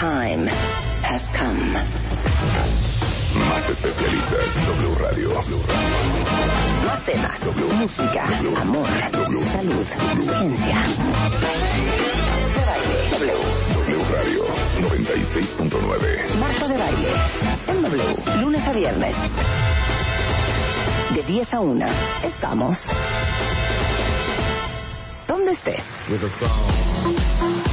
time has come. Más especialistas. W Radio. W Radio. Más temas. W. Música. W. Amor. W. Salud. W. Ciencia. De baile. W. W Radio. 96.9. Marta de baile. En W. Lunes a viernes. De 10 a 1. Estamos. ¿Dónde estés? With a song.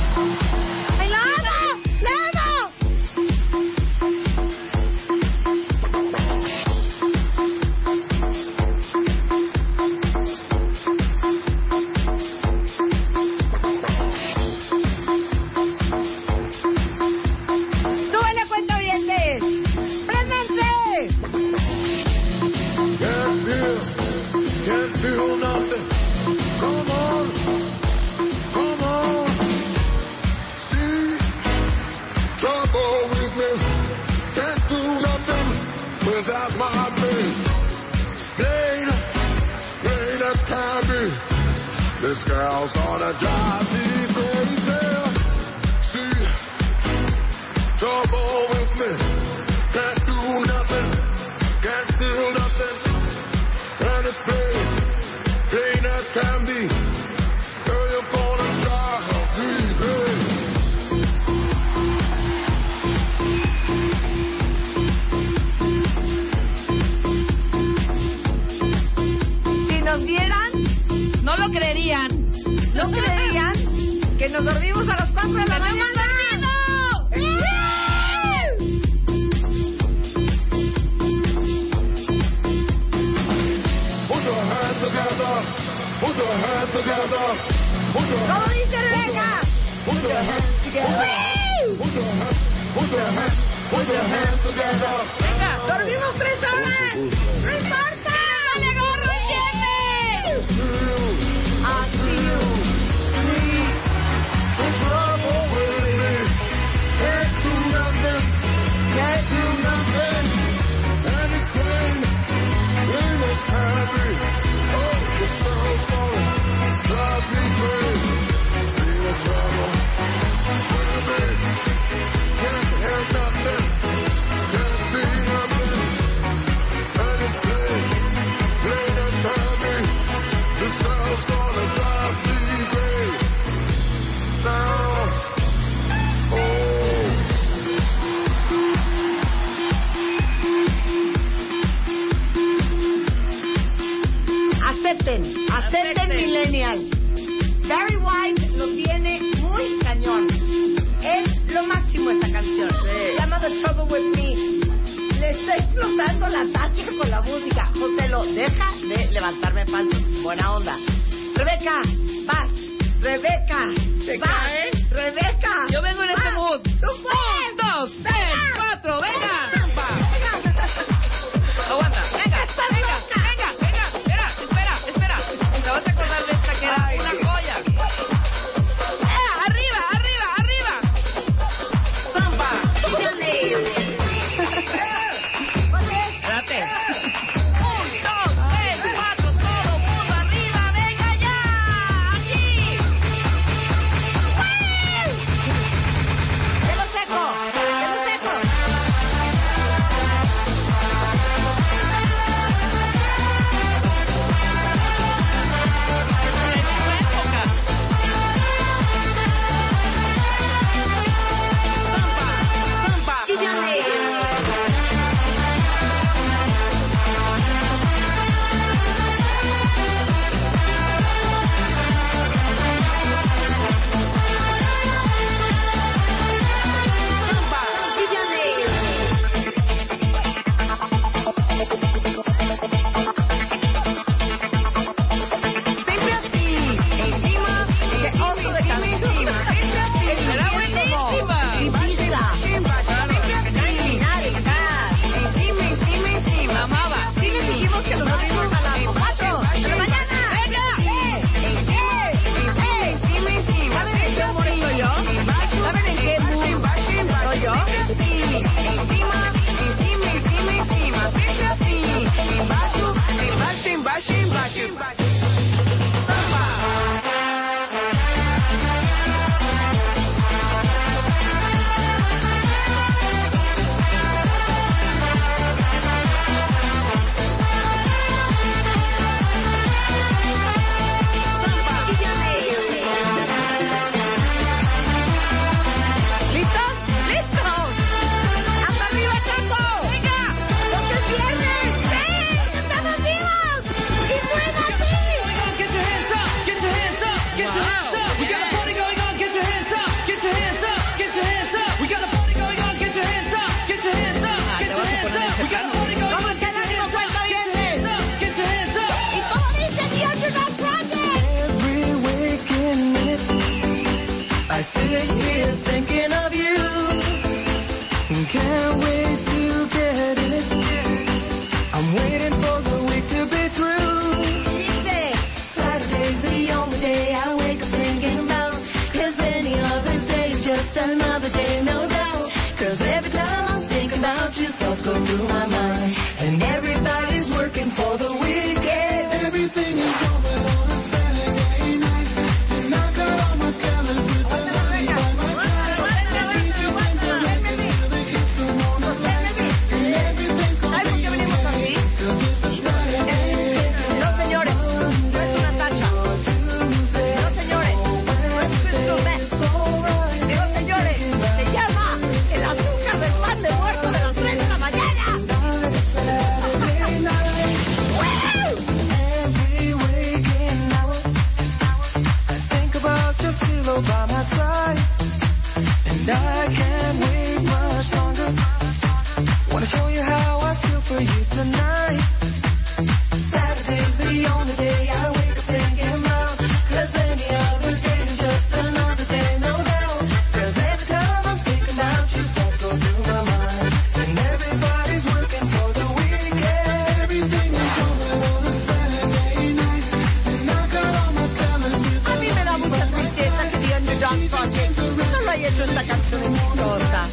hecho esta canción es corta.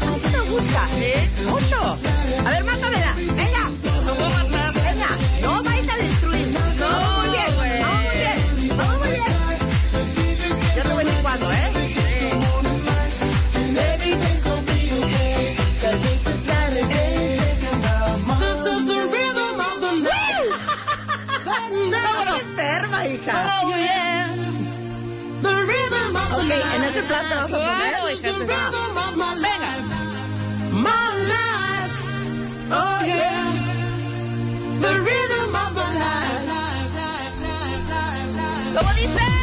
¿No te gusta? ¿Eh? Mucho. a jugar o dejar de. Venga. My life, oh yeah, the rhythm of my life. ¿Cómo dice?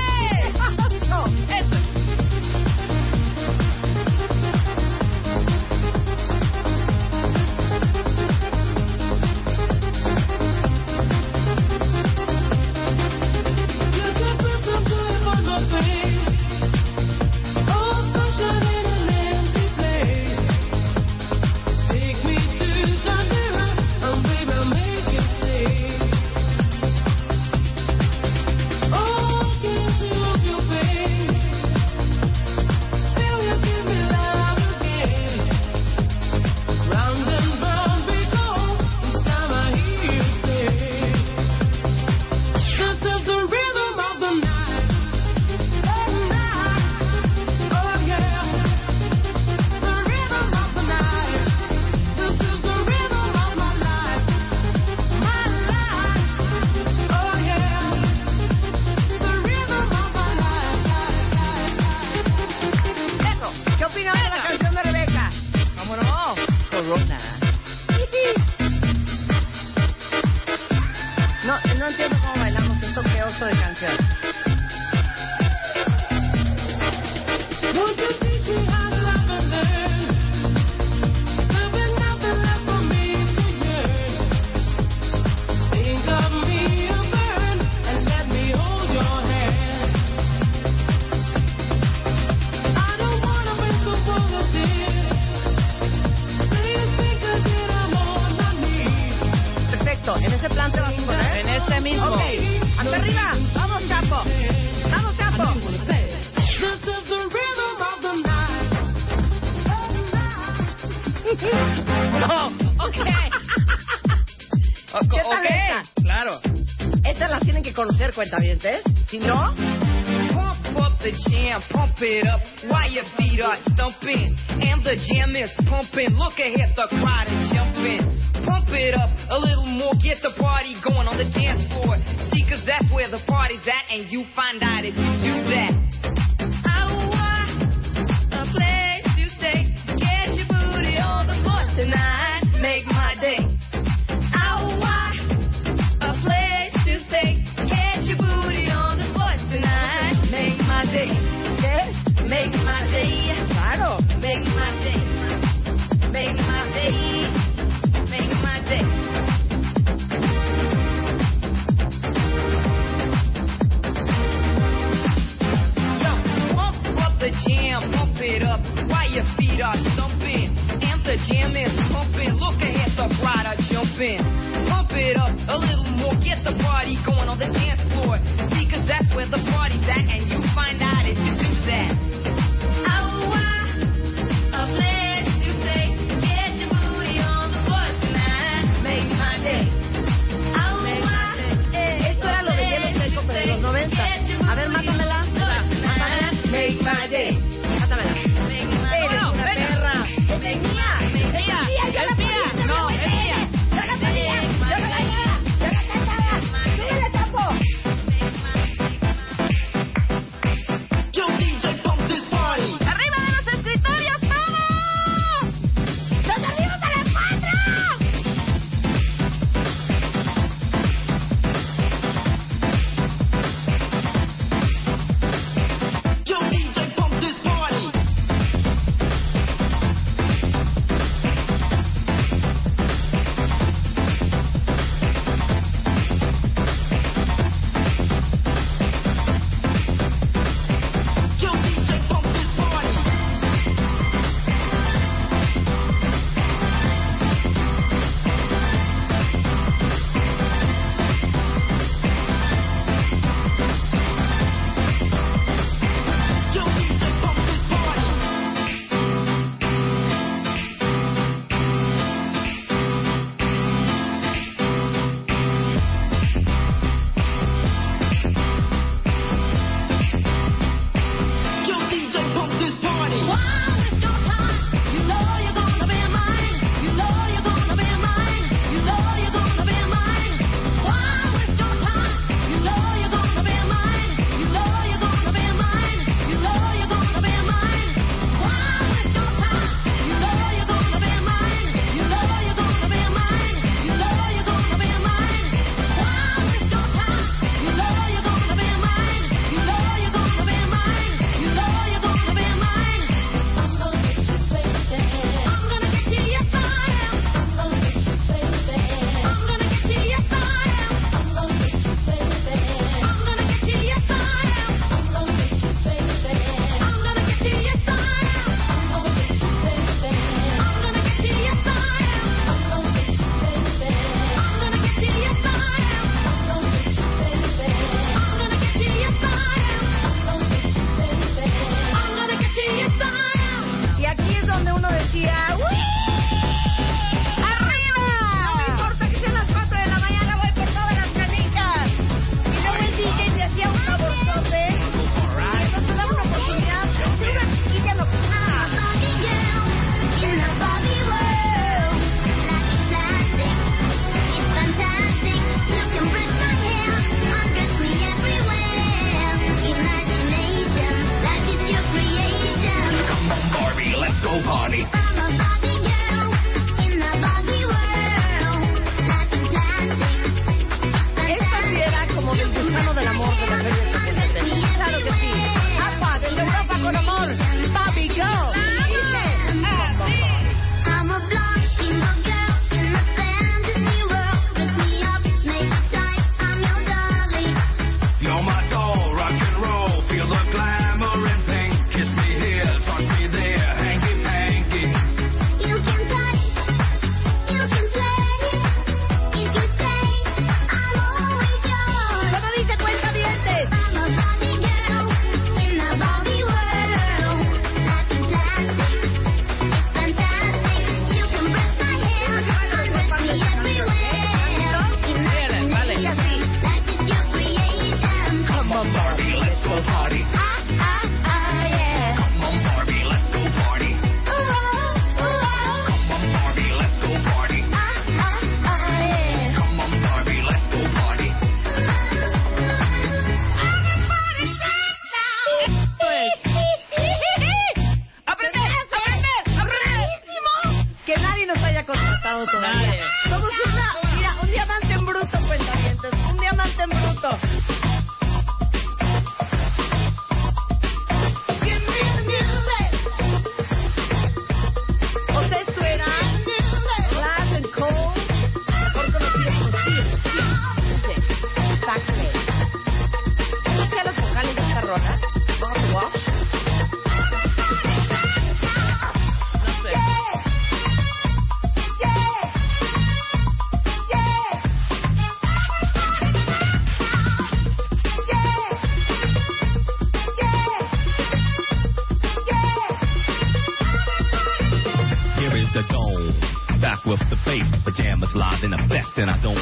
In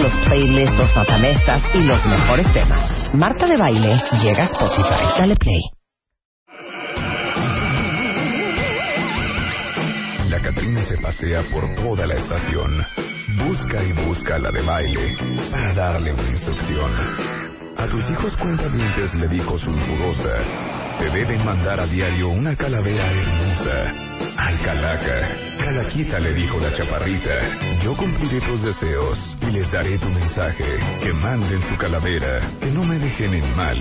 los playlists, los matamestas y los mejores temas. Marta de Baile llega a Spotify. Dale play. La Catrina se pasea por toda la estación. Busca y busca la de baile para darle una instrucción. A tus hijos cuentavientes le dijo sulfurosa, te deben mandar a diario una calavera hermosa. Calaca, calaquita le dijo la chaparrita, yo cumpliré tus deseos y les daré tu mensaje, que manden su calavera, que no me dejen en mal.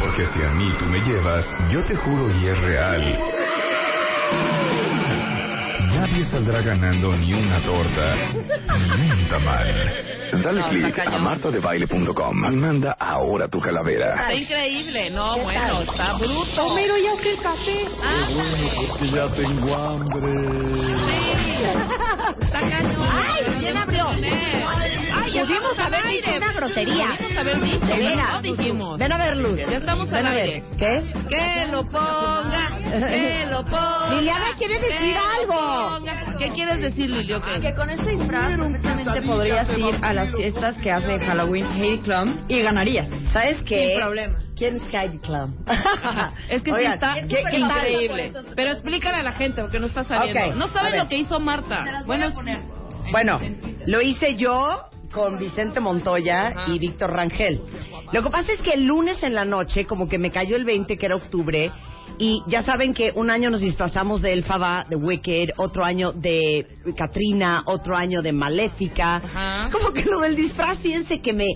Porque si a mí tú me llevas, yo te juro y es real. Nadie saldrá ganando ni una torta, ni un tamal. Dale No, está clic a martadebaile.com y manda ahora tu calavera. Está increíble. No, ¿Qué bueno, tal? está bruto. Homero, ya que el café. porque ya tengo hambre. Está cañón. Ay, ¿quién abrió? Ay, ya Pudimos haber dicho una grosería. Pudimos haber dicho. De veras. No dijimos. Ven a ver, Luz. Ya estamos Ven al a ver. aire. ¿Qué? Que lo ponga, que lo ponga. Liliana quiere decir que lo algo. ponga. ¿Qué quieres decir, Lilio? ¿Qué? Que con este disfraz perfectamente podrías ir a las fiestas que hace Halloween Heidi Klum y ganarías. ¿Sabes qué? Sin problema. ¿Quién es Heidi Klum? Es que sí Oigan, está ¿qué- qué tal? increíble. Pero explícale a la gente porque no está sabiendo. Ok, No saben lo que hizo Marta. Bueno, Bueno, lo hice yo con Vicente Montoya Ajá. y Víctor Rangel. Lo que pasa es que el lunes en la noche, como que me cayó el 20, que era octubre, y ya saben que un año nos disfrazamos de Elfaba, de Wicked, otro año de Katrina, otro año de Maléfica. Ajá. Es como que lo del disfraz, fíjense que me...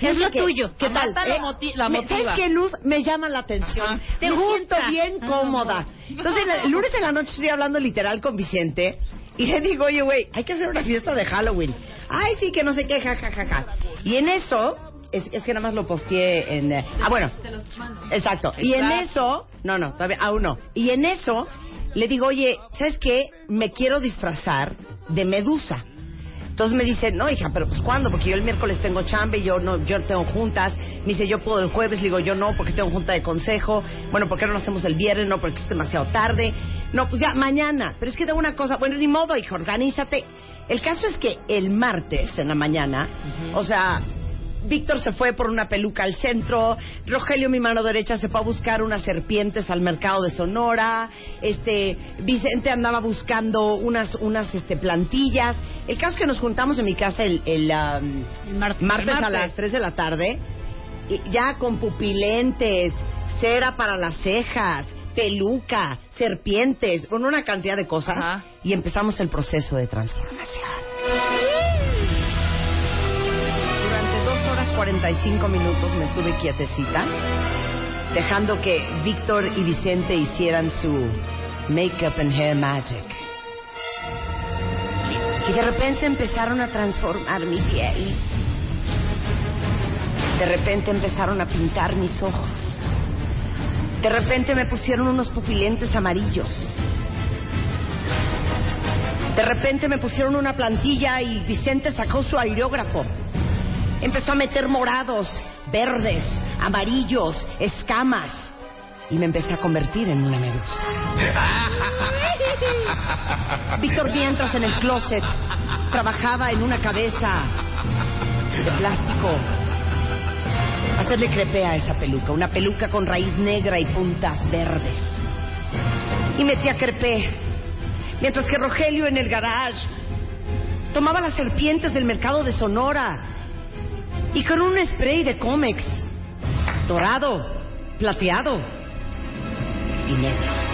Es lo que- tuyo. ¿Qué tal? Eh? la Me-. ¿Sabes qué, Luz? Me llama la atención. Ajá. Te Me siento bien cómoda. Entonces, el lunes en la noche estoy hablando literal con Vicente y le digo, oye, güey, hay que hacer una fiesta de Halloween. Ay, sí, que no sé qué, ja, ja, ja, ja. Y en eso, es, es que nada más lo posteé en... eh, ah, bueno, exacto. Y en eso, no, no, todavía, aún no. Y en eso, le digo, oye, ¿sabes qué? Me quiero disfrazar de Medusa. Entonces me dice, no, hija, pero pues ¿cuándo? Porque yo el miércoles tengo chambe, yo no, yo tengo juntas. Me dice, yo puedo el jueves. Le digo, yo no, porque tengo junta de consejo. Bueno, ¿por qué no lo hacemos el viernes? No, porque es demasiado tarde. No, pues ya, mañana. Pero es que tengo una cosa. Bueno, ni modo, hija, organízate. El caso es que el martes, en la mañana, o sea, Víctor se fue por una peluca al centro, Rogelio, mi mano derecha, se fue a buscar unas serpientes al mercado de Sonora, este, Vicente andaba buscando unas, unas este, plantillas. El caso es que nos juntamos en mi casa el, el, um, martes, a martes. las 3 de la tarde, y ya con pupilentes, cera para las cejas, peluca, serpientes, con una cantidad de cosas, Ajá. y empezamos el proceso de transformación. 45 minutos me estuve quietecita, dejando que Víctor y Vicente hicieran su makeup and hair magic. Y de repente empezaron a transformar mi piel. De repente empezaron a pintar mis ojos. De repente me pusieron unos pupilentes amarillos. De repente me pusieron una plantilla y Vicente sacó su aerógrafo. Empezó a meter morados, verdes, amarillos, escamas. Y me empecé a convertir en una medusa. Víctor mientras en el closet trabajaba en una cabeza de plástico. Hacerle crepé a esa peluca, una peluca con raíz negra y puntas verdes. Y metía crepé. Mientras que Rogelio en el garage tomaba las serpientes del mercado de Sonora y con un spray de cómex dorado, plateado y negro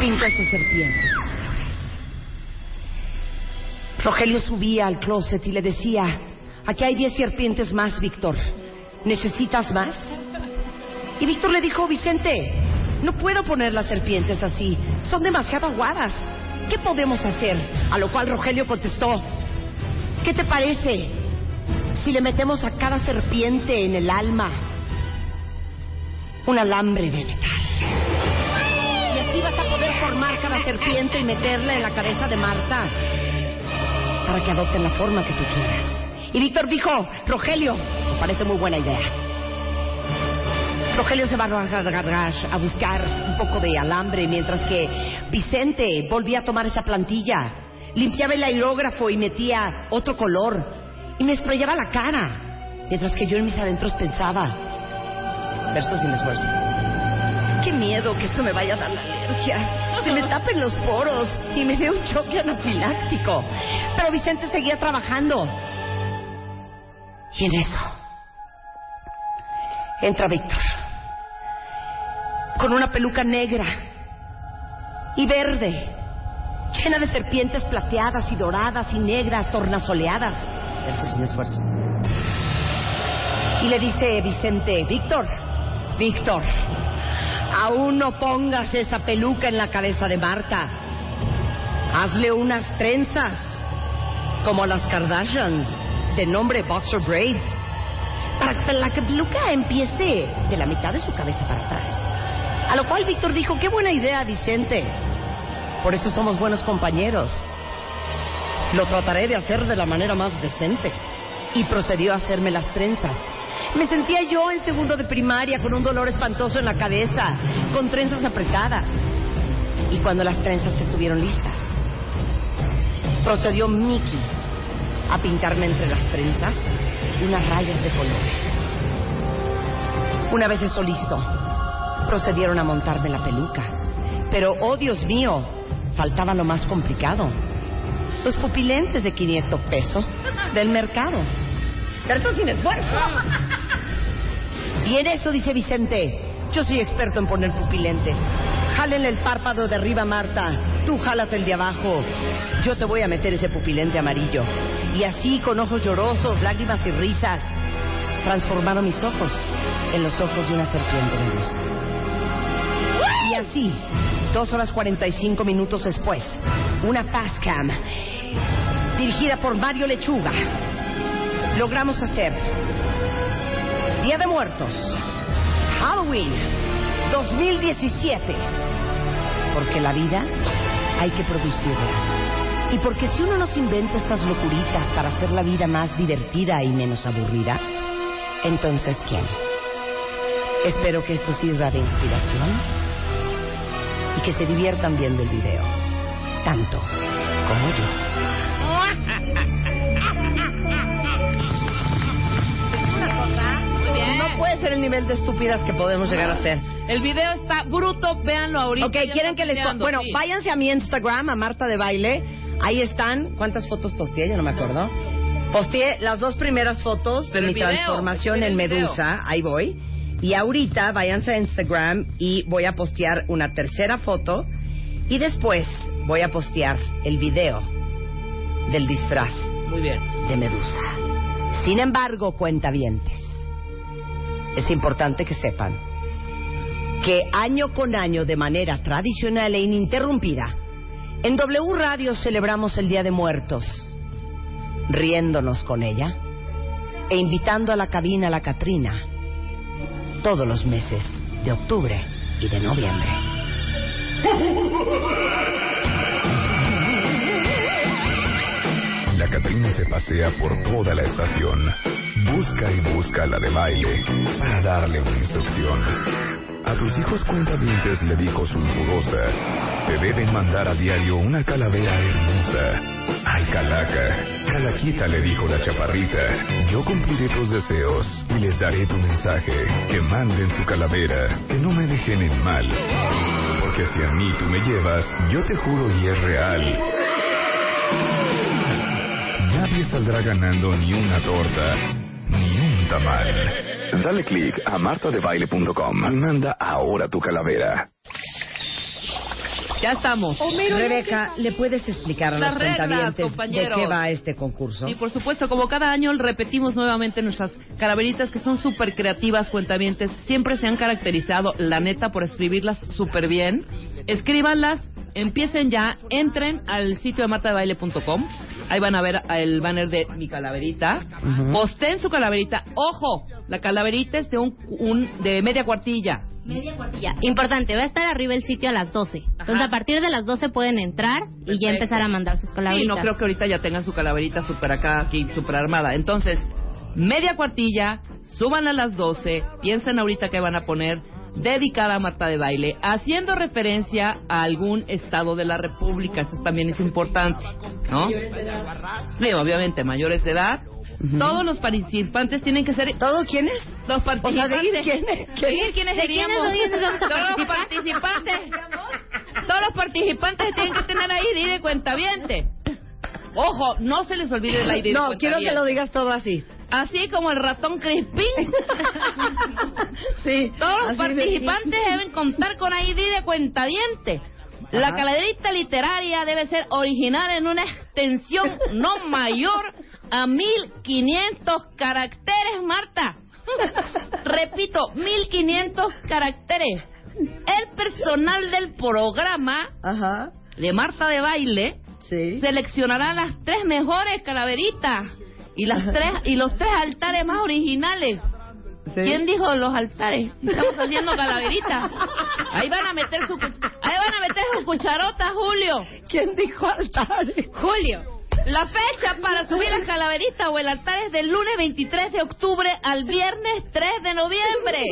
pintó esas serpientes. Rogelio subía al closet y le decía, aquí hay diez serpientes más, Víctor. ¿Necesitas más? Y Víctor le dijo, Vicente, no puedo poner las serpientes así. Son demasiado aguadas. ¿Qué podemos hacer? A lo cual Rogelio contestó, ¿qué te parece si le metemos a cada serpiente en el alma un alambre de metal? Y así vas a poder formar cada serpiente y meterla en la cabeza de Marta para que adopten la forma que tú quieras. Y Víctor dijo, Rogelio, me parece muy buena idea. Rogelio se va a buscar un poco de alambre mientras que Vicente volvía a tomar esa plantilla, limpiaba el aerógrafo y metía otro color y me estrellaba la cara, mientras que yo en mis adentros pensaba, verso sin esfuerzo. Qué miedo que esto me vaya a dar la alergia. Se me tapen los poros y me dé un choque anafiláctico. Pero Vicente seguía trabajando. Y en eso entra Víctor con una peluca negra y verde, llena de serpientes plateadas y doradas y negras, tornasoleadas. Esto sin esfuerzo. Y le dice Vicente, Víctor, Víctor, aún no pongas esa peluca en la cabeza de Marta. Hazle unas trenzas, como las Kardashians, de nombre Boxer Braids, para que la peluca empiece de la mitad de su cabeza para atrás. A lo cual Víctor dijo, qué buena idea, Vicente. Por eso somos buenos compañeros. Lo trataré de hacer de la manera más decente. Y procedió a hacerme las trenzas. Me sentía yo en segundo de primaria con un dolor espantoso en la cabeza, con trenzas apretadas. Y cuando las trenzas estuvieron listas, procedió Mickey a pintarme entre las trenzas unas rayas de color. Una vez eso listo, procedieron a montarme la peluca. Pero, oh Dios mío, faltaba lo más complicado. Los pupilentes de 500 pesos del mercado. Pero esto sin esfuerzo. Y en eso dice Vicente, yo soy experto en poner pupilentes. Jálenle el párpado de arriba, Marta. Tú jálate el de abajo. Yo te voy a meter ese pupilente amarillo. Y así, con ojos llorosos, lágrimas y risas, transformaron mis ojos en los ojos de una serpiente medusa. Y así, dos horas 45 minutos después, una Fastcam dirigida por Mario Lechuga, logramos hacer Día de Muertos, Halloween 2017. Porque la vida hay que producirla. Y porque si uno nos inventa estas locuritas para hacer la vida más divertida y menos aburrida, entonces ¿quién? Espero que esto sirva de inspiración y que se diviertan viendo el video, tanto como yo. Muy bien. No puede ser el nivel de estúpidas que podemos llegar a ser. El video está bruto, véanlo ahorita. Ok, Ya quieren que les... Bueno, sí. váyanse a mi Instagram, a Marta de Baile. Ahí están. ¿Cuántas fotos posteé? Yo no me acuerdo. Posteé las dos primeras fotos de mi video, transformación en video. Medusa. Ahí voy. Y ahorita váyanse a Instagram y voy a postear una tercera foto. Y después voy a postear el video del disfraz Muy bien. de Medusa. Sin embargo, cuentavientes, es importante que sepan que año con año, de manera tradicional e ininterrumpida, en W Radio celebramos el Día de Muertos, riéndonos con ella e invitando a la cabina a la Catrina todos los meses de octubre y de noviembre. Jaime se pasea por toda la estación. Busca y busca la de baile para darle una instrucción. A tus hijos cuentavientes le dijo sulfurosa, te deben mandar a diario una calavera hermosa. Ay, calaca, calaquita le dijo la chaparrita, yo cumpliré tus deseos y les daré tu mensaje, que manden su calavera, que no me dejen en mal. Porque si a mí tú me llevas, yo te juro y es real. Nadie saldrá ganando ni una torta, ni un tamal. Dale click a martadebaile.com manda ahora tu calavera. Ya estamos. Rebeca, ¿le puedes explicar a Las los reglas, de qué va este concurso? Y por supuesto, como cada año repetimos nuevamente nuestras calaveritas que son súper creativas, cuentavientes. Siempre se han caracterizado, la neta, por escribirlas súper bien. Escríbanlas, empiecen ya, entren al sitio de martadebaile.com. Ahí van a ver el banner de mi calaverita. Posteen su calaverita. ¡Ojo! La calaverita es de, un, un- de media cuartilla. Media cuartilla. Importante, va a estar arriba el sitio a las 12. Entonces, a partir de las 12 pueden entrar y ya empezar a mandar sus Sí, calaveritas. no creo que ahorita ya tengan su calaverita súper acá, aquí, súper armada. Entonces, media cuartilla, suban a las 12, piensen ahorita que van a poner dedicada a Marta de Baile, haciendo referencia a algún estado de la República. Eso también es importante, ¿no? Sí, obviamente, mayores de edad. Todos los participantes tienen que ser... ¿Todos quiénes? Los participantes. O sea, ¿de quiénes? ¿De quiénes ¿De quiénes Todos los participantes. Todos los participantes tienen que tener ahí de cuentaviente. Ojo, no se les olvide el ID de No, quiero que lo digas todo así. Así como el ratón Crispín. sí. Todos los de- participantes deben contar con ID de cuentaviente. La Ajá. calaverita literaria debe ser original en una extensión no mayor a 1500 caracteres, Marta. Repito, 1500 caracteres. El personal del programa Ajá. de Marta de Baile Sí. seleccionará las tres mejores calaveritas y las tres y los tres altares más originales. Sí. ¿Quién dijo los altares? Estamos haciendo calaveritas. Ahí van a meter su ahí van a meter su cucharota, Julio. ¿Quién dijo altares? Julio. La fecha para subir las calaveritas o el altar es del lunes 23 de octubre al viernes 3 de noviembre.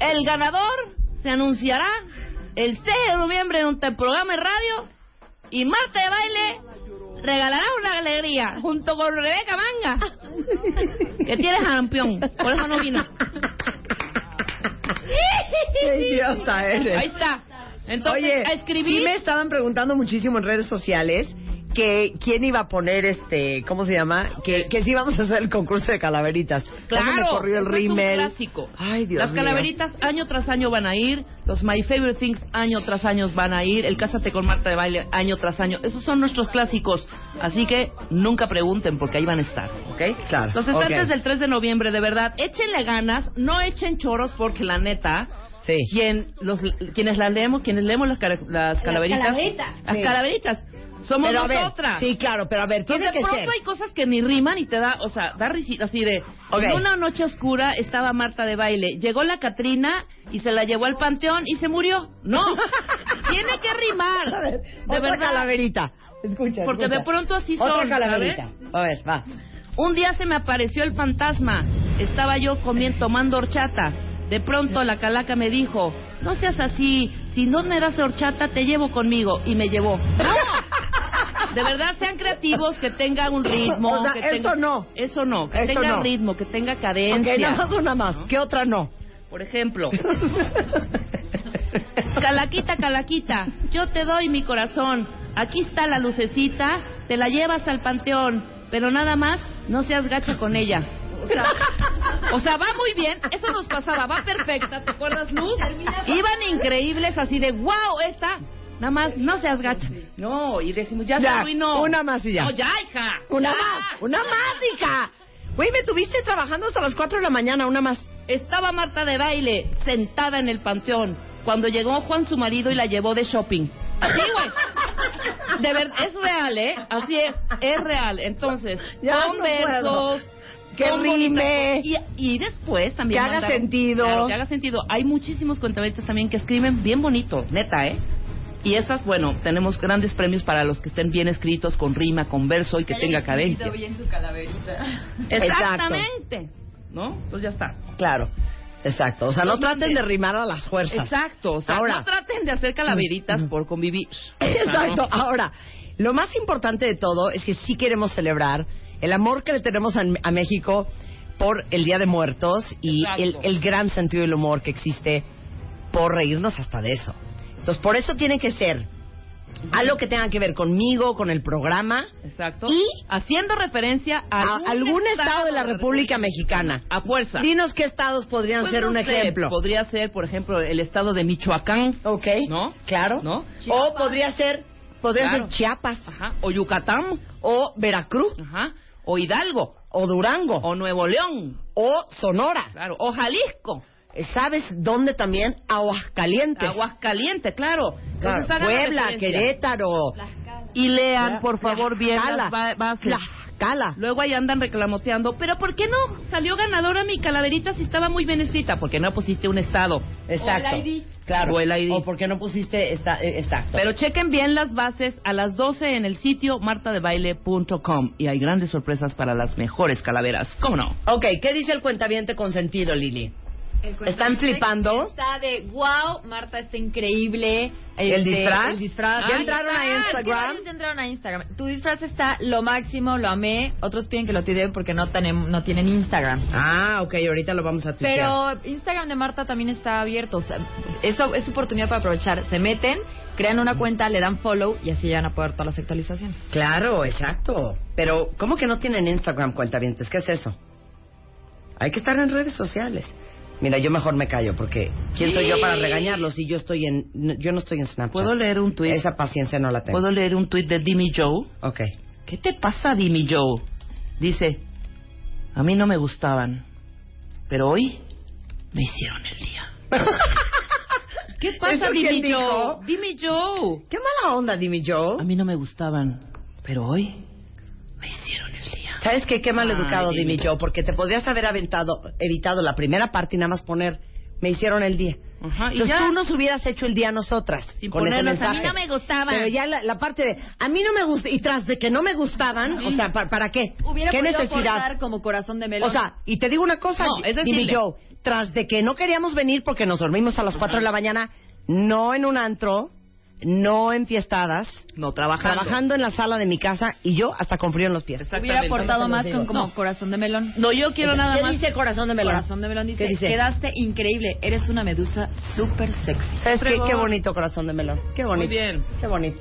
El ganador se anunciará el 6 de noviembre en un programa de radio y Marta de Baile regalará una alegría junto con Rebeca Manga, que tiene jarampión, por eso no vino. Qué idiota eres. Ahí está. Entonces, Oye, a escribir. sí me estaban preguntando muchísimo en redes sociales que quién iba a poner este, ¿cómo se llama? Que, que sí íbamos a hacer el concurso de calaveritas. Me Claro, corrió el es un rímel. clásico. Ay, Dios Las mío. calaveritas año tras año van a ir, los My Favorite Things año tras año van a ir, el Cásate con Marta de Baile año tras año. Esos son nuestros clásicos, así que nunca pregunten porque ahí van a estar, ¿ok? Claro, Los ok. estantes del 3 de noviembre, de verdad, échenle ganas, no echen choros porque la neta... Sí. Quien, los, quienes las leemos, quienes leemos las, las calaveritas, calaveritas. las Sí. calaveritas, somos Pero a ver, nosotras. sí, claro, pero a ver, Entonces, tiene de que pronto ser. hay cosas que ni riman y te da, o sea, da risita así de. Ok. En una noche oscura estaba Marta de baile. Llegó la Catrina y se la llevó al panteón y se murió. No, tiene que rimar. A ver, de otra verdad. calaverita. Escucha, Porque escucha. de pronto así son. Otra calaverita. ¿sabes? A ver, va. Un día se me apareció el fantasma. Estaba yo comiendo, tomando horchata. De pronto la calaca me dijo, no seas así, si no me das horchata te llevo conmigo. Y me llevó. ¡No! De verdad sean creativos, que tenga un ritmo. O sea, que eso tenga- no. Eso no, que Eso tenga no. ritmo, que tenga cadencia. Ok, nada más una más. ¿Qué otra no? Por ejemplo, Calaquita, Calaquita, yo te doy mi corazón. Aquí está la lucecita, te la llevas al panteón, pero nada más no seas gacha con ella. O sea, o sea, va muy bien, eso nos pasaba, va perfecta, ¿te acuerdas, Luz? Iban increíbles así de, wow, esta, nada más no seas gacha. No, y decimos, ya, se Ya, arruinó. una más y ya. No, ya, hija. Una ya. más, una más, hija. Güey, me tuviste trabajando hasta las 4 de la mañana, una más. Estaba Marta de baile sentada en el panteón cuando llegó Juan su marido y la llevó de shopping. Así, güey. De verdad, es real, ¿eh? Así es, es real. Entonces, Ya con no versos. Que rime. Y, y después también. Que haga mandaron- sentido. Claro, que haga sentido. Hay muchísimos cuentavientes también que escriben bien bonito, neta, ¿eh? Y estas, bueno, tenemos grandes premios para los que estén bien escritos, con rima, con verso y que tenga cadencia. bien su calaverita. Exactamente. ¿No? Pues ya está. Claro. Exacto. O sea, no traten de rimar a las fuerzas. Exacto. O sea, Ahora- no traten de hacer calaveritas por convivir. Exacto. Ahora, lo más importante de todo es que sí queremos celebrar el amor que le tenemos a, a México por el Día de Muertos y el, el gran sentido del humor que existe por reírnos hasta de eso. Entonces, por eso tiene que ser algo que tenga que ver conmigo, con el programa, Exacto. Y- haciendo referencia a, a algún estado de la República Mexicana. A fuerza. Dinos qué estados podrían Pues ser no un sé, ejemplo. Podría ser, por ejemplo, el estado de Michoacán. Ok. ¿No? Claro. ¿No? O podría ser, podría Claro. ser Chiapas. Ajá. O Yucatán. O Veracruz. Ajá. O Hidalgo. O Durango. O Nuevo León. O Sonora. Claro. O Jalisco. ¿Sabes dónde también? Aguascalientes. Aguascalientes, claro. Claro, Puebla. Querétaro. Y lean, por favor, bien las ba- bases. Tlaxcala. Luego ahí andan reclamoteando. ¿Pero por qué no salió ganadora mi calaverita si estaba muy bien escrita? Porque no pusiste un estado. Exacto. O el ID. Claro. O el ID. O porque no pusiste esta, eh, exacto. Pero chequen bien las bases a las 12 en el sitio martadebaile.com y hay grandes sorpresas para las mejores calaveras. ¿Cómo no? Ok, ¿qué dice el cuentaviente consentido, Lili? ¿Están flipando? Está de wow, Marta está increíble. ¿El Este, disfraz? El disfraz. ¿Ya Ay, entraron a. Instagram? ¿Qué varios ya entraron a Instagram. Tu disfraz está lo máximo, lo amé. Otros piden que lo tuiteen porque no, tenem- no tienen Instagram. Ah, ok, ahorita lo vamos a tuitear. Pero Instagram de Marta también está abierto. O sea, eso es oportunidad para aprovechar. Se meten, crean una cuenta, le dan follow y así ya van a poder todas las actualizaciones. Claro, exacto. Pero, ¿cómo que no tienen Instagram, cuentavientes? ¿Qué es eso? Hay que estar en redes sociales. Mira, yo mejor me callo porque ¿quién soy yo para regañarlos si yo estoy en no- yo no estoy en Snapchat? ¿Puedo leer un tuit? Esa paciencia no la tengo. ¿Puedo leer un tuit de Dimmy Joe? Ok. ¿Qué te pasa, Dimmy Joe? Dice, a mí no me gustaban, pero hoy me hicieron el día. ¿Qué pasa, ¿Eso quién Dimmy dijo? Joe? Dimmy Joe. Qué mala onda, Dimi Joe. A mí no me gustaban, pero hoy me hicieron el día. ¿Sabes qué? Qué mal Ay, educado. Dimi Joe, porque te podrías haber aventado, evitado la primera parte y nada más poner, me hicieron el día. Ajá, y Entonces ya. tú nos hubieras hecho el día a nosotras Sin con ese mensaje. a mí no me gustaban. Pero ya la, la parte de, a mí no me gusta, y tras de que no me gustaban, o sea, ¿para, para qué? Hubiera ¿Qué podido necesidad? como corazón de melón. O sea, y te digo una cosa, No, es. Joe, tras de que no queríamos venir porque nos dormimos a las 4 de la mañana, no en un antro, no en fiestadas, No, trabajando. trabajando en la sala de mi casa y yo hasta con frío en los pies. hubiera aportado más con como No. corazón de melón. No, yo quiero nada ¿Qué más. dice corazón de melón? Corazón de melón dice, ¿Qué dice? quedaste increíble, eres una medusa súper sexy. ¿Sabes qué? Qué bonito corazón de melón. Qué bonito. Muy bien. Qué bonito.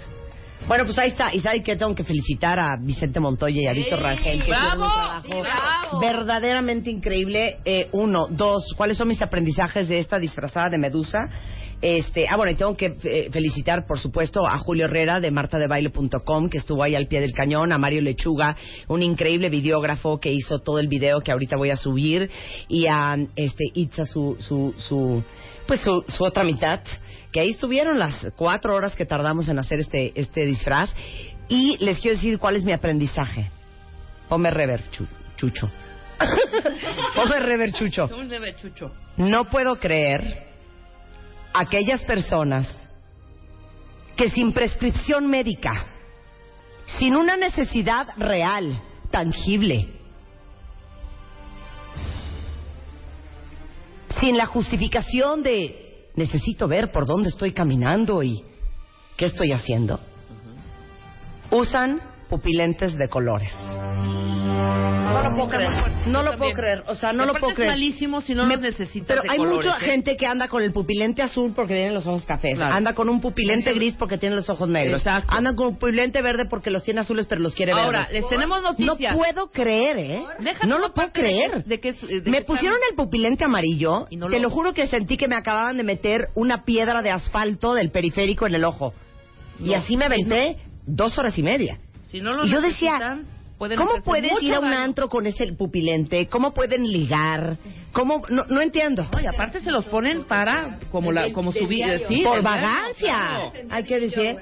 Bueno, pues ahí está. Y sabes que tengo que felicitar a Vicente Montoya y a Víctor Rangel. Que ¡Bravo! hicieron un trabajo bravo. verdaderamente increíble. Eh, uno, dos, ¿cuáles son mis aprendizajes de esta disfrazada de Medusa? Este, ah, bueno, y tengo que eh, felicitar, por supuesto, a Julio Herrera de martadebaile.com, que estuvo ahí al pie del cañón, a Mario Lechuga, un increíble videógrafo que hizo todo el video que ahorita voy a subir, y a este, Itza, su, su, su, pues su, su otra mitad, que ahí estuvieron las cuatro horas que tardamos en hacer este, este disfraz. Y les quiero decir cuál es mi aprendizaje. Ponme rever, Chu- Chucho. Ponme rever, Chucho. Un bebé chucho. No puedo creer aquellas personas que sin prescripción médica, sin una necesidad real, tangible, sin la justificación de necesito ver por dónde estoy caminando y qué estoy haciendo, usan pupilentes de colores. No lo puedo creer. No lo puedo creer. O sea, no lo puedo es creer. malísimo si no los necesitas Pero de hay colores, mucha ¿eh? gente que anda con el pupilente azul porque tienen los ojos cafés. Claro. Anda con un pupilente gris porque tiene los ojos negros. Exacto. Anda con un pupilente verde porque los tiene azules pero los quiere Ahora, verdes. les tenemos noticias. No puedo creer, ¿eh? No lo puedo de creer. que- de que es- de me pusieron el pupilente amarillo. Y no te lo- lo juro que sentí que me acababan de meter una piedra de asfalto del periférico en el ojo. y así me aventé dos horas y media. Si no lo Y yo decía, ¿Cómo puedes ir a un daño. antro con ese pupilente? ¿Cómo pueden ligar? ¿Cómo? No, no entiendo. No, y aparte se los ponen para como la como su vida, sí, Por vagancia. Hay que decir.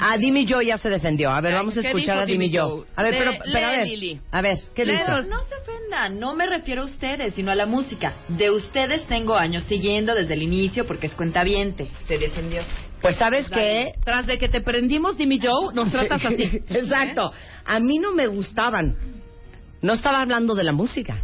Ah, Dimi Joe ya se defendió. A ver, vamos a ¿qué escuchar a Dimi Joe. A ver, pero, pero a ver. A ver, ¿qué dice? Pero no se ofendan, no me refiero a ustedes, sino a la música. De ustedes tengo años siguiendo desde el inicio porque es cuentaviente. Se defendió. Pues sabes qué, Tras de que te prendimos, Jimmy Joe, nos tratas así. Exacto. A mí no me gustaban. No estaba hablando de la música.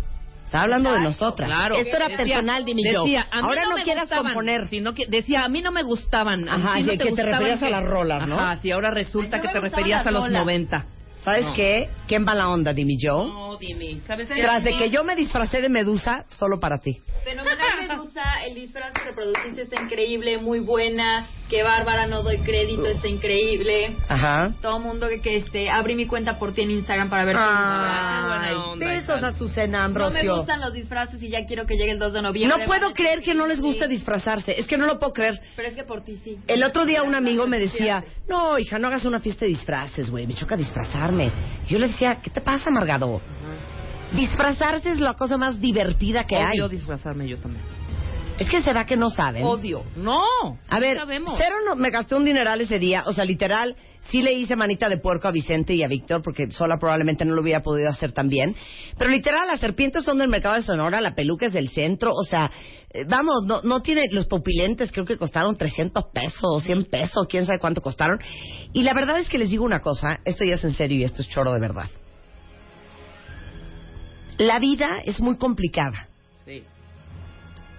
Estaba hablando de nosotras. Claro. Esto era Decía- personal, Jimmy Joe. decía, a mí Ahora no, me quieras gustaban, componer. sino que decía, a mí no me gustaban. Ajá, no que te referías a las rolas, ¿no? Ajá, sí, ahora resulta no que te referías a los rolas. 90. ¿Sabes No. qué? ¿Quién va la onda, Jimmy Joe? No, Jimmy, ¿sabes qué? Tras de que yo me disfracé de Medusa solo para ti. Fenomenal Medusa, el disfraz que reproduciste está increíble, muy buena. Qué bárbara, no doy crédito, está increíble. Ajá. Todo mundo que, que este, abrí mi cuenta por ti en Instagram para ver onda, besos a Susana No me Ambrosio. gustan los disfraces y ya quiero que llegue el 2 de noviembre. No puedo creer que no les sí. guste disfrazarse. Es que no lo puedo creer. Pero es que por ti sí. El otro día un amigo me decía, no, hija, no hagas una fiesta de disfraces, güey, me choca disfrazarme. Yo le decía, ¿qué te pasa, Margado? Disfrazarse es la cosa más divertida que hay. disfrazarme yo también. Es que será que no saben. Odio. No. A ver, sabemos. cero no, me gasté un dineral ese día, o sea, literal, sí le hice manita de puerco a Vicente y a Víctor, porque sola probablemente no lo hubiera podido hacer tan bien. Pero literal, las serpientes son del mercado de Sonora, la peluca es del centro, o sea, eh, vamos, no, no tiene, los pupilentes creo que costaron 300 pesos, 100 pesos, quién sabe cuánto costaron. Y la verdad es que les digo una cosa, esto ya es en serio y esto es choro de verdad. La vida es muy complicada.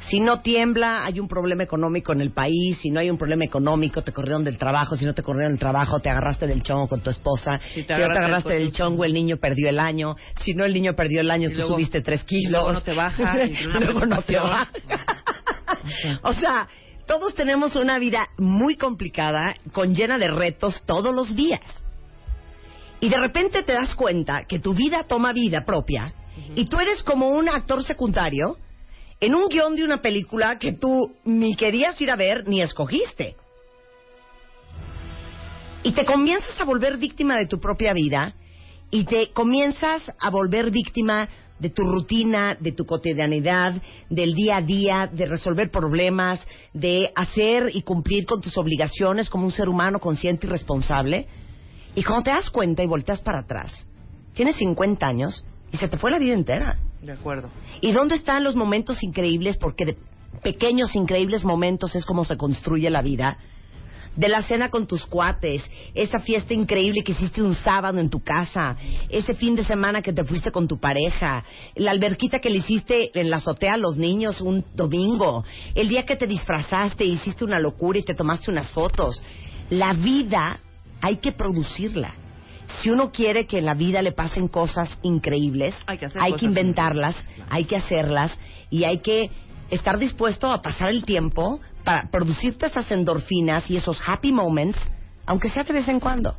Si no tiembla, hay un problema económico en el país. Si no hay un problema económico, te corrieron del trabajo. Si no te corrieron del trabajo, te agarraste del chongo con tu esposa. Si Si, te no te agarraste del chongo, el niño perdió el año. Si no, el niño perdió el año, Y tú luego- subiste tres kilos. y luego no te baja, luego no te baja. o sea, todos tenemos una vida muy complicada, con llena de retos todos los días. Y de repente te das cuenta que tu vida toma vida propia y tú eres como un actor secundario en un guion de una película que tú ni querías ir a ver ni escogiste. Y te comienzas a volver víctima de tu propia vida y te comienzas a volver víctima de tu rutina, de tu cotidianidad, del día a día, de resolver problemas, de hacer y cumplir con tus obligaciones como un ser humano consciente y responsable. Y cuando te das cuenta y volteas para atrás, tienes 50 años y se te fue la vida entera. De acuerdo. ¿Y dónde están los momentos increíbles? Porque de pequeños increíbles momentos es como se construye la vida. De la cena con tus cuates, esa fiesta increíble que hiciste un sábado en tu casa, ese fin de semana que te fuiste con tu pareja, la alberquita que le hiciste en la azotea a los niños un domingo, el día que te disfrazaste, hiciste una locura y te tomaste unas fotos. La vida hay que producirla. Si uno quiere que en la vida le pasen cosas increíbles, Hay que hacer hay que inventarlas, hay que hacerlas y hay que estar dispuesto a pasar el tiempo para producirte esas endorfinas y esos happy moments, aunque sea de vez en cuando.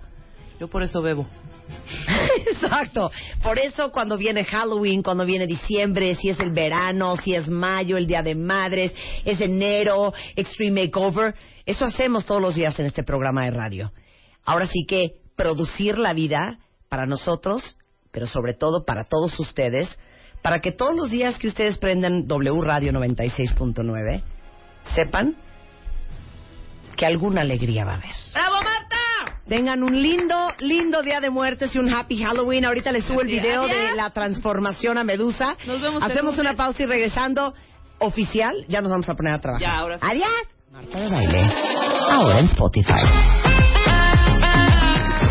Yo por eso bebo. Exacto. Por eso cuando viene Halloween, cuando viene diciembre, si es el verano, si es mayo, el Día de Madres, es enero, Extreme Makeover, eso hacemos todos los días en este programa de radio. Ahora sí que producir la vida para nosotros, pero sobre todo para todos ustedes, para que todos los días que ustedes prendan W Radio 96.9, sepan que alguna alegría va a haber. ¡Bravo, Marta! Tengan un lindo, lindo día de muertes y un happy Halloween. Ahorita les subo el video de la transformación a Medusa. Nos vemos Hacemos una pausa y regresando oficial, ya nos vamos a poner a trabajar. Ya, ahora sí. Adiós. Marta de baile. Ahora en Spotify.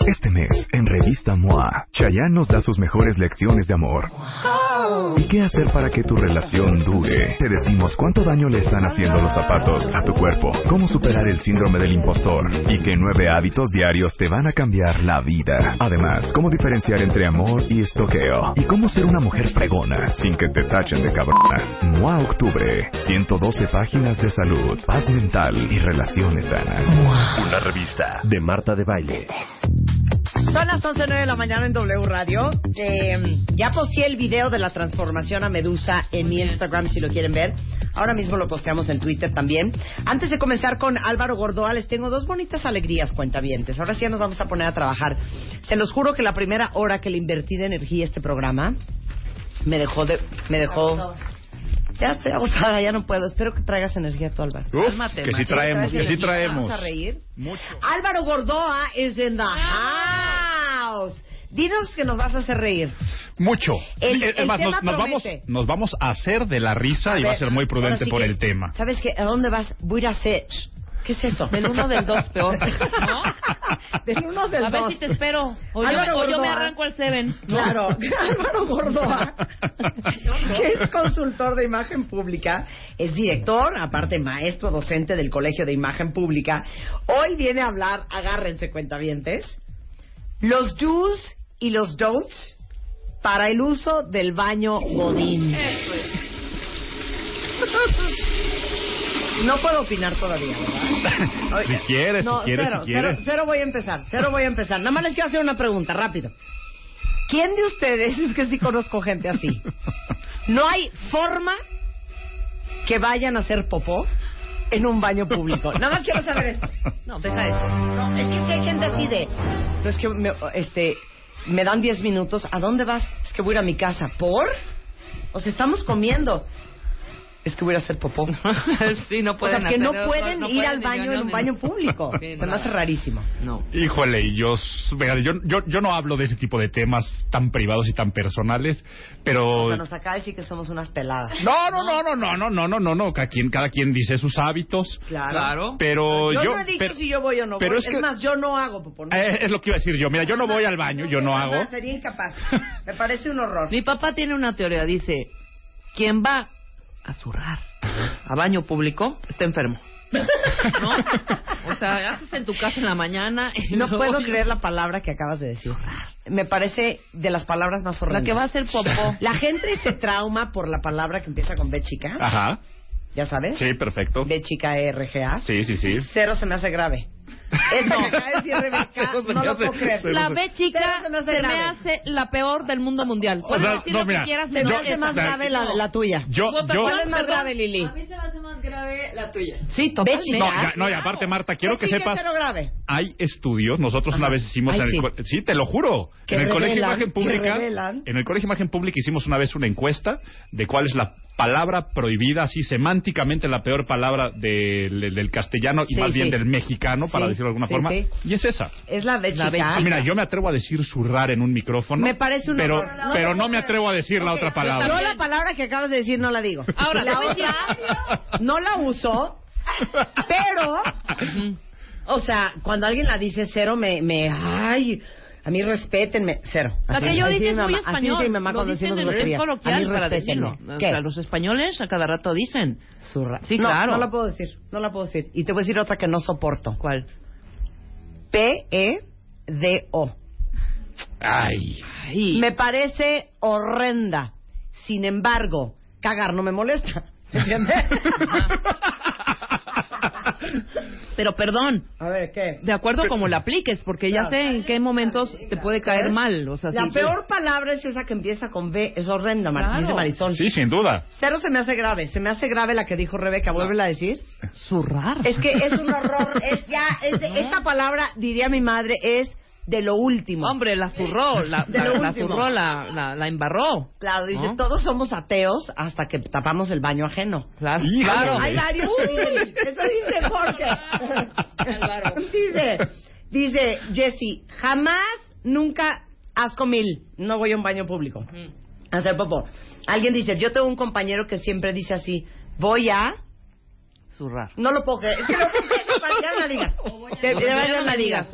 Este mes, en Revista MOA, Chayanne nos da sus mejores lecciones de amor. ¿Y qué hacer para que tu relación dure? Te decimos cuánto daño le están haciendo los zapatos a tu cuerpo, cómo superar el síndrome del impostor y qué nueve hábitos diarios te van a cambiar la vida. Además, cómo diferenciar entre amor y estoqueo y cómo ser una mujer pregona sin que te tachen de cabrona. MOA Octubre, 112 páginas de salud, paz mental y relaciones sanas. Una revista de Marta de Baile. Son las 11.09 de la mañana en W Radio. Eh, ya posteé el video de la transformación a Medusa en mi Instagram si lo quieren ver. Ahora mismo lo posteamos en Twitter también. Antes de comenzar con Álvaro Gordoa, les tengo dos bonitas alegrías, cuentavientes. Ahora sí ya nos vamos a poner a trabajar. Se los juro que la primera hora que le invertí de energía a este programa me dejó de... Me dejó... Ya estoy agotada, ya no puedo. Espero que traigas energía tú, Álvaro. Uf, Cálmate, que sí macho. traemos, que sí traemos. Vamos a reír. Mucho. Álvaro Gordoa is in the house. House. Dinos que nos vas a hacer reír. Mucho. El- es el más, tema nos, nos vamos, nos vamos a hacer de la risa y va a ver, ser muy prudente por que- el tema. ¿Sabes qué? ¿A dónde vas? Voy a ir a hacer. ¿Qué es eso? Del uno del dos, peor. ¿No? Del uno del A ver dos. si te espero. O yo, Álvaro o yo me arranco al Seven. Claro, Álvaro Gordoa, que es consultor de imagen pública, es director, aparte maestro docente del Colegio de Imagen Pública. Hoy viene a hablar, agárrense cuentavientes, los do's y los don'ts para el uso del baño Godín. No puedo opinar todavía, ¿verdad? Si quieres, No, si quieres, cero, si quieres. Cero, cero voy a empezar, cero voy a empezar. Nada más les quiero hacer una pregunta, rápido. ¿Quién de ustedes, es que sí conozco gente así, no hay forma que vayan a hacer popó en un baño público? Nada más quiero saber eso. No, deja eso. No, es que si hay gente así de, no es que me, este, me dan 10 minutos, ¿a dónde vas? Es que voy a ir a mi casa. ¿Por? O sea, estamos comiendo. Es que voy a hacer popó. sí, no O pueden sea, que no pueden no ir pueden al baño en un baño público. Sí, Se me hace rarísimo. No. Híjole, y yo, yo, yo, yo no hablo de ese tipo de temas tan privados y tan personales, pero... O sea, nos acaba de decir que somos unas peladas. No, no, no, no, no, no, no, no, no, no, cada quien, cada quien dice sus hábitos. Claro. Pero yo, yo... no he dicho pero- si yo voy o no pero voy. es Es, que- más, yo no hago popó. no. eh, es lo que iba a decir yo. Mira, yo no voy al baño, yo no hago. Sería incapaz. Me parece un horror. Mi papá tiene una teoría, dice, quien va a zurrar a baño público está enfermo. ¿No? O sea, haces en tu casa en la mañana y No puedo creer la palabra que acabas de decir. Me parece de las palabras más horrendas. La que va a hacer popó. La gente se trauma por la palabra que empieza con B chica. Ajá. ¿Ya sabes? Sí, perfecto. B chica E R G A. Sí, sí, sí. Cero se me hace grave. Rebeca, no me lo hace- puedo creer. La B chica se me hace se me grave. hace la peor del mundo mundial. Puedes sea, decir no, lo mira, que quieras, Se me no hace es- más grave la, la tuya. Yo, yo... ¿Cuál es más Perdón. grave, Lili? A mí se me hace más grave la tuya. Sí, totalmente. No, ya- no, y aparte, Marta, quiero B que sepas... grave. Hay estudios, nosotros una vez hicimos Ay, en el sí. co- sí, te lo juro, en el colegio Imagen Pública, en el colegio Imagen Pública hicimos una vez una encuesta de cuál es la palabra prohibida, así semánticamente la peor palabra del, del- del castellano y Sí, más bien sí. del mexicano, para Sí, decirlo de alguna sí, forma, sí. y es esa. Es la chica. Mira, yo me atrevo a decir zurrar en un micrófono, Me parece un pero, horror. pero no me atrevo a decir la otra palabra. Yo la palabra que acabas de decir no la digo. Ahora, la otra no la uso, pero, o sea, cuando alguien la dice cero, me, me, ay, a mí respétenme, cero. La Así- que yo así dice es muy así español. dice mi mamá cuando decimos groserías. A mí respétenme. ¿Qué? los españoles a cada rato dicen. Zurra. Sí, No, claro. No la puedo decir, no la puedo decir. Y te voy a decir otra que no soporto. ¿Cuál? P-E-D-O. Ay, Ay. Me parece horrenda. Sin embargo, cagar no me molesta. ¿Entiendes? Pero perdón, A ver, ¿qué? de acuerdo como la apliques, porque ya sé en qué momentos te puede caer mal. O sea, La sí, peor palabra es esa que empieza con B. Es horrenda, Mar- Claro. dice Marisol. sí, sin duda. Cero se me hace grave. Se me hace grave la que dijo Rebeca. Vuélvela a decir. zurrar. Es que es un horror. Es ya, es de- esta palabra, diría mi madre, es de lo último. Hombre, la zurró, la, De la, lo la zurró, la, la, la embarró. Claro, dice, ¿No? todos somos ateos hasta que tapamos el baño ajeno. Claro, Híjole. claro. Hay varios que dicen, eso dice Jorge. dice, dice Jesse, jamás, nunca asco mil. No voy a un baño público. A hacer popó. Alguien dice, yo tengo un compañero que siempre dice así, voy a... Zurrar. No lo puedo creer. Es que no puedo creer, ya no la digas. Te- ya no la digas.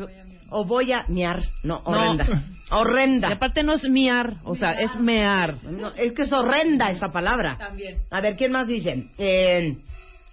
O voy a miar. No, No. horrenda. Y Horrenda. aparte no es miar, o sea, es mear. No, es que es horrenda esa palabra. También. A ver, ¿quién más dice? Eh,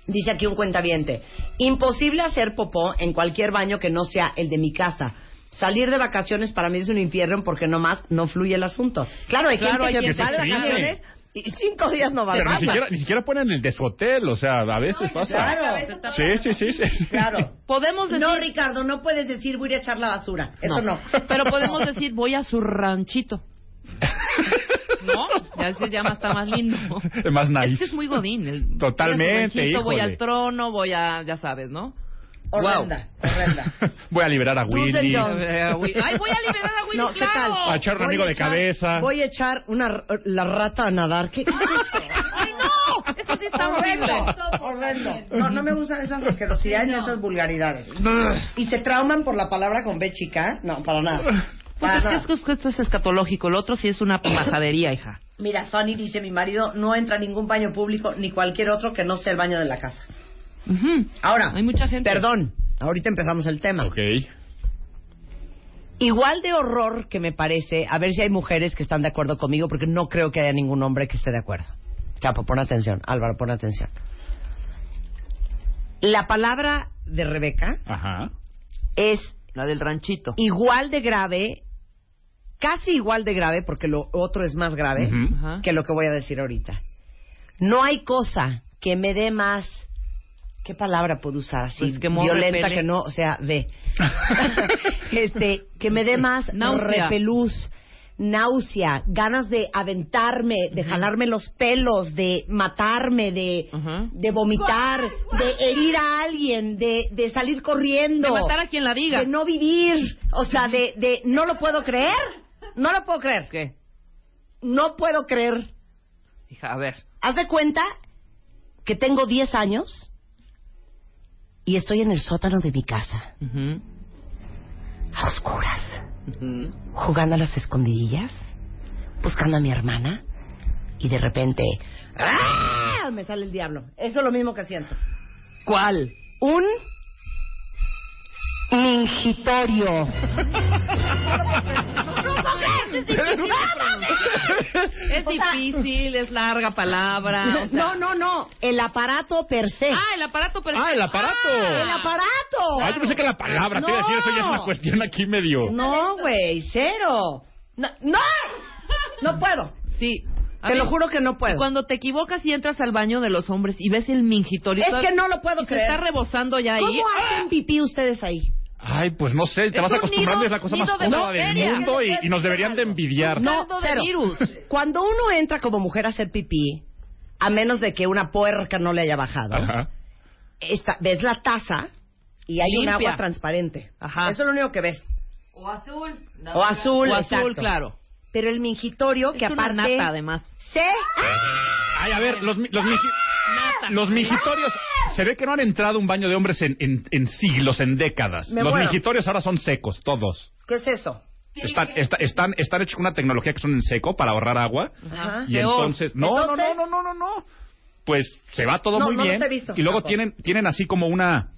dice aquí un cuentaviente. Imposible hacer popó en cualquier baño que no sea el de mi casa. Salir de vacaciones para mí es un infierno porque nomás no fluye el asunto. Claro, hay Claro, gente hay que va de vacaciones y cinco días no va a Pero ni siquiera, ni siquiera ponen el de su hotel, o sea, a veces pasa. Claro, Sí, sí, sí, sí. claro. Podemos decir, No, Ricardo, no puedes decir voy a echar la basura. Eso no. Pero podemos decir, voy a su ranchito. ¿No? Ya ese llama está más lindo. Es más nice. Es que es muy godín. el- Totalmente, voy ranchito, al trono, voy a, ya sabes, ¿no? Horrenda, horrenda. Voy a liberar a Willy. Ay, voy a liberar a Willy, No, ¿qué claro. tal? A echar un Voy amigo de echar- cabeza. Voy a echar una r- la rata a nadar. ¿Qué, qué es eso? ¡Ay, no! Eso sí está horrible. Horrendo. No, no me gustan esas asquerosidades ni esas vulgaridades. Y se trauman por la palabra con B chica. No, para nada. Pues Para es que nada. esto, es- esto es escatológico, el otro sí es una majadería, hija. Mira, Sonny dice, mi marido no entra a ningún baño público ni cualquier otro que no sea el baño de la casa. Ahora, Hay mucha gente. perdón, ahorita empezamos el tema. Ok. Igual de horror que me parece, a ver si hay mujeres que están de acuerdo conmigo, porque no creo que haya ningún hombre que esté de acuerdo. Chapo, pon atención. Álvaro, pon atención. La palabra de Rebeca Ajá. es La del ranchito. igual de grave, casi igual de grave, porque lo otro es más grave, que lo que voy a decir ahorita. No hay cosa que me dé más. ¿Qué palabra puedo usar así? Pues que violenta repele. que no, o sea, de. este, que me dé más Náusea. repelús, náusea, ganas de aventarme, de jalarme los pelos, de matarme, de, de vomitar, de herir a alguien, de, de salir corriendo. De matar a quien la diga. De no vivir. O sea, de, de no lo puedo creer. No lo puedo creer. ¿Qué? No puedo creer. Hija, a ver. Haz de cuenta que tengo 10 años y estoy en el sótano de mi casa, Ujú. a oscuras, jugando a las escondidillas, buscando a mi hermana y de repente ¡ah! me sale el diablo. Eso es lo mismo que siento. ¿Cuál? Un mingitorio. Es O sea- difícil, es larga palabra. o sea- No, no, no. El aparato per se. Ah, el aparato perfecto. Ah, el aparato. El aparato. Ah, yo pensé que la palabra, te iba a decir, eso ya es una cuestión aquí medio. No, güey, cero. No, no, no puedo. Sí. Te lo juro que no puedo. Cuando te equivocas y entras al baño de los hombres y ves el mingitorio. Es que no lo puedo y se creer. está rebosando ya ahí. ¿Cómo hacen pipí ustedes ahí? Ay, pues no sé, te Es vas acostumbrando, nido- es la cosa más de cómoda del mundo y, y nos deberían de envidiar. No, cero. virus. Cuando uno entra como mujer a hacer pipí, a menos de que una puerca no le haya bajado, Ajá. esta- ves la taza y hay un agua transparente. Ajá. Eso es lo único que ves. O azul. O azul, O azul, claro. Pero el mingitorio, que una aparte nata, además. se... Ay, a ver, los, los, miji- Los migitorios. Se ve que no han entrado un baño de hombres en, en, en siglos, en décadas. Me los muero. migitorios ahora son secos, todos. ¿Qué es eso? Están, está- están, están hechos con una tecnología que son en seco para ahorrar agua. Ajá. Y entonces. No, no, Entonces- no, no, no, no, no. Pues se va todo No, muy no los bien. he visto, y luego tienen así como una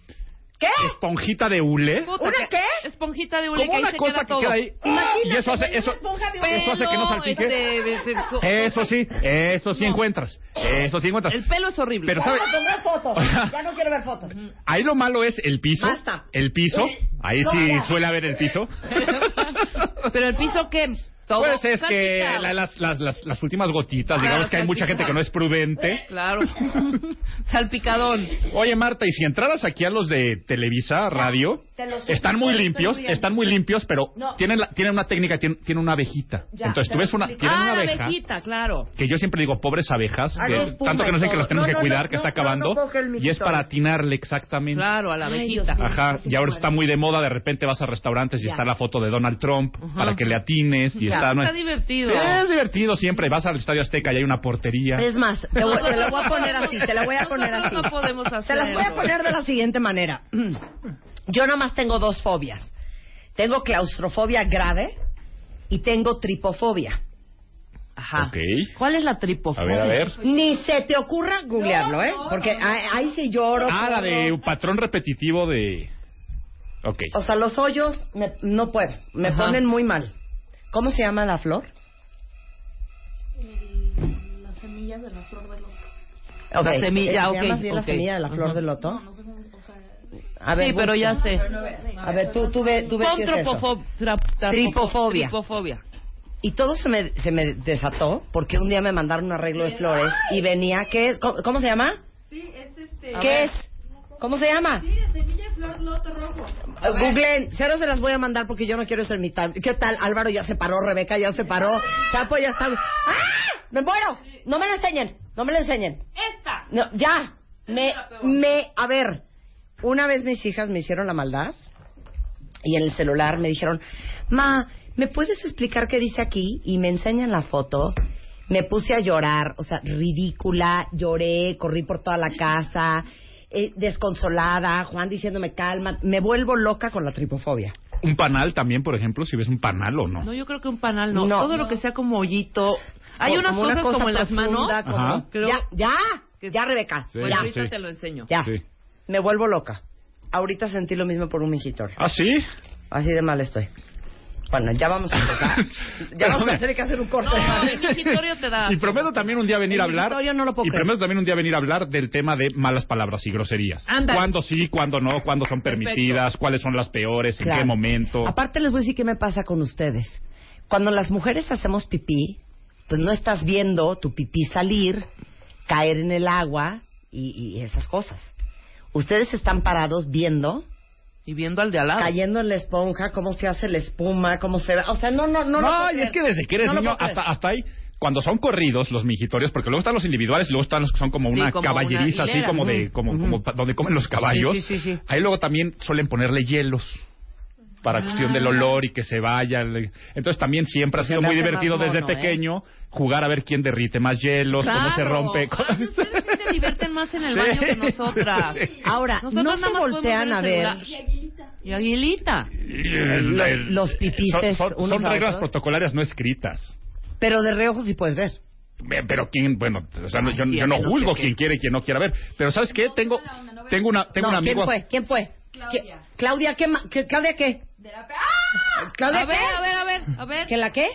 ¿Qué? esponjita de hule. Puta, ¿Una qué? Esponjita de hule Como que ahí una se cosa queda que todo. queda ahí. Imagínate, Y eso hace, eso, una esponja de eso hace que no salpique. este, este, Eso sí, eso sí No. encuentras. Eso sí encuentras. El pelo es horrible. Pero ¿sabe? Vamos a tomar fotos. Ya no quiero ver fotos. Ahí lo malo es el piso. Basta. El piso. Ahí No, sí ya. suele haber el piso. Pero el piso que todo Pues es que la- las, las, las, las últimas gotitas, digamos Ah, que hay mucha gente que no es prudente. Claro. Salpicadón. Oye, Marta, y si entraras aquí a los de Televisa, radio, están muy limpios, están muy limpios, pero No. tienen, la- tienen una técnica, tienen, tienen una abejita. Ya, Entonces tú ves una, tienen ah, una la abeja, abejita, claro. que yo siempre digo, pobres abejas, que- espuma tanto que no sé que las tenemos No, que no, cuidar, no, que no, está no, no acabando, y es para atinarle exactamente. Claro, a la abejita. Ajá, y ahora está muy de moda, de repente vas a restaurantes y Ya. está la foto de Donald Trump para que le atines y Ya. está... no Está es- divertido. Sí, es divertido siempre, vas al Estadio Azteca y hay una portería. Es más, te, voy- te la voy a poner así, te la voy a poner así. no podemos Te las voy a poner de la siguiente manera. Yo nada más tengo dos fobias. Tengo claustrofobia grave y tengo tripofobia. Ajá. ¿Cuál es la A tripofobia? ver, a ver. Ni se te ocurra googlearlo, ¿eh? Porque ahí, sí lloro. Ah, la de un patrón repetitivo de... Ok. O sea, los hoyos me- no puedo, me Ajá. ponen muy mal. ¿Cómo se llama la flor? La semilla de la flor del otro. Ok, La semilla, ¿se ok, llama así la semilla de la flor del loto? No A ver, sí, pero ya sé. A ver, tú, tú ve, tú ve Pon si es eso. tropofob- tra- tra- Tripofobia. Tripofobia. Y todo se me, se me desató porque un día me mandaron un arreglo de flores y venía, ¿qué es? ¿Cómo, cómo se llama? Sí, es este. ¿Qué es? ¿Cómo se llama? Sí, semilla de flor loto rojo. Googleen, cero se las voy a mandar porque yo no quiero ser mitad. ¿Qué tal? Álvaro ya se paró, Rebeca ya se paró, Chapo ya está. ¡Ah! ¡Me muero! No me lo enseñen, no me lo enseñen. Esta. No, ya. Me, me, a ver, una vez mis hijas me hicieron la maldad y en el celular me dijeron, ma, ¿me puedes explicar qué dice aquí? Y me enseñan la foto. Me puse a llorar, o sea, ridícula, lloré, corrí por toda la casa, eh, desconsolada, Juan diciéndome calma, me vuelvo loca con la tripofobia. Un panal también, por ejemplo, si ves un panal o no. No, yo creo que un panal no. No. Todo lo que sea como hoyito. Hay Como unas una cosas cosa como en las manos. como-. Creo- Ya, ya, ya, Rebeca. Sí, ya, ahorita sí. te lo enseño. ya. Sí. Me vuelvo loca. Ahorita sentí lo mismo por un mijitorio. ¿Ah, sí? Así de mal estoy. Bueno, ya vamos a empezar. ya vamos a tener que hacer un corte. No, el mingitorio te da. Y prometo también un día venir a El hablar. mingitorio no lo puedo y creer. prometo también un día venir a hablar del tema de malas palabras y groserías. Ándale. ¿Cuándo sí, cuándo no? ¿Cuándo son permitidas? ¿Cuáles son las peores? ¿En Claro. qué momento? Aparte les voy a decir qué me pasa con ustedes. Cuando las mujeres hacemos pipí, pues no estás viendo tu pipí salir, caer en el agua y, y esas cosas. Ustedes están parados viendo, Y viendo al de al lado. cayendo en la esponja, cómo se hace la espuma, cómo se va. O sea, no, no, no. No, y es que desde que eres No niño hasta, hasta ahí, cuando son corridos los mijitorios, porque luego están los individuales y luego están los que son como Sí, una como caballeriza, una así como de, como, Ujú. como pa- donde comen los caballos. Sí, sí. Ahí luego también suelen ponerle hielos para cuestión del olor y que se vaya. Entonces también siempre ha Pues sido muy divertido desde ¿eh? pequeño jugar a ver quién derrite más hielos, cómo se Claro. rompe. Se divierten más en el Sí. baño que nosotras. Ahora, Nosotros no se voltean a ver. Y Aguilita. Y el- Los- el- los Son, son- son reglas otros. protocolarias no escritas. Pero de reojo sí puedes ver. Pero quién, bueno, o sea, no- yo, yo no juzgo quién quiere y quién no quiera ver. Pero ¿sabes qué? Tengo, tengo una, tengo no, un ¿quién amigo. fue? ¿Quién fue? ¿Qué- Claudia, ¿qué? qué- ¿Claudia qué? ¿Claudia A ver, qué? a ver, a ver, a ver. ¿Que la qué?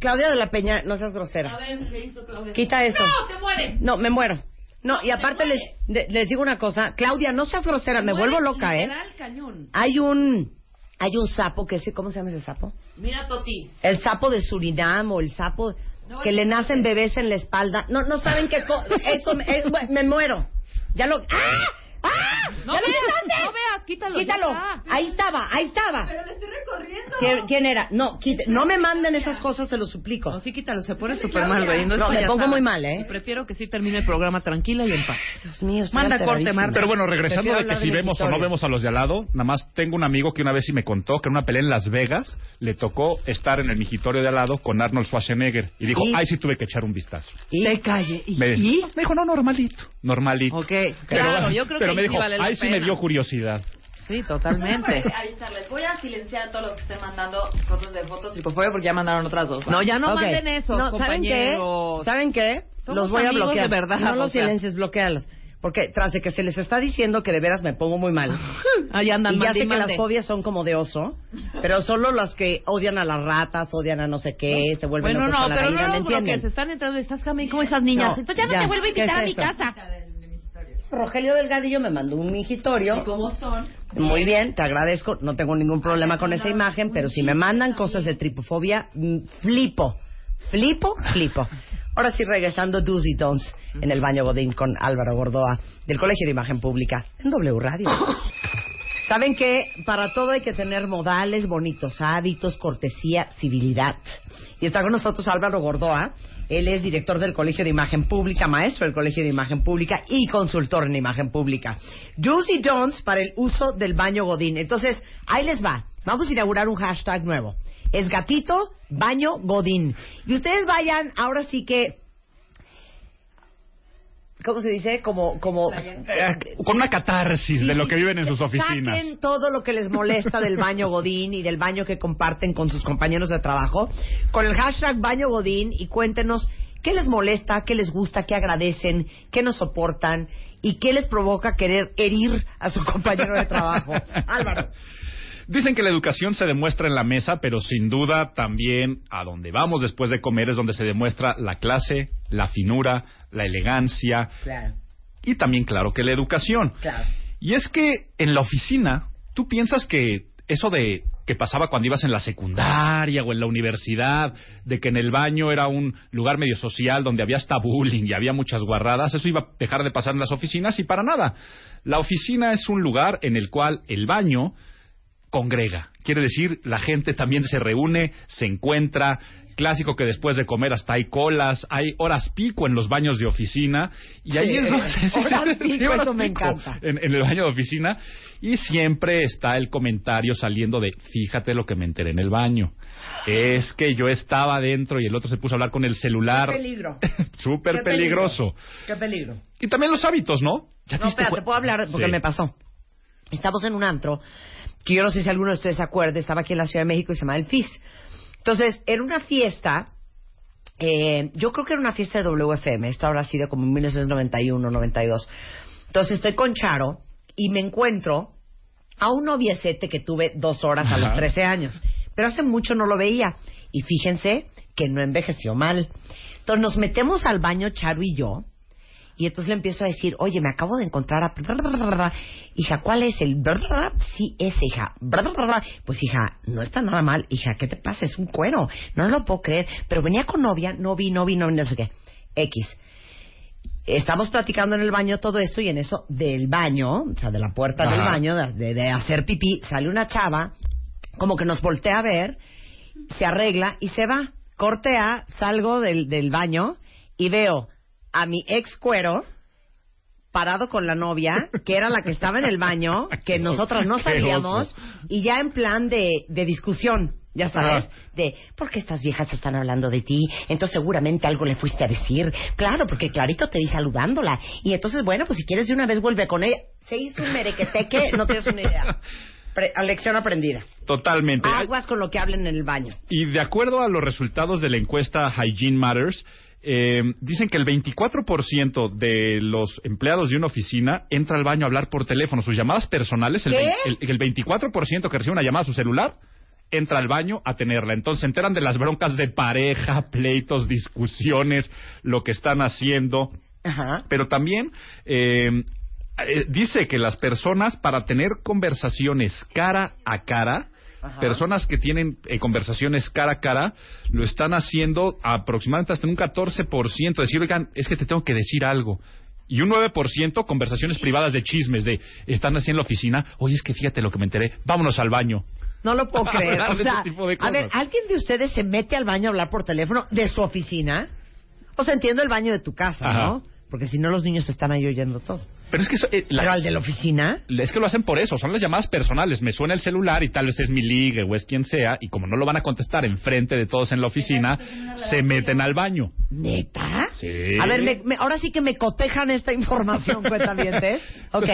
Claudia de la Peña, no seas grosera. A ver, ¿qué hizo Claudia? Quita eso. No, te mueres. No, me muero. No, y aparte les, de- les digo una cosa. Claudia, no seas grosera, me vuelvo loca, ¿eh? Literal, cañón. Hay un, hay un sapo que ese, ¿cómo se llama ese sapo? Mira, Toti. El sapo de Surinam o el sapo que le nacen bebés en la espalda. No, no saben qué co- eso me, es- me muero. Ya lo, ¡ah! ¡Ah! No ¡Ya lo veas, no veas, quítalo. Quítalo. Ahí estaba, ahí estaba. Pero le estoy recorriendo. ¿Quién, quién era? No, quite- no me manden esas cosas, se lo suplico. No, sí, quítalo, se pone súper mal, güey. No, No, me pongo muy mal, ¿eh? Y prefiero que sí termine el programa tranquila y en paz. Dios mío, Manda corte. Marta. Pero bueno, regresando Prefiero de que si de vemos o no vemos a los de al lado, nada más tengo un amigo que una vez sí me contó que en una pelea en Las Vegas le tocó estar en el mijitorio de al lado con Arnold Schwarzenegger y dijo, ¿Y? ay, sí tuve que echar un vistazo. Te calle. ¿Y? Me, ¿Y? me dijo, no, normalito, normalito. Ok, Pero, claro, yo creo pero que me ahí dijo, sí vale la ay, sí me dio curiosidad. Sí, totalmente. avisarles. Voy a silenciar a todos los que estén mandando fotos de fotos tripofobia porque ya mandaron otras dos. No, ya no Ok. manden eso, No, ¿saben qué? ¿Saben qué? Somos los voy a amigos bloquear. de verdad, no los silencies, bloquealos. Porque tras de que se les está diciendo que de veras me pongo muy mal. Ahí andan y ya mande y sé que mande. las fobias son como de oso, pero solo las que odian a las ratas, odian a no sé qué, se vuelven Bueno, locos no, con la pero gallina, no ¿me los bloquees. entienden? Están entrando, estás como esas niñas. No, Entonces ya no ya. te vuelvo a ¿Qué invitar a es mi eso? casa. Rogelio Delgadillo me mandó un mingitorio. ¿Cómo son? Muy bien, te agradezco. No tengo ningún problema con esa imagen, pero si me mandan cosas de tripofobia, mm, flipo. Flipo, flipo. Ahora sí, regresando do's y don'ts en el baño Godín con Álvaro Gordoa del Colegio de Imagen Pública en W Radio. Saben que para todo hay que tener modales, bonitos hábitos, cortesía, civilidad. Y está con nosotros Álvaro Gordoa. Él es director del Colegio de Imagen Pública, maestro del Colegio de Imagen Pública y consultor en imagen pública. Do's y don'ts para el uso del baño Godín. Entonces, ahí les va. Vamos a inaugurar un hashtag nuevo. Es gatito baño Godín. Y ustedes vayan, ahora sí que ¿cómo se dice? Como, como Eh, con una catarsis de lo que viven en sus oficinas. Saquen todo lo que les molesta del baño Godín y del baño que comparten con sus compañeros de trabajo con el hashtag baño Godín y cuéntenos qué les molesta, qué les gusta, qué agradecen, qué nos soportan y qué les provoca querer herir a su compañero de trabajo. Álvaro. Dicen que la educación se demuestra en la mesa, pero sin duda también a donde vamos después de comer es donde se demuestra la clase, la finura, la elegancia Claro, y también, claro, que la educación. claro. Y es que en la oficina, tú piensas que eso de que pasaba cuando ibas en la secundaria o en la universidad, de que en el baño era un lugar medio social donde había hasta bullying y había muchas guarradas, eso iba a dejar de pasar en las oficinas y para nada. La oficina es un lugar en el cual el baño congrega. Quiere decir, la gente también se reúne, se encuentra. Clásico que después de comer hasta hay colas, hay horas pico en los baños de oficina. Y ahí Sí, es donde... sí, sí, horas sí, pico, horas eso me pico encanta. En, en el baño de oficina. Y siempre está el comentario saliendo de, fíjate lo que me enteré en el baño. Es que yo estaba adentro y el otro se puso a hablar con el celular. Qué peligro. Súper Qué peligroso. Qué peligro. Y también los hábitos, ¿no? ¿Ya te No, diste espera, te cuen- puedo hablar porque Sí. me pasó. Estamos en un antro que yo no sé si alguno de ustedes se acuerda, estaba aquí en la Ciudad de México y se llama el FIS. Entonces, era una fiesta, eh, yo creo que era una fiesta de WFM, esto habrá sido como en 1991, 92. Entonces estoy con Charo y me encuentro a un noviecete que tuve dos horas a los Ajá. 13 años, pero hace mucho no lo veía. Y fíjense que no envejeció mal. Entonces nos metemos al baño, Charo y yo, y entonces le empiezo a decir, oye, me acabo de encontrar a... Hija, ¿cuál es el... Sí, ese, hija. Pues, hija, no está nada mal. Hija, ¿qué te pasa? Es un cuero. No lo puedo creer. Pero venía con novia, no vi, no vi, no vi, no sé qué. X. Estamos platicando en el baño todo esto y en eso del baño, o sea, de la puerta del baño, de, de- de hacer pipí, sale una chava, como que nos voltea a ver, se arregla y se va. Corte A, salgo del, del baño y veo a mi ex cuero parado con la novia, que era la que estaba en el baño, que nosotras no sabíamos, y ya en plan de, de discusión, ya sabes, de ¿por qué estas viejas están hablando de ti? Entonces seguramente algo le fuiste a decir. Claro, porque Clarito te di saludándola. Y entonces, bueno, pues si quieres de una vez vuelve con ella. Se hizo un merequeteque, no tienes una idea. Pre- lección aprendida. Totalmente. Aguas con lo que hablen en el baño. Y de acuerdo a los resultados de la encuesta Hygiene Matters, eh, dicen que el 24% de los empleados de una oficina entra al baño a hablar por teléfono. Sus llamadas personales, el, el, el 24% que recibe una llamada a su celular, entra al baño a tenerla. Entonces se enteran de las broncas de pareja, pleitos, discusiones, lo que están haciendo. Pero también eh, eh, dice que las personas, para tener conversaciones cara a cara, Ajá. personas que tienen eh, conversaciones cara a cara, lo están haciendo aproximadamente hasta un 14%. Decir, oigan, es que te tengo que decir algo. Y un 9% conversaciones privadas de chismes, de están así en la oficina, oye, es que fíjate lo que me enteré, vámonos al baño. No lo puedo creer. O sea, a ver. ¿alguien de ustedes se mete al baño a hablar por teléfono de su oficina? O sea, entiendo el baño de tu casa, Ajá. ¿no? Porque si no, los niños están ahí oyendo todo. Pero es que eso, eh, la- Pero al de la oficina. Es que lo hacen por eso, son las llamadas personales. Me suena el celular y tal vez es mi ligue o es quien sea, y como no lo van a contestar enfrente de todos en la oficina, se meten al baño. ¿Neta? Sí. A ver, me- me- ahora sí que me cotejan esta información, cuentavientes. Ok.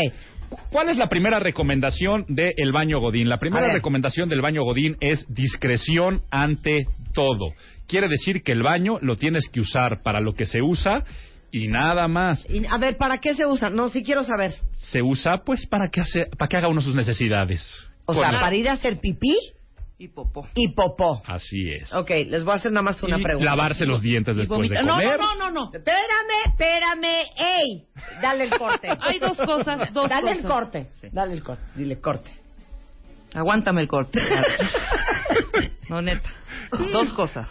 ¿Cuál es la primera recomendación del baño Godín? La primera recomendación del baño Godín es discreción ante todo. Quiere decir que el baño lo tienes que usar para lo que se usa y nada más. Y, a ver, ¿para qué se usa? No, sí quiero saber. Se usa pues para que, hace, para que haga uno sus necesidades. O sea, para ir a hacer pipí Y popó. y popó. Así es. Ok, les voy a hacer nada más una Y pregunta. lavarse los dientes después de Vomita- no, comer. no, no, no, no. Espérame, espérame. ¡Ey! Dale el corte. Hay dos cosas, dos Dale el corte. Dale el corte. Dile corte. Aguántame el corte. No, neta. Dos cosas.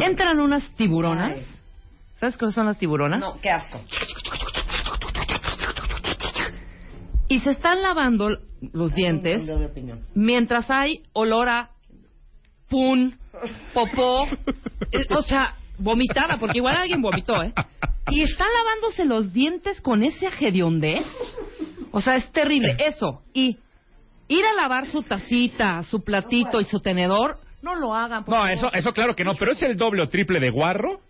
Entran unas tiburonas. Ay. ¿Sabes qué son las tiburonas? No, qué asco. Y se están lavando los dientes mientras hay olor a pun, popó, eh, o sea, vomitada, porque igual alguien vomitó, ¿eh? Y están lavándose los dientes con ese agediondez. O sea, es terrible. Eso. Y ir a lavar su tacita, su platito y su tenedor, no lo hagan. por No, favor. eso, eso claro que no, pero es el doble o triple de guarro.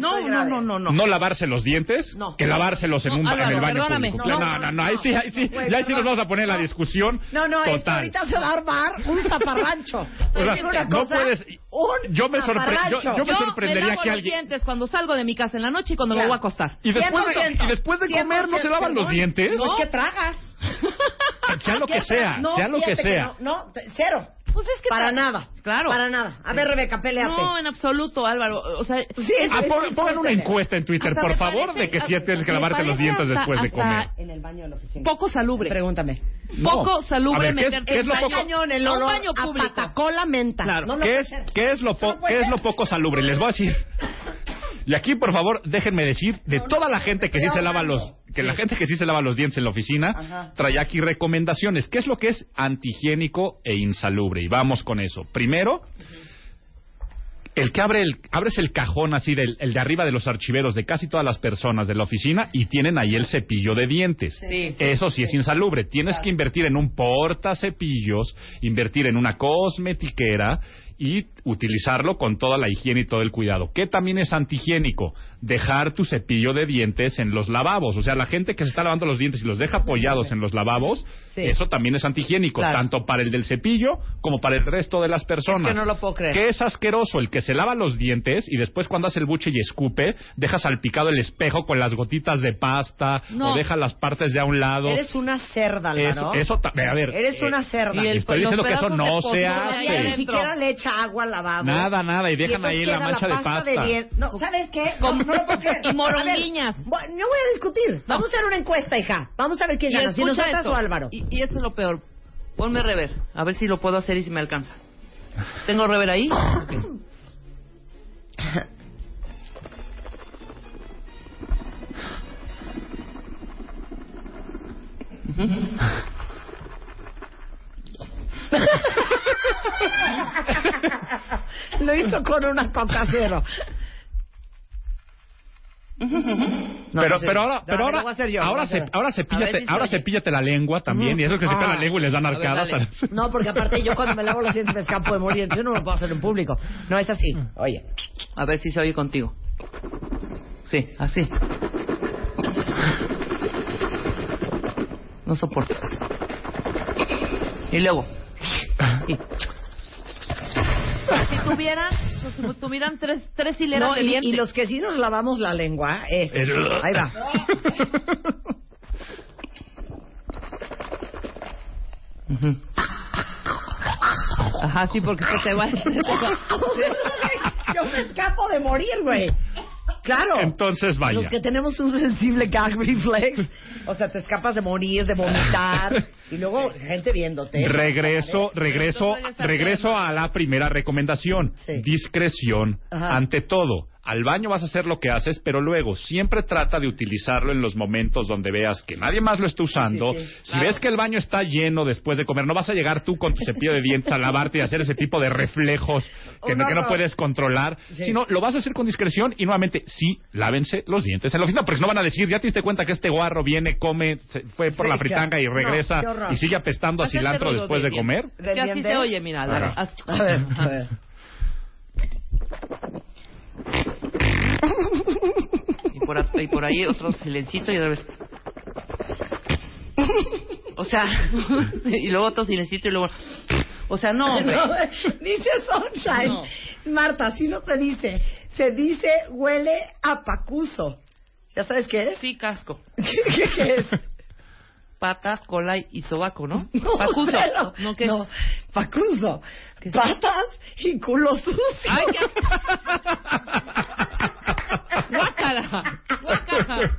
No, no, no, no, no. No lavarse los dientes, No. que lavárselos en, un, Álvaro, en el baño perdóname. público. No, no, no, no, ahí sí, ahí sí, Güey, ya ahí sí nos vamos a poner en la discusión. No, no, esto total. ahorita se va a armar un zaparrancho. O sea, una no cosa, puedes- Un yo me sorpre- yo- yo me sorprendería lavo que los alguien- dientes cuando salgo de mi casa en la noche y cuando me voy a acostar. Y después, de, 100%. y después de comer no se lavan los 100%. dientes. No, ¿qué tragas? Sea lo que ¿Qué sea, sea lo que sea. no, cero. Pues es que Para nada. Claro. Para nada. A ver, Rebeca, peleate. No, en absoluto, Álvaro. O sea, Sí, es- Ah, es- pon- es- pongan una es- encuesta en Twitter, por favor, parece- de que sí hasta- tienes que lavarte los dientes hasta- después de comer. En el baño de la oficina. poco salubre. Pregúntame. Poco salubre A ver, ¿qué es- meterte qué es lo en poco- un Cañón, el a olor baño a público. patacola menta. Claro. No lo ¿Qué es, qué es lo po- qué es lo poco salubre? Les voy a decir. Y aquí, por favor, déjenme decir de toda la gente que sí se lava los que la gente que sí se lava los dientes en la oficina Ajá. trae aquí recomendaciones. ¿Qué es lo que es antihigiénico e insalubre? Y vamos con eso. Primero, el que abre el abres el cajón así del el de arriba de los archiveros de casi todas las personas de la oficina y tienen ahí el cepillo de dientes. Sí, Eso sí, es insalubre. Tienes que invertir en un portacepillos, invertir en una cosmetiquera y utilizarlo con toda la higiene y todo el cuidado. ¿Qué también es antihigiénico? Dejar tu cepillo de dientes en los lavabos. O sea, la gente que se está lavando los dientes y los deja apoyados en los lavabos, Sí. eso también es antihigiénico, Claro. tanto para el del cepillo como para el resto de las personas. Es que no lo puedo creer. ¿Qué es asqueroso? El que se lava los dientes y después cuando hace el buche y escupe, deja salpicado el espejo con las gotitas de pasta No. o deja las partes de a un lado. Eres una cerda, Álvaro. Eso- eso ta- a ver, Eres eh, una cerda. y el- Estoy diciendo que eso no se hace. Ni siquiera le echa agua al lavabo. Nada, nada, y dejan entonces ahí la mancha de pasta pasta. dien- No, ¿sabes qué? No, no moronguiñas. A ver, bu- no voy a discutir. Vamos a hacer una encuesta, hija. Vamos a ver quién gana, si nosotras esto. o Álvaro. Y, y esto es lo peor. Ponme rever. A ver si lo puedo hacer y si me alcanza. ¿Tengo rever ahí? Lo hizo con una coca cero. No, pero, pero ahora, pero ahora, yo, ahora, se, yo. ahora cepíllate, ahora cepíllate la lengua también, y eso que se cepillan la lengua y les dan arcadas. No, porque aparte yo cuando me lavo los dientes me escapo de morir, entonces no lo puedo hacer en público. No, es así. Oye. A ver si se oye contigo. Sí, así. No soporto. Y luego. Si tuvieran, si tuvieran tres, tres hileras No, de y, dientes. y los que sí nos lavamos la lengua es... Ahí va. Ajá, sí, porque se te va. Yo me escapo de morir, güey. Claro. Entonces, vaya. Los que tenemos un sensible gag reflex. O sea, te escapas de morir, de vomitar. Y luego gente viéndote. Regreso, regreso, regreso a la primera recomendación. Sí. Discreción Ajá. ante todo. Al baño vas a hacer lo que haces, pero luego siempre trata de utilizarlo en los momentos donde veas que nadie más lo está usando. Sí, sí, sí. Si Claro. ves que el baño está lleno después de comer, no vas a llegar tú con tu cepillo de dientes a lavarte y hacer ese tipo de reflejos que, no, que no horror. puedes controlar, Sí. sino lo vas a hacer con discreción y nuevamente sí, lávense los dientes en la oficina, porque si no van a decir, ya te diste cuenta que este guarro viene, come, se fue por Sí, la fritanga y regresa no, y sigue apestando a cilantro después de de comer. Que así se oye, mira. A ver, a ver. Y por, y por ahí otro silencito y otra vez. O sea, y luego otro silencito y luego. O sea, no, hombre. No, dice Sunshine. No. Marta, así no se dice. Se dice huele a pacuso. ¿Ya sabes qué es? Sí, casco. ¿Qué, qué- qué es? Patas, cola y sobaco, ¿no? No, Pacuso. cero. No, ¿qué? No, pacuso. ¿Qué? Patas y culo sucio. ¡Ay. ¡Guácala! ¡Guácala!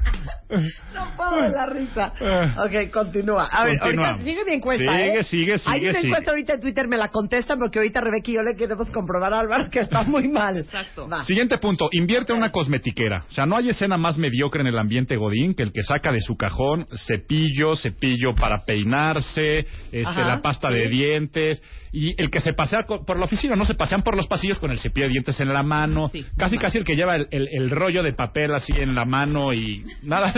No puedo de la risa. Ah. Ok, continúa. A ver, ahorita sigue mi encuesta, Sigue, ¿eh? sigue, Hay sigue, una sigue. encuesta ahorita en Twitter, me la contestan porque ahorita Rebeca y yo le queremos comprobar a Álvaro que está muy mal. Exacto. Va. Siguiente punto, invierte en una cosmetiquera. O sea, no hay escena más mediocre en el ambiente godín que el que saca de su cajón cepillo, cepillo para peinarse, este, Ajá, la pasta sí. de dientes y el que se pasea co- por la oficina, no se pasean por los pasillos con el cepillo de dientes en la mano, Sí. casi casi el que lleva el, el- el rollo de papel así en la mano y nada,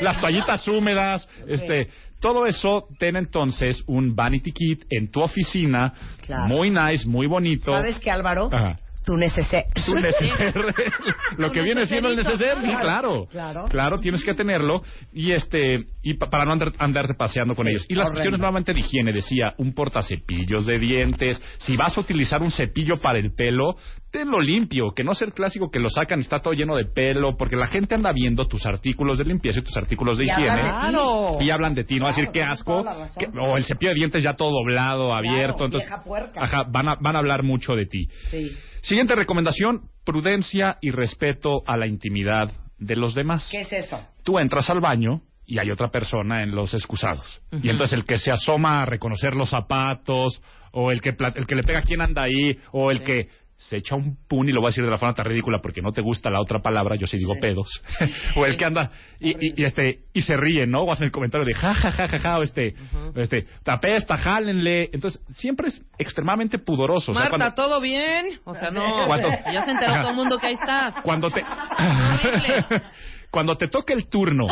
las toallitas húmedas, este, todo eso ten entonces un vanity kit en tu oficina, Claro. muy nice, muy bonito. ¿Sabes qué, Álvaro? Ajá. Tu neceser. Tu neceser. lo que viene siendo el neceser, sí, claro. Claro. Claro, tienes que tenerlo y este y pa- para no andar- andarte paseando con Sí, ellos. Y las cuestiones nuevamente de higiene, decía, un portacepillos de dientes, si vas a utilizar un cepillo para el pelo, tenlo limpio, que no sea el clásico que lo sacan y está todo lleno de pelo, porque la gente anda viendo tus artículos de limpieza y tus artículos de Y higiene. hablan de. Y hablan de ti, no a decir qué asco, que- o el cepillo de dientes ya todo doblado, abierto, entonces ajá, van a, van a hablar mucho de ti. Sí. Siguiente recomendación, prudencia y respeto a la intimidad de los demás. ¿Qué es eso? Tú entras al baño y hay otra persona en los excusados. Y entonces el que se asoma a reconocer los zapatos, o el que, el que le pega a quién anda ahí, o el que se echa un pun, y lo voy a decir de la forma tan ridícula porque no te gusta la otra palabra, yo sí digo pedos, o el que anda y, y- y, este y se ríe, ¿no? O hacen el comentario de ja, ja, ja, ja, ja, o este, este, te apesta, jálenle. Entonces, siempre es extremadamente pudoroso. O sea, Marta, cuando- ¿todo bien? O sea, no. ¿Cuándo? Ya se enteró todo el mundo que ahí estás. cuando te. cuando te toca el turno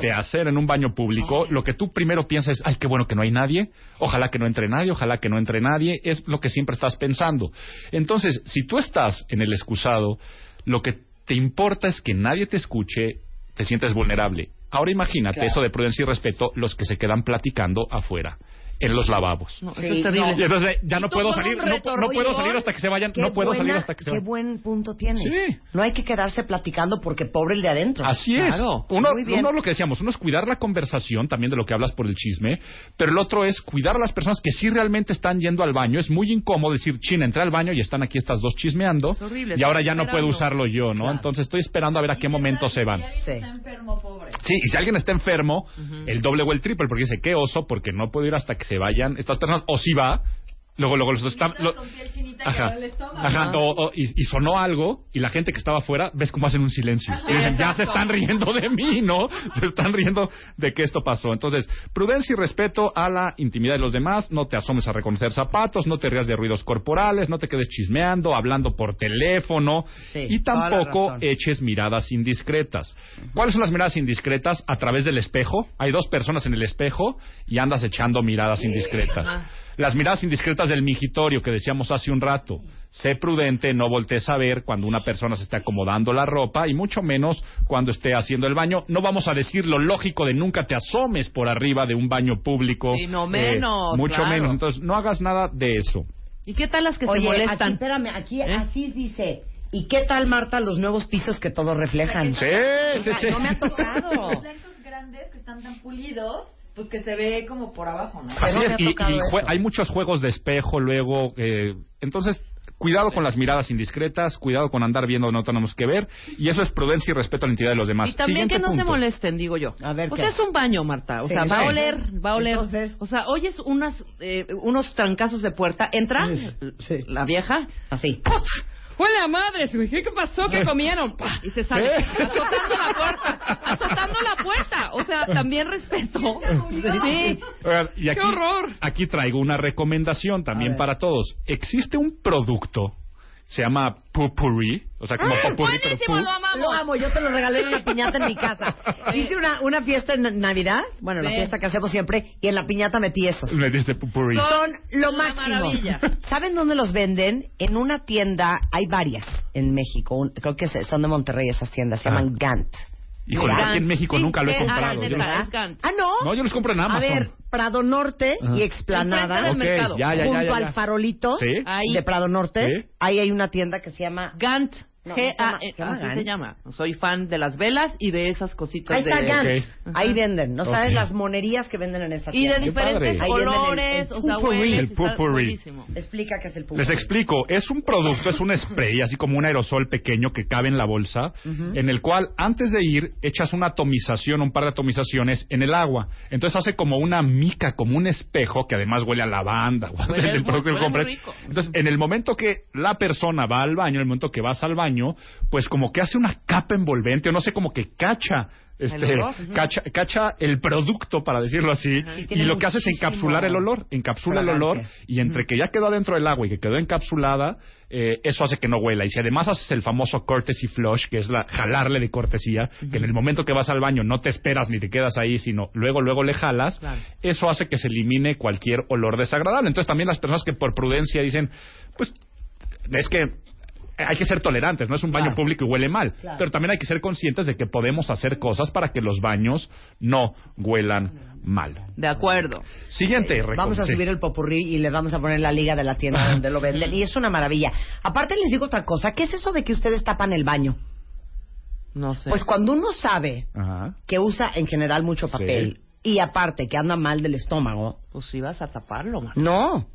de hacer en un baño público, lo que tú primero piensas es, ay, qué bueno que no hay nadie, ojalá que no entre nadie, ojalá que no entre nadie, es lo que siempre estás pensando. Entonces, si tú estás en el excusado, lo que te importa es que nadie te escuche, te sientes vulnerable. Ahora imagínate Claro. eso de prudencia y respeto, los que se quedan platicando afuera, en los lavabos. No, eso es terrible. Y entonces ya no puedo salir, no, puedo salir hasta que se vayan, Qué no puedo salir hasta que se Qué vayan. buen punto tienes. Sí. No hay que quedarse platicando porque pobre el de adentro. Así es. Claro. Uno, Muy bien. uno lo que decíamos, uno es cuidar la conversación también de lo que hablas por el chisme, pero el otro es cuidar a las personas que sí realmente están yendo al baño. Es muy incómodo decir, chin, entré al baño y están aquí estas dos chismeando Es horrible, y ahora ya no puedo usarlo yo, ¿no? Claro. Entonces estoy esperando a ver a qué momento se van. Sí. enfermo, pobre. Sí, y si alguien está enfermo, el doble o el triple, porque dice, qué oso, porque no puedo ir hasta que se vayan estas personas, o si va, luego, luego los están... lo- Ajá, ajá, o- o- y, y sonó algo, y la gente que estaba afuera, ves cómo hacen un silencio. Y dicen, ya se están riendo de mí, ¿no? Se están riendo de que esto pasó. Entonces, prudencia y respeto a la intimidad de los demás, no te asomes a reconocer zapatos, no te rías de ruidos corporales, no te quedes chismeando, hablando por teléfono, Sí, y tampoco eches miradas indiscretas. ¿Cuáles son las miradas indiscretas? A través del espejo. Hay dos personas en el espejo y andas echando miradas indiscretas. Las miradas indiscretas del mingitorio que decíamos hace un rato. Sé prudente, no voltees a ver cuando una persona se está acomodando la ropa y mucho menos cuando esté haciendo el baño. No vamos a decir lo lógico de nunca te asomes por arriba de un baño público. Sí, no Eh, menos, mucho claro. menos. Entonces, no hagas nada de eso. ¿Y qué tal las que Oye, se aquí, molestan? espérame, aquí ¿Eh? así dice. ¿Y qué tal, Marta, los nuevos pisos que todos reflejan? Sí, sí, sí. No me ha tocado. Los lentos grandes que están tan pulidos, pues que se ve como por abajo, ¿no? Así es, y, hay muchos juegos de espejo luego. eh, entonces, cuidado con las miradas indiscretas, cuidado con andar viendo donde no tenemos que ver. Y eso es prudencia y respeto a la intimidad de los demás. Y también Siguiente que no se molesten, digo yo. A ver, o ¿qué? sea, es un baño, Marta. O Sí, sea, sí. va a oler, va a oler. Entonces- o sea, oyes unas, eh, unos trancazos de puerta, entra Sí. la vieja, Así. ¡Hola madre! ¿Qué pasó? ¿Qué comieron? ¡Pah! Y se sale, Sí. azotando la puerta, azotando la puerta. O sea, también respeto. Sí. Oigan, y aquí, ¡Qué horror! Aquí traigo una recomendación también para todos. Existe un producto, se llama Pupuri, o sea, como ¡Ah, popurrí, pero pu- lo amamos! Lo amo, yo te lo regalé en una piñata en mi casa. Hice una, una fiesta en Navidad, bueno, la Sí. fiesta que hacemos siempre, y en la piñata metí esos. Me diste Pupuri. Son lo La máximo. maravilla. ¿Saben dónde los venden? En una tienda, hay varias en México, un- creo que se- son de Monterrey esas tiendas, se Ah. llaman Gant. Híjole, yo aquí en México Sí, nunca lo he eh, comprado. ah, Yo los- Gant. Ah, no. No, yo los compro en A Amazon. ver, Prado Norte Ajá. y Explanada, ya, ya, junto ya, al farolito Sí. De Prado Norte, Sí. ahí hay una tienda que se llama... Gant. No, G se llama- A- se llama así Gant. se llama. Soy fan de las velas y de esas cositas Ahí está de... Gant. Ok. Ahí venden. No sabes Ok. las monerías que venden en esa Y de tienda. Diferentes el- colores, el o sea, El buenísimo. Explica qué es el pulpo. Les explico, es un producto, es un spray, así como un aerosol pequeño que cabe en la bolsa, en el cual antes de ir echas una atomización, un par de atomizaciones en el agua. Entonces hace como una mica, como un espejo, que además huele a lavanda, Huele muy- producto que rico. Entonces, en el momento que la persona va al baño, en el momento que vas al baño, pues como que hace una capa envolvente, o no sé, como que cacha. Este, olor. cacha, cacha el producto, para decirlo así, Y lo que hace es encapsular el olor, encapsula el olor, y entre que ya quedó adentro del agua y que quedó encapsulada, eh, eso hace que no huela. Y si además haces el famoso courtesy flush, que es la jalarle de cortesía, que en el momento que vas al baño no te esperas ni te quedas ahí, sino luego, luego le jalas, Claro. eso hace que se elimine cualquier olor desagradable. Entonces también las personas que por prudencia dicen, pues, es que hay que ser tolerantes, no es un baño Claro. público y huele mal, Claro. pero también hay que ser conscientes de que podemos hacer cosas para que los baños no huelan mal. De acuerdo. Siguiente, Vamos a subir el popurrí y le vamos a poner la liga de la tienda donde lo venden. Y es una maravilla. Aparte les digo otra cosa. ¿Qué es eso de que ustedes tapan el baño? No sé. Pues cuando uno sabe Ajá. que usa en general mucho papel y aparte que anda mal del estómago, Pues si vas a taparlo, Marta. no.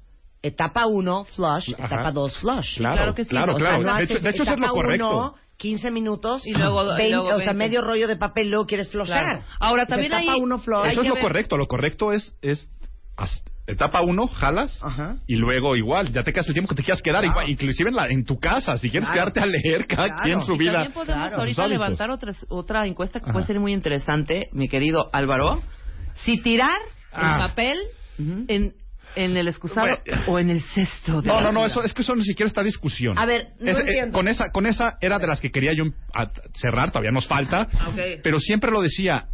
Etapa 1, flush. Ajá. Etapa 2, flush. Claro, claro que sí. claro, O sea, claro. no de hecho, haces de hecho eso es lo etapa correcto. uno, 15 minutos Y luego- y 20, luego o sea, 20. medio rollo de papel, luego quieres floshar. Claro. Ahora, también etapa hay- 1, flush. hay Eso es que lo ver- correcto. Lo correcto es, es etapa uno, jalas, Ajá. y luego igual, ya te quedas el tiempo que te quieras quedar, Claro. igual, inclusive en, la, en tu casa, si quieres Claro. quedarte a leer cada Claro. quien su Y vida. también podemos Claro. ahorita levantar otra, otra encuesta que Ajá. puede ser muy interesante, mi querido Álvaro. Si tirar Ah. el papel en ¿En el excusado o en el cesto? de No, no, no, eso, es que eso ni siquiera está discusión. A ver, no Es- eh, entiendo. con esa, con esa era de las que quería yo cerrar, todavía nos falta, Ok. pero siempre lo decía,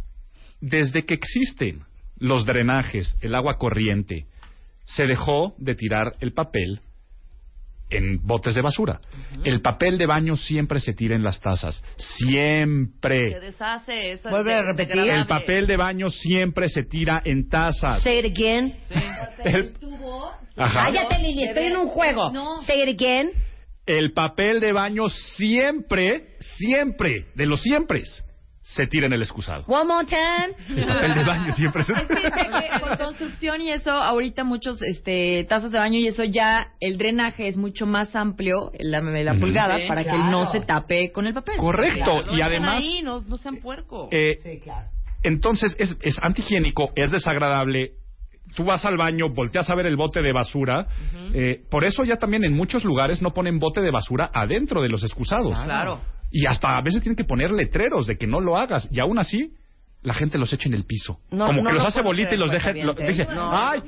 desde que existen los drenajes, el agua corriente, se dejó de tirar el papel en botes de basura. El papel de baño siempre se tira en las tazas, Se siempre. deshace. eso es Vuelve a repetir. El papel de baño siempre se tira en tazas. Say it again. El, Ajá. Cállate, Lili, estoy en un juego. Say it again. el papel de baño siempre, siempre, de los siempre, se tira en el excusado. One more time. El papel de baño siempre Es que por construcción y eso, ahorita muchos este, tazas de baño y eso ya, el drenaje es mucho más amplio, la, la pulgada, Sí, para que no se tape con el papel. Correcto, y además, Ahí, no, no sean puerco. eh, Sí, claro. entonces es, es antihigiénico, es desagradable. Tú vas al baño, volteas a ver el bote de basura. eh, por eso ya también en muchos lugares no ponen bote de basura adentro de los excusados. Claro. Y hasta a veces tienen que poner letreros de que no lo hagas. Y aún así, la gente los echa en el piso. No, Como no que los lo hace bolita y los deja. lo- cuentavientes. dice, No, ¡ay!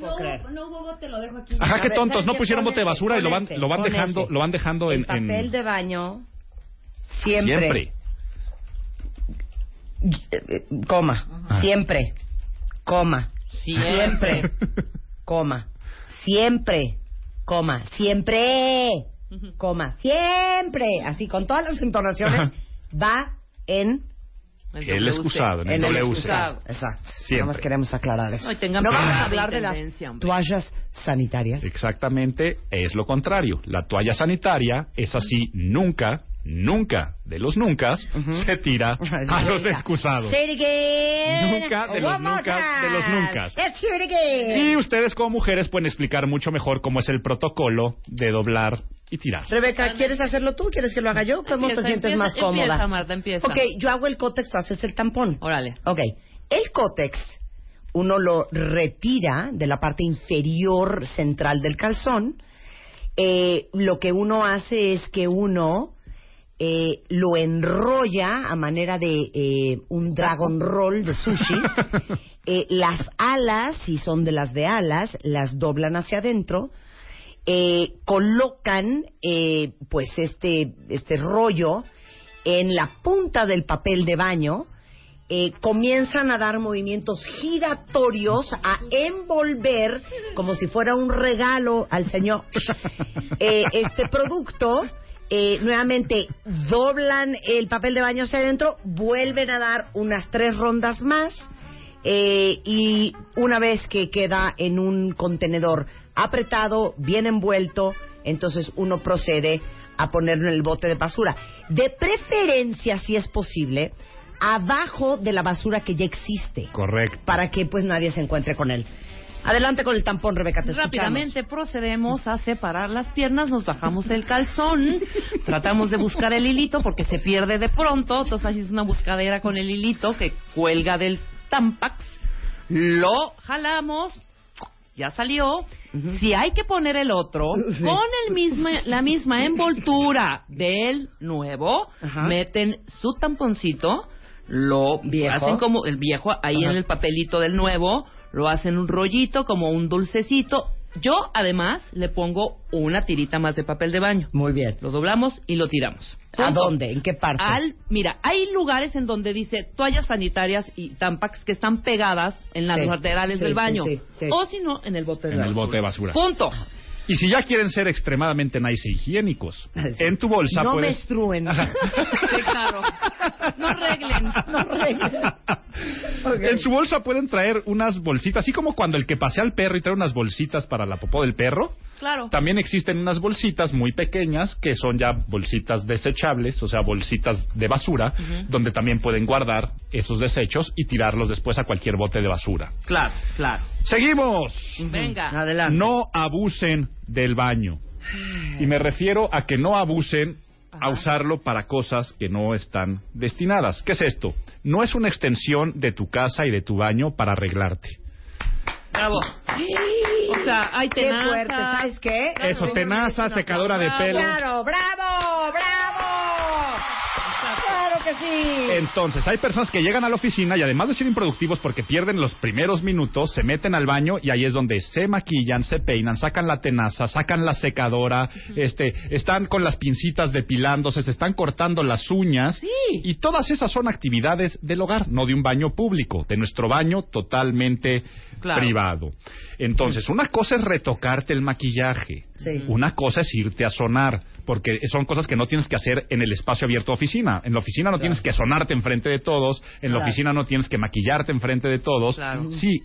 no hubo bote, lo dejo aquí. Ajá, qué ver, tontos, ¿sabes no pusieron bote de ese, basura y lo van, lo van dejando, lo van dejando en, El papel en- de baño siempre, siempre. coma, Ah. siempre, coma, siempre, coma, siempre, coma, siempre, coma, siempre, así con todas las entonaciones va en El excusado, en el el WC. exacto. Siempre. Nada más queremos aclarar eso. No, no vamos a hablar de las hombre. toallas sanitarias. Exactamente, es lo contrario. La toalla sanitaria es así, nunca, nunca, de los nunca, se tira a los excusados. Say it again. Nunca de los nunca, de los nunca. Let's hear it again. Y ustedes como mujeres pueden explicar mucho mejor cómo es el protocolo de doblar y tirar. Rebeca, ¿quieres hacerlo tú? ¿Quieres que lo haga yo? ¿Cómo te sientes empieza, más cómoda? empieza, Marta, empieza. Ok, yo hago el cótex, tú haces el tampón. Órale. Ok, el cótex uno lo retira de la parte inferior central del calzón. Eh, lo que uno hace es que uno eh, lo enrolla a manera de eh, un dragon roll de sushi. Eh, las alas, si son de las de alas, las doblan hacia adentro. Eh, colocan eh, pues este, este rollo en la punta del papel de baño. eh, comienzan a dar movimientos giratorios a envolver como si fuera un regalo al señor eh, este producto eh, nuevamente doblan el papel de baño hacia adentro vuelven a dar unas tres rondas más eh, y una vez que queda en un contenedor apretado, bien envuelto, entonces uno procede a ponerlo en el bote de basura. De preferencia, si es posible, abajo de la basura que ya existe, Correcto. para que pues nadie se encuentre con él. Adelante con el tampón, Rebeca, te escuchamos. Rápidamente procedemos a separar las piernas, nos bajamos el calzón, tratamos de buscar el hilito porque se pierde de pronto, entonces haces una buscadera con el hilito que cuelga del tampax, lo jalamos, ya salió. Si hay que poner el otro, Sí. con el misma, la misma envoltura del nuevo, meten su tamponcito, lo Viejo. hacen como el viejo ahí en el papelito del nuevo, lo hacen un rollito como un dulcecito. Yo además le pongo una tirita más de papel de baño. Muy bien. Lo doblamos y lo tiramos. ¿A dónde? ¿En qué parte? Al, mira, hay lugares en donde dice toallas sanitarias y tampax que están pegadas en las Sí, laterales sí, del baño. sí, sí. O si no, en el bote de En el basura. bote de basura. Punto. Y si ya quieren ser extremadamente nice e higiénicos, en tu bolsa no puedes... menstruen. Sí, claro. No reglen. no reglen. Ok. En su bolsa pueden traer unas bolsitas, así como cuando el que pasea al perro y trae unas bolsitas para la popó del perro. Claro. También existen unas bolsitas muy pequeñas que son ya bolsitas desechables, o sea, bolsitas de basura, donde también pueden guardar esos desechos y tirarlos después a cualquier bote de basura. Claro, claro. Seguimos. Venga. Adelante. No abusen del baño. Y me refiero a que no abusen a usarlo para cosas que no están destinadas. ¿Qué es esto? No es una extensión de tu casa y de tu baño para arreglarte. Bravo. O sea, hay Qué tenaza. fuerte, ¿sabes qué? Eso, tenaza, secadora de pelo. Claro, bravo, bravo. Claro, que sí! Entonces, hay personas que llegan a la oficina y además de ser improductivos porque pierden los primeros minutos, se meten al baño y ahí es donde se maquillan, se peinan, sacan la tenaza, sacan la secadora, este, están con las pincitas depilándose, se están cortando las uñas. Y todas esas son actividades del hogar, no de un baño público, de nuestro baño totalmente Claro. privado. Entonces, una cosa es retocarte el maquillaje. Sí. Una cosa es irte a sonar, porque son cosas que no tienes que hacer en el espacio abierto de oficina. En la oficina no tienes que sonarte enfrente de todos, en la Claro. oficina no tienes que maquillarte enfrente de todos. Sí,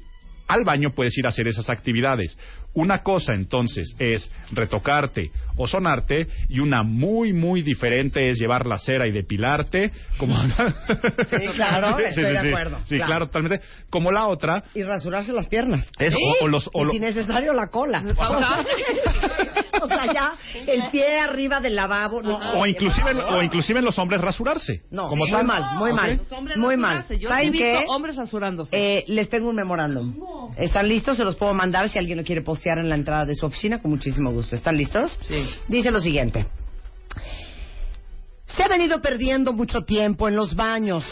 al baño puedes ir a hacer esas actividades. Una cosa entonces es retocarte o sonarte y una muy muy diferente es llevar la cera y depilarte como Sí, claro, estoy de acuerdo. Sí, Claro. claro, totalmente. Como la otra Y rasurarse las piernas. es o, o los o y lo- si necesario la cola. o sea, ya el pie arriba del lavabo. No, o inclusive o inclusive en los hombres rasurarse. No, como muy tal. mal, muy mal. Hombres Muy mal. Yo he ¿Saben visto qué? hombres rasurándose. Eh, les tengo un memorándum. ¿Están listos? Se los puedo mandar si alguien lo quiere postear en la entrada de su oficina con muchísimo gusto. ¿Están listos? Sí. Dice lo siguiente. Se ha venido perdiendo mucho tiempo en los baños.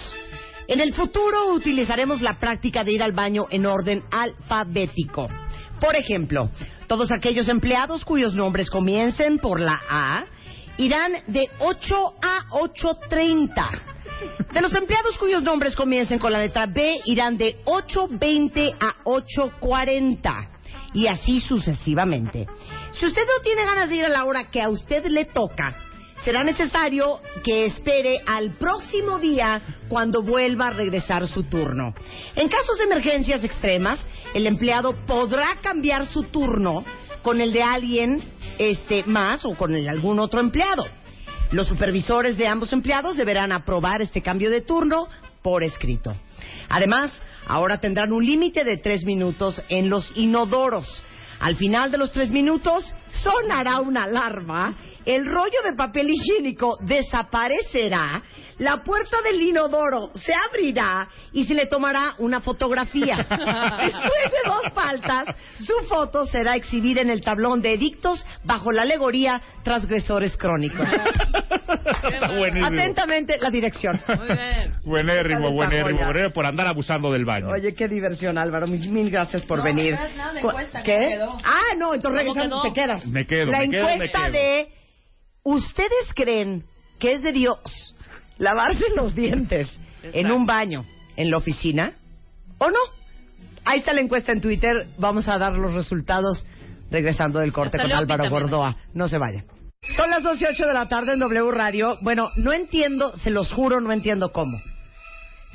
En el futuro utilizaremos la práctica de ir al baño en orden alfabético. Por ejemplo, todos aquellos empleados cuyos nombres comiencen por la A irán de 8 a 8.30. De los empleados cuyos nombres comiencen con la letra B irán de 8.20 a 8.40 y así sucesivamente. Si usted no tiene ganas de ir a la hora que a usted le toca, será necesario que espere al próximo día cuando vuelva a regresar su turno. En casos de emergencias extremas, el empleado podrá cambiar su turno con el de alguien este más o con el algún otro empleado. Los supervisores de ambos empleados deberán aprobar este cambio de turno por escrito. Además, ahora tendrán un límite de tres minutos en los inodoros. Al final de los tres minutos sonará una alarma, el rollo de papel higiénico desaparecerá, la puerta del inodoro se abrirá y se le tomará una fotografía. Después de dos faltas, su foto será exhibida en el tablón de edictos bajo la alegoría transgresores crónicos. Está buenísimo. Atentamente, la dirección. Buenérrimo, Esta buenérrimo, joya. buenérrimo por andar abusando del baño. Oye, qué diversión, Álvaro. Mil, mil gracias por No, venir. no encuesta, ¿Qué? Ah, no, entonces ¿Cómo regresando quedó? te quedas. Me quedo, La me quedo, me encuesta quedo. de ¿Ustedes creen que es de Dios lavarse los dientes en un baño en la oficina o no? Ahí está la encuesta en Twitter. Vamos a dar los resultados regresando del corte Hasta con Álvaro también. Gordoa. No se vayan. Son las 12 y ocho de la tarde en W Radio. Bueno, no entiendo, se los juro, no entiendo cómo.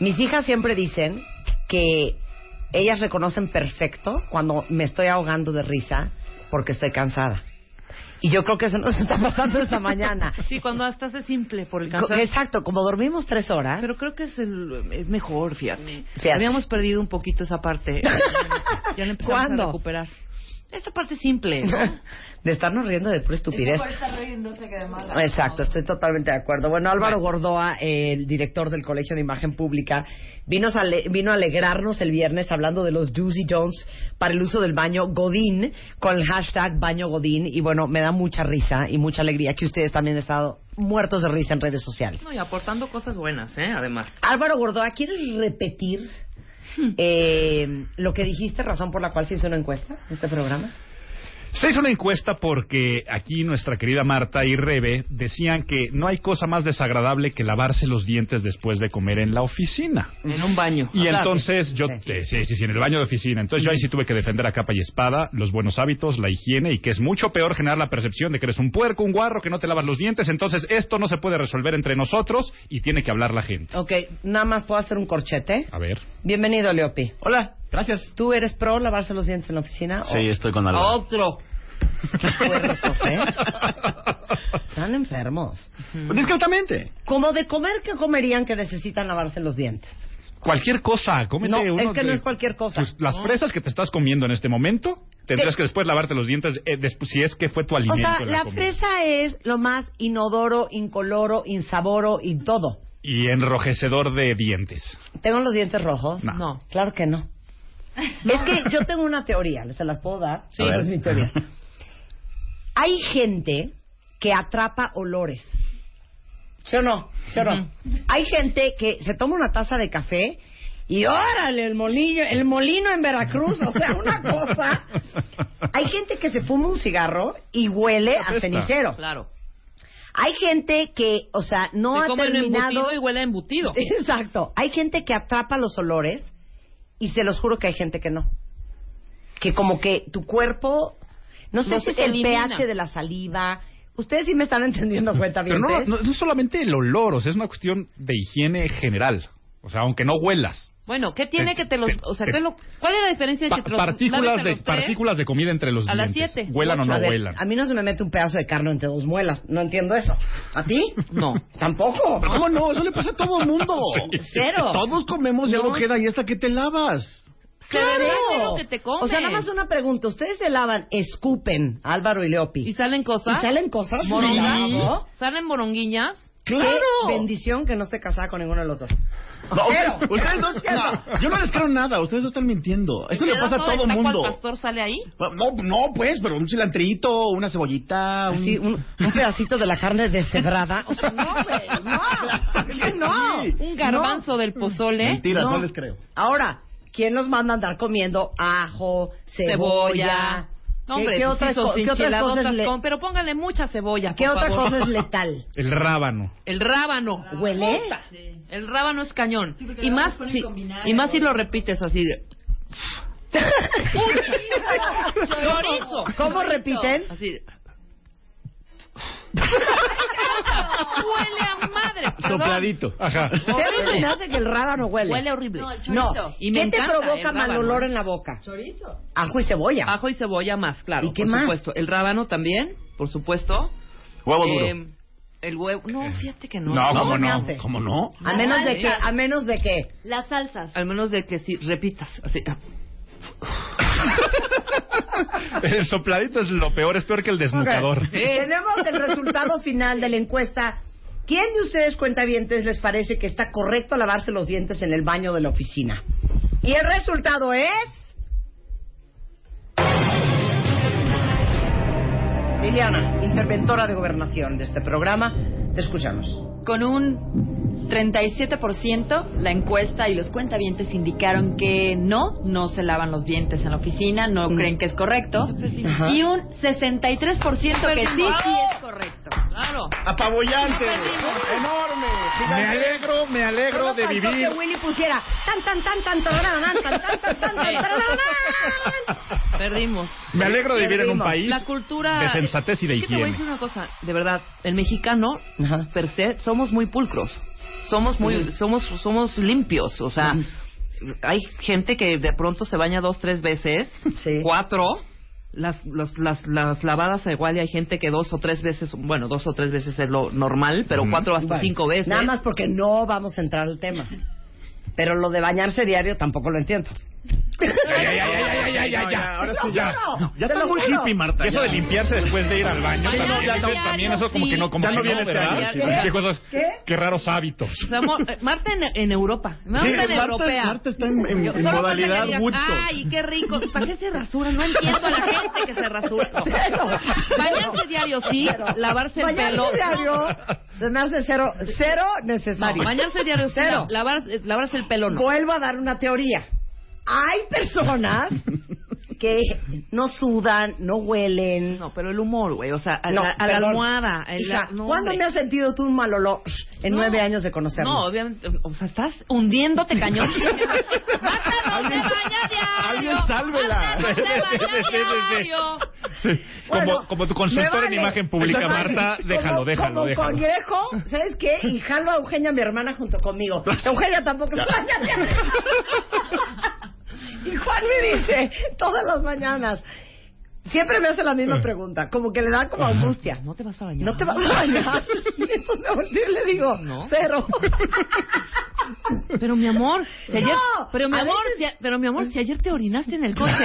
Mis hijas siempre dicen que ellas reconocen perfecto cuando me estoy ahogando de risa porque estoy cansada. Y yo creo que eso nos está pasando esta mañana. Sí, cuando hasta es simple por el cansancio. Exacto, como dormimos tres horas. Pero creo que es, el, es mejor, fíjate. Fíjate. Habíamos perdido un poquito esa parte. ya la empezamos ¿Cuándo? a recuperar. Esta parte simple, ¿no? de estarnos riendo de pura estupidez. Exacto, estoy totalmente de acuerdo. Bueno, Álvaro Gordoa, eh, el director del Colegio de Imagen Pública, vino a, vino a alegrarnos el viernes hablando de los do's y don'ts para el uso del baño Godín con el hashtag baño Godín. Y bueno, me da mucha risa y mucha alegría que ustedes también han estado muertos de risa en redes sociales. No, y aportando cosas buenas, ¿eh? Además. Álvaro Gordoa, ¿quieres repetir eh, lo que dijiste, razón por la cual se hizo una encuesta en este programa? Se hizo una encuesta porque aquí nuestra querida Marta y Rebe decían que no hay cosa más desagradable que lavarse los dientes después de comer en la oficina. En un baño. Y Hablaste. entonces yo, eh, sí, sí, sí, en el baño de oficina. Entonces yo ahí sí tuve que defender a capa y espada los buenos hábitos, la higiene y que es mucho peor generar la percepción de que eres un puerco, un guarro, que no te lavas los dientes. Entonces esto no se puede resolver entre nosotros y tiene que hablar la gente. Ok, nada más puedo hacer un corchete. A ver. Bienvenido, Leopi. Hola, gracias. ¿Tú eres pro lavarse los dientes en la oficina? Sí, estoy con Álvaro. Otro. Puercos, ¿eh? Están enfermos. Discretamente. Como de comer, ¿qué comerían que necesitan lavarse los dientes? Cualquier cosa, cómete No, uno es que no es cualquier cosa. Pues, las No. fresas que te estás comiendo en este momento, tendrás ¿Qué? que después lavarte los dientes eh, después, si es que fue tu O alimento. sea, en la comida. fresa es lo más inodoro, incoloro, insaboro y todo. Y enrojecedor de dientes. ¿Tengo los dientes rojos? No. Claro que no. Es que yo tengo una teoría, ¿se las puedo dar? Sí. Es mi teoría. Hay gente que atrapa olores. ¿Sí o no? ¿Sí o no? Hay gente que se toma una taza de café y órale, el molino, el molino en Veracruz, o sea, una cosa. Hay gente que se fuma un cigarro y huele a cenicero. Claro. Hay gente que, o sea, no Se ha come un terminado. embutido y huele a embutido. Exacto. Hay gente que atrapa los olores y se los juro que hay gente que no. Que como que tu cuerpo, no sé si es el elimina. pH de la saliva. Ustedes sí me están entendiendo cuenta Pero bien. no, no, no es solamente el olor, o sea, es una cuestión de higiene general. O sea, aunque no huelas. Bueno, ¿qué tiene Te- que te los... te- O sea, te- ¿qué es lo- ¿cuál es la diferencia Pa- entre los partículas de los tres? partículas de comida entre los A las siete, Huelan o no A ver, huelan. A mí no se me mete un pedazo de carne entre dos muelas. No entiendo eso. ¿A ti? No. Tampoco. ¿Cómo no? Eso le pasa a todo el mundo. Cero. Todos comemos y algo No. queda y hasta que te lavas. Lo que te comes. O sea, nada más una pregunta. ¿Ustedes se lavan, escupen, Álvaro y Leopi? ¿Y salen cosas? ¿Y salen cosas? ¿Morongas? Claro. ¿Salen moronguiñas? Qué bendición que no esté casada con ninguno de los dos. No, Cero. ustedes dos, no, yo no les creo nada, ustedes dos están mintiendo. Esto le pasa a ¿Pedazo de todo el mundo. al pastor sale ahí? No, no, pues, pero un cilantrito, una cebollita, un... Así, un, un pedacito de la carne deshebrada. O sea, no, güey, no. ¿Por qué no? Un garbanzo del pozole. Mentiras, no. No. les creo. Ahora, ¿quién nos manda a andar comiendo ajo, cebolla? Cebolla. No, ¿Qué- hombre, ¿Qué, pues otras, sí, co- qué otras cosas le- con- pero póngale mucha cebolla, ¿Qué por otra favor. cosa es letal? El rábano. El rábano. ¿Huele? Puta. El rábano es cañón. porque y más si, y más si lo repites así de chorizo. ¿Cómo repiten? Así de- Huele a. perdón. Sopladito. Ajá. ¿Ustedes se me hace que el rábano huele? Huele horrible. No, el chorizo. No. Y me ¿Qué te encanta provoca el mal rábano. olor en la boca? Chorizo. Ajo y cebolla. Ajo y cebolla más, claro. ¿Y qué por más? supuesto. El rábano también, por supuesto. Huevo duro. Eh, el huevo. No, fíjate que no. No, No ¿cómo se me no? hace. ¿Cómo no? A menos de que, a menos de que. Las salsas. Al menos de que si repitas. Así. El sopladito es lo peor, es peor que el desnucador. Ok. Tenemos el resultado final de la encuesta. ¿Quién de ustedes, cuentavientes, les parece que está correcto lavarse los dientes en el baño de la oficina? Y el resultado es... Liliana, interventora de gobernación de este programa, te escuchamos. Con un 37%, la encuesta y los cuentavientes indicaron que no, no se lavan los dientes en la oficina, no creen que es correcto. Ajá. Y un 63% que sí, sí es correcto. Claro. Apabullante. Enorme. Me alegro, me alegro de vivir. que Willy pusiera tan tan tan tan tan tan tan tan tan tarararán. Perdimos. Me alegro de vivir en un país La cultura. de sensatez y de que te voy a higiene. decir una cosa, de verdad, el mexicano, Ajá. per se, somos muy pulcros. Somos muy, somos, somos limpios. O sea, hay gente que de pronto se baña dos, tres veces, Sí. cuatro. Las, las, las, las lavadas igual y hay gente que dos o tres veces, bueno, dos o tres veces es lo normal, pero cuatro hasta Bueno, cinco veces. Nada más porque no vamos a entrar al tema. Pero lo de bañarse diario tampoco lo entiendo. Ya, ya, ya, ya, ya, ya, ya, ya. Ahora sí, Te lo ya. juro, Ya te está muy hippie, Marta. Eso ya. de limpiarse después de ir al baño también, ya, diario, también eso como que no, como. Qué raros hábitos. Eh, Marta en, en Europa. Marta Sí, en Marta- europea. Marta está en- modalidad. Ay, qué rico. ¿Para qué se rasura? No entiendo a la gente que se rasura. Bañarse diario sí, lavarse el pelo. diario se me hace cero, cero necesario. bañarse diario sí, Cero. lavar- lavarse el pelo no. Vuelvo a dar una teoría. Hay personas que no sudan, no huelen. No, pero el humor, güey, o sea, a, No, la, a la perdón. almohada. el- Hija, no, ¿Cuándo hombre. me has sentido tú un mal olor en No. nueve años de conocernos? No, obviamente, o sea, estás hundiéndote cañón. Marta no se baña diario. alguien sálvela. Sí, como, Bueno, como tu me consultor vale. en imagen pública, vale. Marta, déjalo, como, déjalo, como déjalo. conejo, ¿sabes qué? Y jalo a Eugenia, mi hermana, junto conmigo. Eugenia tampoco se baña. Y Juan me dice todas las mañanas, siempre me hace la misma pregunta, como que le da como angustia. No te vas a bañar. ¿No te vas a bañar? Y entonces me volteo y le digo, No. cero. Pero mi amor, si ayer, No, pero mi a amor, veces- si, pero mi amor, si ayer te orinaste en el coche.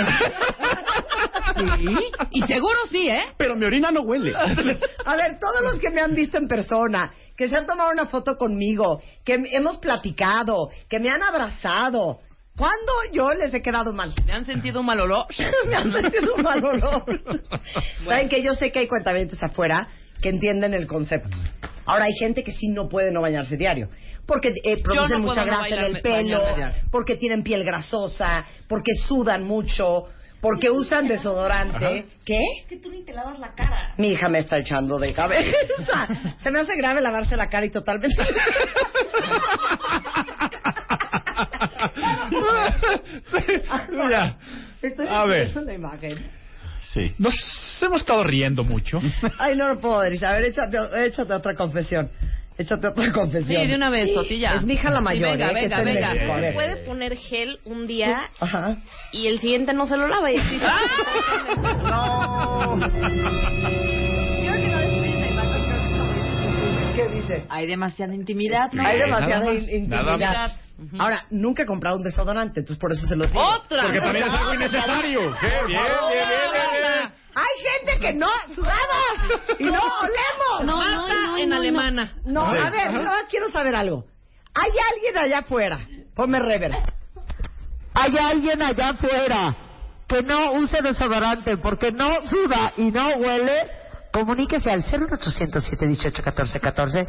sí, y seguro sí, ¿eh? Pero mi orina no huele. A ver, todos los que me han visto en persona, que se han tomado una foto conmigo, que hemos platicado, que me han abrazado, ¿cuándo yo les he quedado mal? ¿Te han sentido un mal olor? me han sentido un mal olor. Saben que yo sé que hay cuentavientes afuera que entienden el concepto. Ahora hay gente que sí no puede no bañarse diario. Porque eh, producen no mucha no grasa en el pelo, porque tienen piel grasosa, porque sudan mucho, porque usan desodorante. Ajá. ¿Qué? Es que tú ni te lavas la cara. Mi hija me está echando de cabeza. Se me hace grave lavarse la cara y totalmente. Ya. Estoy A ver. la imagen. Sí. Nos hemos estado riendo mucho. Ay, no lo puedo decir. A ver, échate, échate otra confesión. Échate otra confesión. Sí, de una vez, Toti, ya. Es mi hija la Sí, mayor, venga, ¿eh? venga, venga. México. Ver. Puede poner gel un día Ajá. y el siguiente no se lo lava. Y así se- No. ¿Qué dice? Hay demasiada intimidad, ¿no? Hay demasiada Nada más, intimidad. nada Ahora, nunca he comprado un desodorante, entonces por eso se los digo. ¡Otra! Porque también es algo innecesario. Qué bien, bien, bien, bien, bien. Hay gente que no sudamos y no olemos. No, no, no, en alemana. No, a ver, nada más quiero saber algo. ¿Hay alguien allá afuera? Ponme rever. ¿Hay alguien allá afuera que no use desodorante porque no suda y no huele? Comuníquese al 01800 718 1414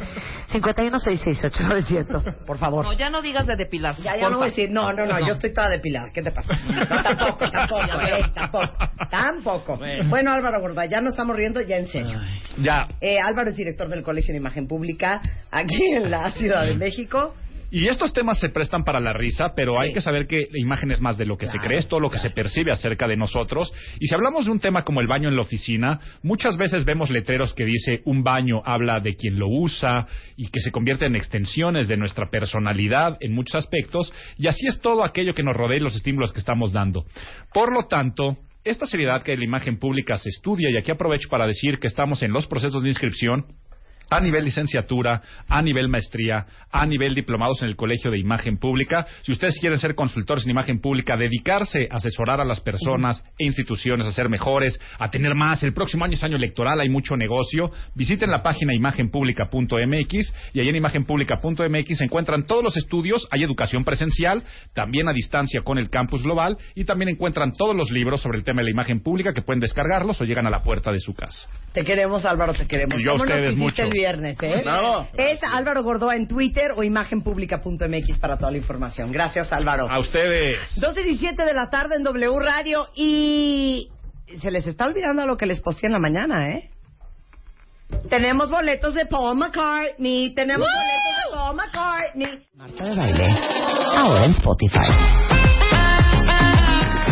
51668 900 por favor. No, ya no digas de depilarse. Ya, ya no voy a decir, no, no, no, yo estoy toda depilada. ¿Qué te pasa? No, tampoco, tampoco, eh, tampoco, tampoco. Bueno, Álvaro Gorda, ya no estamos riendo, ya en serio. Ya. Eh, Álvaro es director del Colegio de Imagen Pública aquí en la Ciudad de México. Y estos temas se prestan para la risa, pero hay que saber que la imagen es más de lo que se cree, es todo lo que se percibe acerca de nosotros. Y si hablamos de un tema como el baño en la oficina, muchas veces vemos letreros que dice un baño habla de quien lo usa y que se convierte en extensiones de nuestra personalidad en muchos aspectos. Y así es todo aquello que nos rodea y los estímulos que estamos dando. Por lo tanto, esta seriedad que la imagen pública se estudia, y aquí aprovecho para decir que estamos en los procesos de inscripción a nivel licenciatura, a nivel maestría, a nivel diplomados en el Colegio de Imagen Pública. Si ustedes quieren ser consultores en imagen pública, dedicarse a asesorar a las personas e instituciones a ser mejores, a tener más, el próximo año es año electoral, hay mucho negocio, visiten la página imagenpublica.mx y ahí en imagenpublica.mx se encuentran todos los estudios, hay educación presencial, también a distancia con el campus global y también encuentran todos los libros sobre el tema de la imagen pública que pueden descargarlos o llegan a la puerta de su casa. Te queremos, Álvaro, te queremos. Y yo a ¿Cómo nos ustedes mucho. Viernes, eh? Bravo. Es Álvaro Gordoa en Twitter o imagenpublica.mx para toda la información. Gracias, Álvaro. A ustedes. 12 y 17 de la tarde en W Radio y se les está olvidando lo que les posté en la mañana, ¿eh? Tenemos boletos de Paul McCartney, tenemos boletos de Paul McCartney. Marta de baile, ahora en Spotify.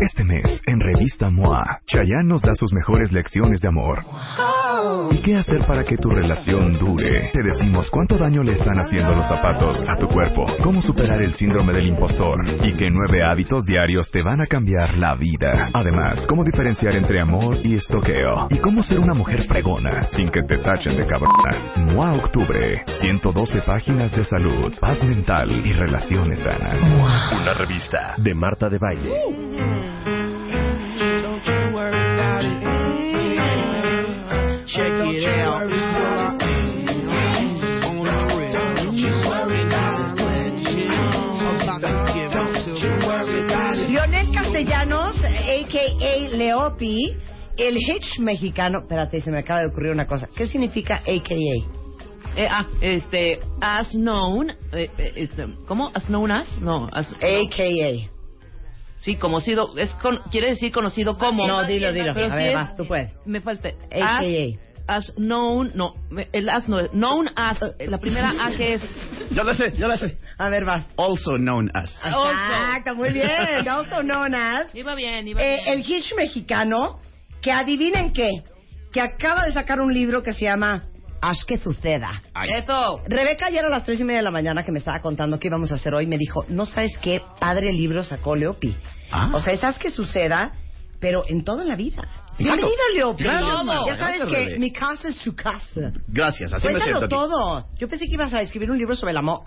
Este mes, en Revista MOA, Chayanne nos da sus mejores lecciones de amor. ¿Y qué hacer para que tu relación dure? Te decimos cuánto daño le están haciendo los zapatos a tu cuerpo, cómo superar el síndrome del impostor y qué nueve hábitos diarios te van a cambiar la vida. Además, cómo diferenciar entre amor y estoqueo y cómo ser una mujer fregona sin que te tachen de cabrona. MOA Octubre, 112 páginas de salud, paz mental y relaciones sanas. Una revista de Marta de Baile. El hitch mexicano. Espérate, se me acaba de ocurrir una cosa. ¿Qué significa a.k.a.? Eh, ah, este, as known, eh, eh, este, ¿cómo? As known as, no, as, A.k.a. sí, conocido, es con, quiere decir conocido como. No, dilo, dilo. Pero A ver, es- vas, tú puedes. Me falta. A.k.a.. As, as known, no, el as no, es- known as, la primera A que es. Yo lo sé, yo lo sé. A ver, vas. Also known as. Exacto, muy bien. Also known as. Iba bien, iba Eh, bien. el hitch mexicano, que adivinen qué, que acaba de sacar un libro que se llama Haz que suceda. Eso. Rebeca ayer a las tres y media de la mañana que me estaba contando qué íbamos a hacer hoy, me dijo, no sabes qué padre libro sacó Leopi. Ah. O sea, es haz que suceda, pero en toda la vida. Leopi. Gracias, Todo. Marta. Ya sabes Gracias, que mi casa es tu casa. Gracias, así me Cuéntalo siento aquí. todo. Yo pensé que ibas a escribir un libro sobre el amor.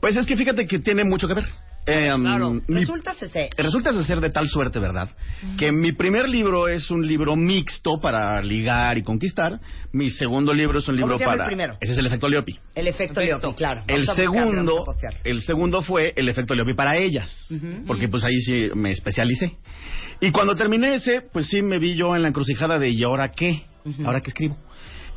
Pues es que fíjate que tiene mucho que ver. Eh, Claro, mi- resulta ser. Resulta de ser de tal suerte, ¿verdad? Que mi primer libro es un libro mixto para ligar y conquistar. Mi segundo libro es un ¿Cómo libro se llama el para. primero? Ese es el efecto Leopi. El efecto Leopi, claro. El Vamos a buscarlo, vamos segundo, a el segundo fue el efecto Leopi para ellas, Ujú. porque pues ahí sí me especialicé. Y cuando terminé ese, pues sí me vi yo en la encrucijada de ¿y ahora qué? ¿Ahora qué escribo?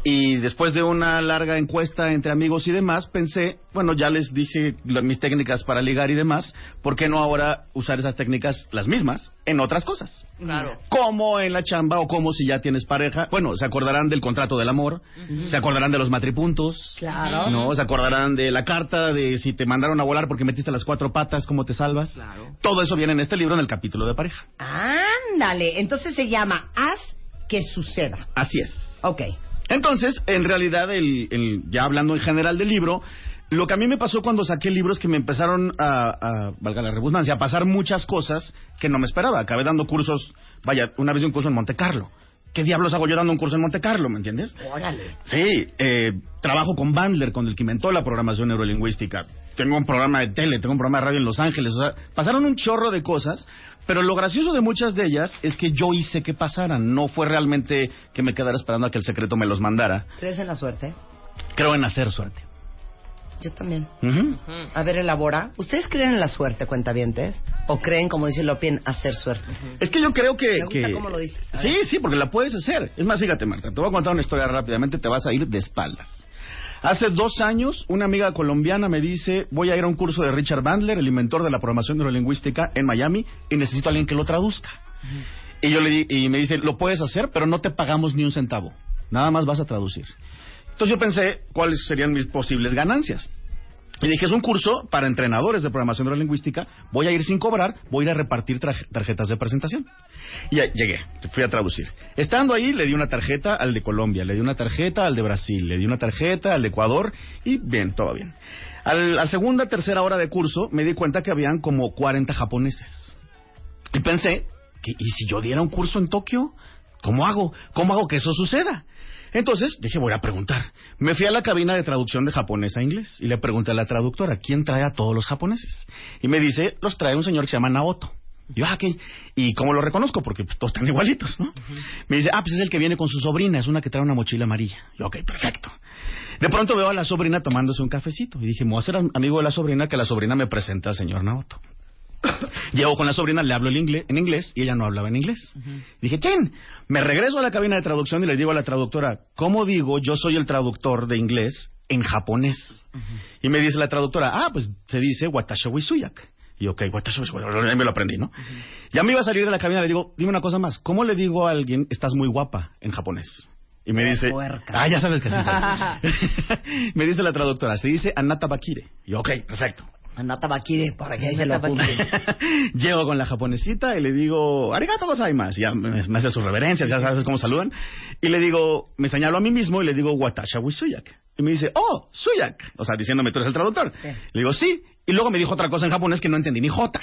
Y después de una larga encuesta entre amigos y demás, pensé, bueno, ya les dije la- mis técnicas para ligar y demás, ¿por qué no ahora usar esas técnicas, las mismas, en otras cosas? Claro. Como en la chamba o como si ya tienes pareja. Bueno, se acordarán del contrato del amor, se acordarán de los matripuntos. Claro. No, se acordarán de la carta de si te mandaron a volar porque metiste las cuatro patas, cómo te salvas. Todo eso viene en este libro en el capítulo de pareja. Ándale. Entonces se llama Haz que suceda. Así es. Ok. Entonces, en realidad, el, el- ya hablando en general del libro, lo que a mí me pasó cuando saqué el libro es que me empezaron a, a, valga la redundancia, a pasar muchas cosas que no me esperaba. Acabé dando cursos, vaya, una vez un curso en Monte Carlo. ¿Qué diablos hago yo dando un curso en Monte Carlo, me entiendes? Órale. Sí, eh, trabajo con Bandler, con el que inventó la programación neurolingüística. Tengo un programa de tele, tengo un programa de radio en Los Ángeles. O sea, pasaron un chorro de cosas, pero lo gracioso de muchas de ellas es que yo hice que pasaran. No fue realmente que me quedara esperando a que el secreto me los mandara. ¿Crees en la suerte? Creo en hacer suerte. Yo también. A ver, elabora. ¿Ustedes creen en la suerte, cuentavientes? ¿O creen, como dice Lopi, en hacer suerte? Es que yo creo que... Me gusta que- cómo lo dices. Sí, sí, porque la puedes hacer. Es más, fíjate, Marta, te voy a contar una historia rápidamente, te vas a ir de espaldas. Hace dos años, una amiga colombiana me dice, voy a ir a un curso de Richard Bandler, el inventor de la programación neurolingüística en Miami, y necesito a alguien que lo traduzca. Y yo le di- y me dice, lo puedes hacer, pero no te pagamos ni un centavo. Nada más vas a traducir. Entonces yo pensé, ¿cuáles serían mis posibles ganancias? Y dije, es un curso para entrenadores de programación neurolingüística. Voy a ir sin cobrar, voy a ir a repartir tarjetas de presentación. Y llegué, fui a traducir. Estando ahí, le di una tarjeta al de Colombia, le di una tarjeta al de Brasil, le di una tarjeta al de Ecuador y bien, todo bien. A la segunda, tercera hora de curso, me di cuenta que habían como 40 japoneses. Y pensé, ¿y si yo diera un curso en Tokio? ¿Cómo hago? ¿Cómo hago que eso suceda? Entonces dije, voy a preguntar. Me fui a la cabina de traducción de japonés a inglés y le pregunté a la traductora, ¿quién trae a todos los japoneses? Y me dice, los trae un señor que se llama Naoto. Y yo, ah, ok. ¿Y cómo lo reconozco? Porque pues, todos están igualitos, ¿no? Me dice, ah, pues es el que viene con su sobrina, es una que trae una mochila amarilla. Yo, ok, perfecto. De pronto veo a la sobrina tomándose un cafecito. Y dije, me voy a am- amigo de la sobrina, que la sobrina me presenta al señor Naoto. Llego con la sobrina, le hablo en inglés y ella no hablaba en inglés. Dije, Chen, me regreso a la cabina de traducción y le digo a la traductora, ¿cómo digo yo soy el traductor de inglés en japonés? Y me dice la traductora, ah, pues se dice Watashi wa Suyak. Y ok, Watashi wa Suyak, ya me lo aprendí, ¿no? Ya me iba a salir de la cabina y le digo, dime una cosa más, ¿cómo le digo a alguien, estás muy guapa en japonés? Y me dice, ah, ya sabes que así me dice la traductora, se dice Anata Bakire. Y yo, ok, perfecto. Anata Bakire, para que ahí se lo apunte. Llego con la japonesita y le digo, arigato gozaimasu. Ya me, me hace sus reverencias, ya sabes cómo saludan. Y le digo, me señalo a mí mismo y le digo, watasha wi suyak. Y me dice, oh, suyak. O sea, diciéndome, tú eres el traductor. Le digo, sí. Y luego me dijo otra cosa en japonés que no entendí ni jota.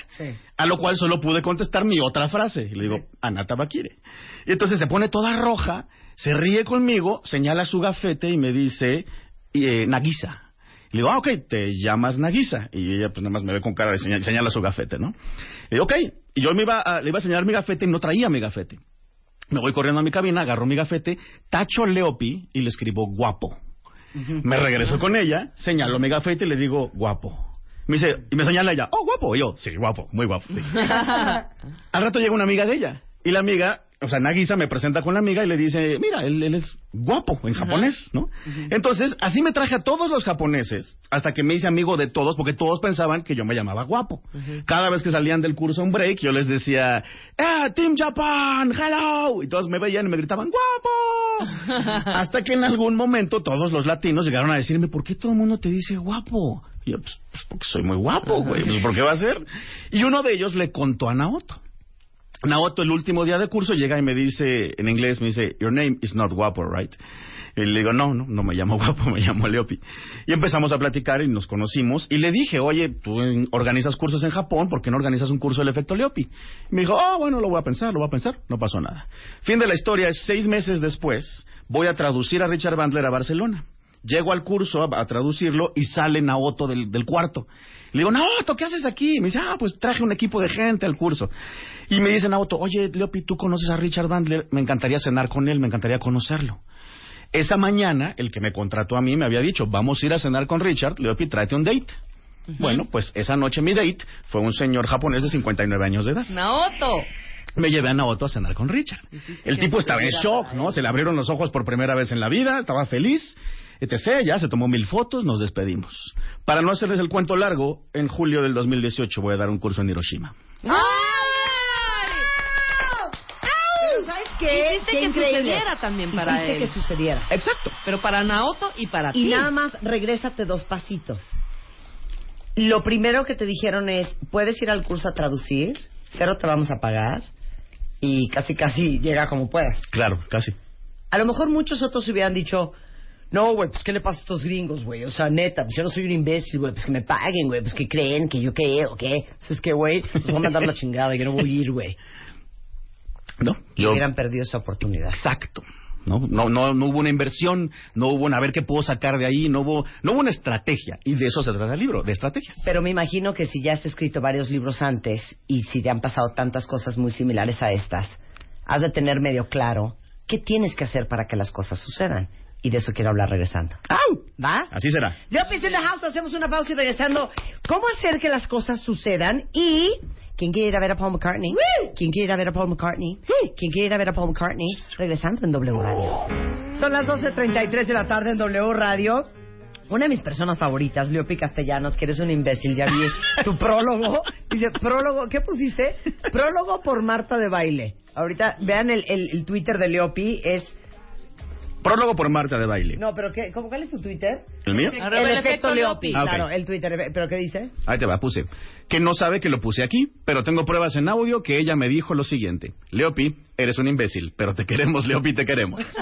A lo cual solo pude contestar mi otra frase. Y le digo, anata bakire. Y entonces se pone toda roja, se ríe conmigo, señala su gafete y me dice, eh, Nagisa. Y le digo, ah, ok, te llamas Nagisa. Y ella pues nada más me ve con cara de señal, señala su gafete, ¿no? Y digo, ok. Y yo me iba a- le iba a señalar mi gafete y no traía mi gafete. Me voy corriendo a mi cabina, agarro mi gafete, tacho Leopi y le escribo guapo. Me regreso con ella, señalo mi gafete y le digo guapo. Me dice, y me señala ella, oh, guapo. Y yo, sí, guapo, muy guapo. sí. Al rato llega una amiga de ella. Y la amiga, o sea, Nagisa me presenta con la amiga y le dice, mira, él, él es guapo en japonés, ¿no? Entonces, así me traje a todos los japoneses, hasta que me hice amigo de todos, porque todos pensaban que yo me llamaba guapo. Cada vez que salían del curso un break, yo les decía, ¡Ah, Team Japan! ¡Hello! Y todos me veían y me gritaban, ¡guapo! hasta que en algún momento todos los latinos llegaron a decirme, ¿por qué todo el mundo te dice guapo? Y yo, pues, pues, porque soy muy guapo, güey, pues, ¿por qué va a ser? Y uno de ellos le contó a Naoto. Naoto el último día de curso llega y me dice, en inglés me dice, your name is not guapo, right? Y le digo, no, no, no me llamo guapo, me llamo Leopi. Y empezamos a platicar y nos conocimos. Y le dije, oye, tú organizas cursos en Japón, ¿por qué no organizas un curso del efecto Leopi? Y me dijo, ah, bueno, lo voy a pensar, lo voy a pensar. No pasó nada. Fin de la historia seis meses después, voy a traducir a Richard Bandler a Barcelona. Llego al curso a, a traducirlo y sale Naoto del, del cuarto. Le digo, Naoto, ¿qué haces aquí? Me dice, ah, pues traje un equipo de gente al curso. Y me dice Naoto, oye, Leopi, ¿tú conoces a Richard Bandler? Me encantaría cenar con él, me encantaría conocerlo. Esa mañana, el que me contrató a mí me había dicho, vamos a ir a cenar con Richard, Leopi, tráete un date. Bueno, pues esa noche mi date fue un señor japonés de 59 años de edad. Naoto. Me llevé a Naoto a cenar con Richard. El tipo estaba en shock, ¿no? Se le abrieron los ojos por primera vez en la vida, estaba feliz, etc. Ya se tomó mil fotos, nos despedimos. Para no hacerles el cuento largo, en julio del 2018 voy a dar un curso en Hiroshima. Pero ¿sabes qué? Hiciste Qué que increíble. sucediera también para Hiciste él. que sucediera. Exacto. Pero para Naoto y para Y ti. nada más, regrésate dos pasitos. Lo primero que te dijeron es, puedes ir al curso a traducir, cero te vamos a pagar, y casi casi llega como puedas. Claro, casi. A lo mejor muchos otros hubieran dicho, no, güey, pues ¿qué le pasa a estos gringos, güey? O sea, neta, pues yo no soy un imbécil, güey, pues que me paguen, güey, pues que creen, que yo qué, o qué. Pues es que, güey, les voy a mandar la chingada, yo no voy a ir, güey. ¿No? Y hubieran perdido esa oportunidad. Exacto. ¿no? No, no, no hubo una inversión, no hubo una a ver qué puedo sacar de ahí, no hubo, no hubo una estrategia. Y de eso se trata el libro, de estrategias. Pero me imagino que si ya has escrito varios libros antes y si te han pasado tantas cosas muy similares a estas, has de tener medio claro qué tienes que hacer para que las cosas sucedan. Y de eso quiero hablar regresando. ¿Va? Así será. Leopis in the house, hacemos una pausa y regresando. ¿Cómo hacer que las cosas sucedan? Y. ¿Quién quiere ir a ver a Paul McCartney? ¿Quién quiere ir a ver a Paul McCartney? ¿Quién quiere ir a ver a Paul McCartney? Regresando en W Radio. Son las 12.33 de la tarde en W Radio. Una de mis personas favoritas, Leopi Castellanos, que eres un imbécil, ya vi tu prólogo. Dice, prólogo, ¿qué pusiste? Prólogo por Marta de Baile. Ahorita, vean el, el- el Twitter de Leopi, es... Prólogo por Marta de baile. No, pero ¿qué, cómo, ¿cuál es tu Twitter? ¿El mío? El, efecto Leopi. Ah. Claro, el Twitter. ¿Pero qué dice? Ahí te va, puse. Que no sabe que lo puse aquí, pero tengo pruebas en audio que ella me dijo lo siguiente. Leopi, eres un imbécil, pero te queremos, Leopi, te queremos.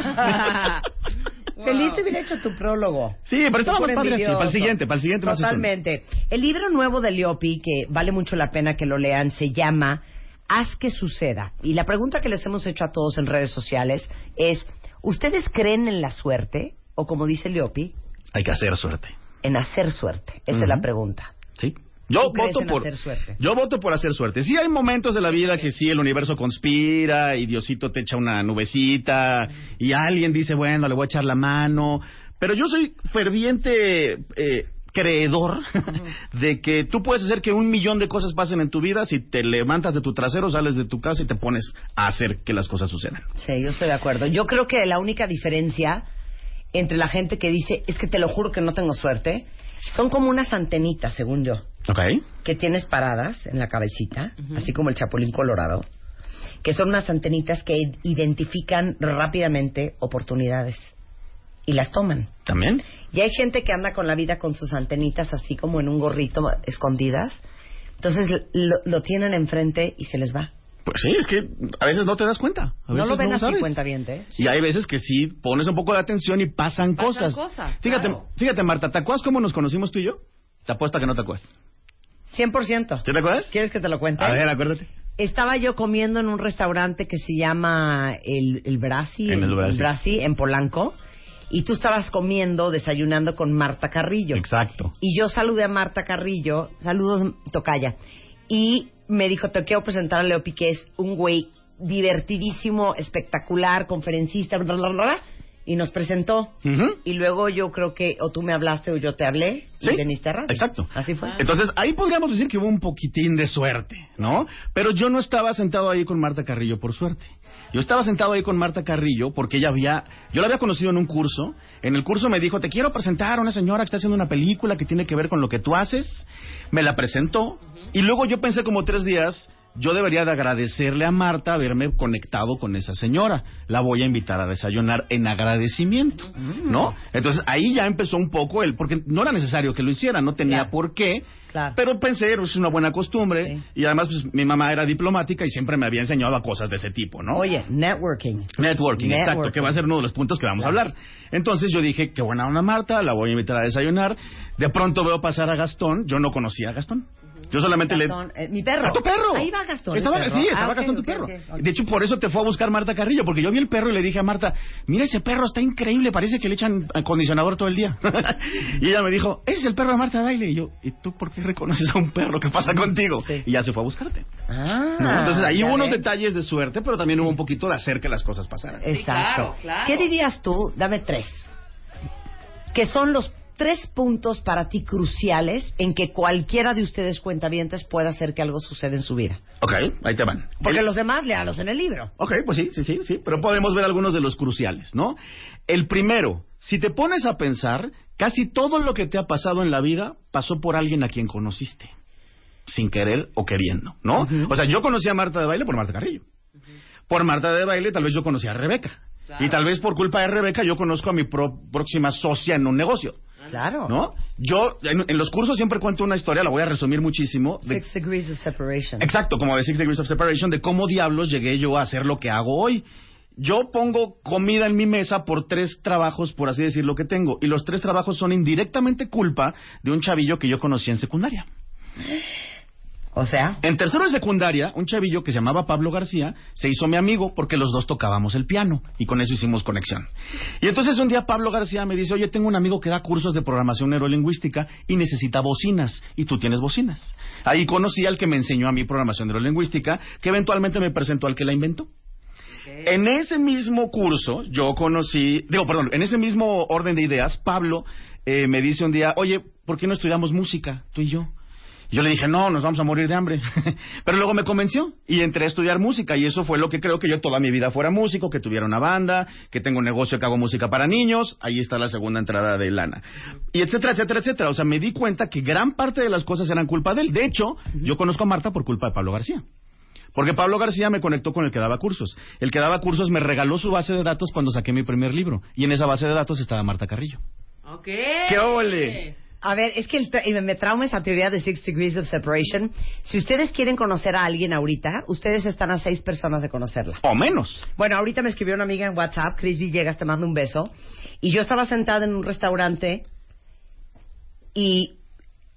Feliz hubiera hecho tu prólogo. Sí, pero estaba más padre así, para el siguiente, para el siguiente más. Totalmente. El libro nuevo de Leopi, que vale mucho la pena que lo lean, se llama Haz que suceda. Y la pregunta que les hemos hecho a todos en redes sociales es, ¿ustedes creen en la suerte? O como dice Leopi, Hay que hacer suerte. en hacer suerte. Esa es la pregunta. Sí. Yo ¿Tú crees voto por hacer suerte? Yo voto por hacer suerte. Sí hay momentos de la vida que sí el universo conspira y Diosito te echa una nubecita y alguien dice, bueno, le voy a echar la mano, pero yo soy ferviente eh, creedor de que tú puedes hacer que un millón de cosas pasen en tu vida si te levantas de tu trasero, sales de tu casa y te pones a hacer que las cosas sucedan. Sí, yo estoy de acuerdo. Yo creo que la única diferencia entre la gente que dice, es que te lo juro que no tengo suerte, son como unas antenitas, según yo. ¿Ok? que tienes paradas en la cabecita, así como el chapulín colorado, que son unas antenitas que identifican rápidamente oportunidades y las toman. ¿También? Y hay gente que anda con la vida con sus antenitas así como en un gorrito escondidas, entonces lo, lo tienen enfrente y se les va. Pues sí, es que a veces no te das cuenta. A No veces lo ven así, sabes. cuentaviente. Y hay veces que sí pones un poco de atención y pasan, Pasan cosas. cosas, Fíjate, claro. fíjate Marta, ¿te acuerdas cómo nos conocimos tú y yo? Te apuesto a que no te acuerdas. 100%. ¿Sí te acuerdas? ¿Quieres que te lo cuente? A ver, acuérdate. Estaba yo comiendo en un restaurante que se llama El, el Brasi, En el Brasi. en Polanco, y tú estabas comiendo, desayunando con Marta Carrillo. Exacto. Y yo saludé a Marta Carrillo, saludos Tocaya, y me dijo, te quiero presentar a Leo Piqué, es un güey divertidísimo, espectacular, conferencista, bla, bla, bla, bla, y nos presentó. Y luego yo creo que o tú me hablaste o yo te hablé y veniste a radio. exacto. Así fue. Entonces, ahí podríamos decir que hubo un poquitín de suerte, ¿no? Pero yo no estaba sentado ahí con Marta Carrillo por suerte. Yo estaba sentado ahí con Marta Carrillo porque ella había, yo la había conocido en un curso. En el curso me dijo, te quiero presentar a una señora que está haciendo una película que tiene que ver con lo que tú haces. Me la presentó y luego yo pensé como tres días, yo debería de agradecerle a Marta haberme conectado con esa señora. La voy a invitar a desayunar en agradecimiento, ¿no? Entonces ahí ya empezó un poco el, porque no era necesario que lo hiciera, no tenía por qué. Pero pensé, es una buena costumbre. Y además, pues, mi mamá era diplomática y siempre me había enseñado a cosas de ese tipo, ¿no? Oye, networking. Networking, exacto, que va a ser uno de los puntos que vamos a hablar. Entonces yo dije, qué buena onda Marta, la voy a invitar a desayunar. De pronto veo pasar a Gastón, yo no conocía a Gastón. Yo solamente Gastón, le... eh, mi perro. ¡A tu perro! Ahí va Gastón. Estaba, perro. sí, estaba Ah, Gastón tu ok, perro. ok, ok. De hecho, por eso te fue a buscar Marta Carrillo, porque yo vi el perro y le dije a Marta, mira ese perro, está increíble, parece que le echan acondicionador todo el día. y ella me dijo, ese es el perro de Marta de Baile. Y yo, ¿y tú por qué reconoces a un perro? ¿Qué pasa contigo? Y ya se fue a buscarte. Ah, ¿no? Entonces ahí hubo unos ves. detalles de suerte, pero también hubo un poquito de hacer que las cosas pasaran. Exacto. ¿Qué dirías tú? Dame tres. Que son los tres puntos para ti cruciales en que cualquiera de ustedes cuentavientes pueda hacer que algo suceda en su vida. Ok, ahí te van. Porque El- los demás léalos en el libro. Ok, pues sí, sí, sí, sí, pero podemos ver algunos de los cruciales, ¿no? El primero, si te pones a pensar, casi todo lo que te ha pasado en la vida pasó por alguien a quien conociste, sin querer o queriendo, ¿no? O sea, yo conocí a Marta de Baile por Marta Carrillo. Por Marta de Baile tal vez yo conocí a Rebeca. Y tal vez por culpa de Rebeca yo conozco a mi pro- próxima socia en un negocio. Claro. ¿No? Yo en, en los cursos siempre cuento una historia, la voy a resumir muchísimo. de- Six degrees of separation. Exacto, como de Six Degrees of Separation, de cómo diablos llegué yo a hacer lo que hago hoy. Yo pongo comida en mi mesa por tres trabajos, por así decirlo, que tengo. Y los tres trabajos son indirectamente culpa de un chavillo que yo conocí en secundaria. O sea. En tercero de secundaria, un chavillo que se llamaba Pablo García se hizo mi amigo porque los dos tocábamos el piano y con eso hicimos conexión. Y entonces un día Pablo García me dice, oye, tengo un amigo que da cursos de programación neurolingüística y necesita bocinas y tú tienes bocinas. Ahí conocí al que me enseñó a mí programación neurolingüística que eventualmente me presentó al que la inventó. En ese mismo curso, yo conocí, digo, perdón, en ese mismo orden de ideas, Pablo eh, me dice un día, oye, ¿por qué no estudiamos música, tú y yo? Y Yo le dije, no, nos vamos a morir de hambre. Pero luego me convenció y entré a estudiar música y eso fue lo que creo que yo toda mi vida fuera músico, que tuviera una banda, que tengo un negocio que hago música para niños. Ahí está la segunda entrada de lana. Y etcétera, etcétera, etcétera. O sea, me di cuenta que gran parte de las cosas eran culpa de él. De hecho, yo conozco a Marta por culpa de Pablo García. Porque Pablo García me conectó con el que daba cursos. El que daba cursos me regaló su base de datos cuando saqué mi primer libro. Y en esa base de datos estaba Marta Carrillo. Ok. ¡Qué ole! A ver, es que el tra- me trauma esa teoría de Six Degrees of Separation. Si ustedes quieren conocer a alguien ahorita, ustedes están a seis personas de conocerla. O menos. Bueno, ahorita me escribió una amiga en WhatsApp, Chris Villegas, te mando un beso. Y yo estaba sentada en un restaurante y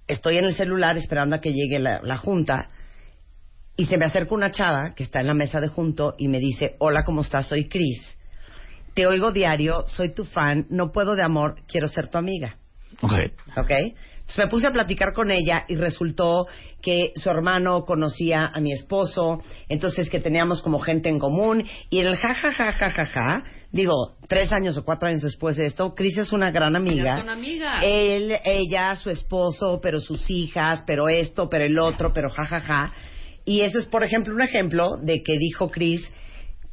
estoy en el celular esperando a que llegue la, la junta. Y se me acerca una chava que está en la mesa de junto y me dice, hola, ¿cómo estás? Soy Chris. Te oigo diario, soy tu fan, no puedo de amor, quiero ser tu amiga. Ok. ¿ok? Entonces me puse a platicar con ella y resultó que su hermano conocía a mi esposo, entonces que teníamos como gente en común y en el ja ja ja ja ja ja, digo, tres años o cuatro años después de esto, Cris es una gran amiga. Son amigas. Él, ella, su esposo, pero sus hijas, pero esto, pero el otro, pero ja ja ja. Y eso es, por ejemplo, un ejemplo de que dijo Cris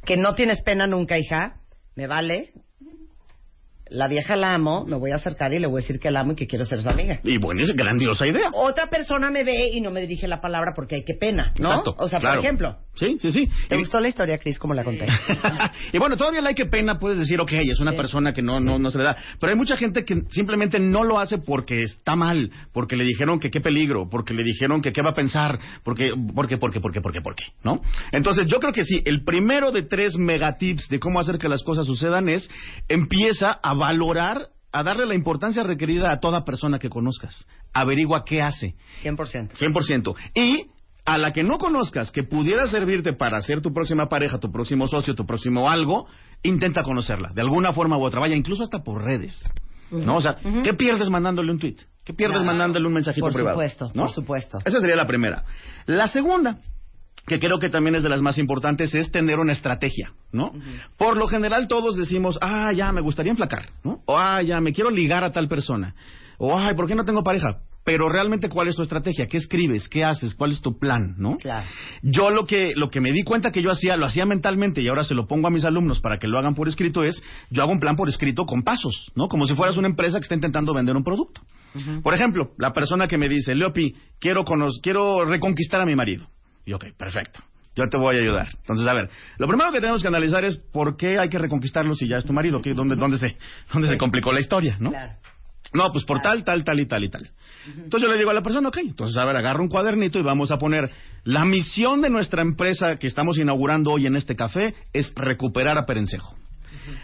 que no tienes pena nunca, hija, me vale. La vieja la amo, me voy a acercar y le voy a decir que la amo y que quiero ser su amiga. Y bueno, es grandiosa idea. Otra persona me ve y no me dirige la palabra porque hay que pena, ¿no? Exacto, o sea, claro. por ejemplo. Sí, sí, sí. ¿Te gustó la historia, Cris, como la conté? y bueno, todavía la hay que pena, puedes decir, ok, es una Sí. persona que no, no, no se le da. Pero hay mucha gente que simplemente no lo hace porque está mal, porque le dijeron que qué peligro, porque le dijeron que qué va a pensar, porque, porque, porque, porque, porque, porque, ¿no? Entonces yo creo que sí, el primero de tres megatips de cómo hacer que las cosas sucedan es empieza a valorar a darle la importancia requerida a toda persona que conozcas. Averigua qué hace. 100%. 100%. Y a la que no conozcas, que pudiera servirte para ser tu próxima pareja, tu próximo socio, tu próximo algo, intenta conocerla, de alguna forma u otra. Vaya, incluso hasta por redes. ¿No? O sea, ¿qué pierdes mandándole un tweet? ¿Qué pierdes mandándole un mensajito Por privado? supuesto, ¿no? por supuesto. Esa sería la primera. La segunda, que creo que también es de las más importantes, es tener una estrategia, ¿no? Por lo general todos decimos, ah, ya, me gustaría enflacar, ¿no? O, ah, ya, me quiero ligar a tal persona. O, ay, ¿por qué no tengo pareja? Pero realmente, ¿cuál es tu estrategia? ¿Qué escribes? ¿Qué haces? ¿Cuál es tu plan? ¿No? Claro. Yo lo que, lo que me di cuenta que yo hacía, lo hacía mentalmente y ahora se lo pongo a mis alumnos para que lo hagan por escrito es, yo hago un plan por escrito con pasos, ¿no? Como si fueras una empresa que está intentando vender un producto. Por ejemplo, la persona que me dice, Leopi, quiero, quiero reconquistar a mi marido. Y ok, perfecto. Yo te voy a ayudar. Entonces, a ver, lo primero que tenemos que analizar es por qué hay que reconquistarlo si ya es tu marido. ¿Qué- ¿Dónde, dónde, se, dónde se complicó la historia, no? Claro. No, pues por tal, tal, tal y tal y tal. Entonces yo le digo a la persona, ok, entonces a ver, agarra un cuadernito y vamos a poner la misión de nuestra empresa que estamos inaugurando hoy en este café es recuperar a Perencejo.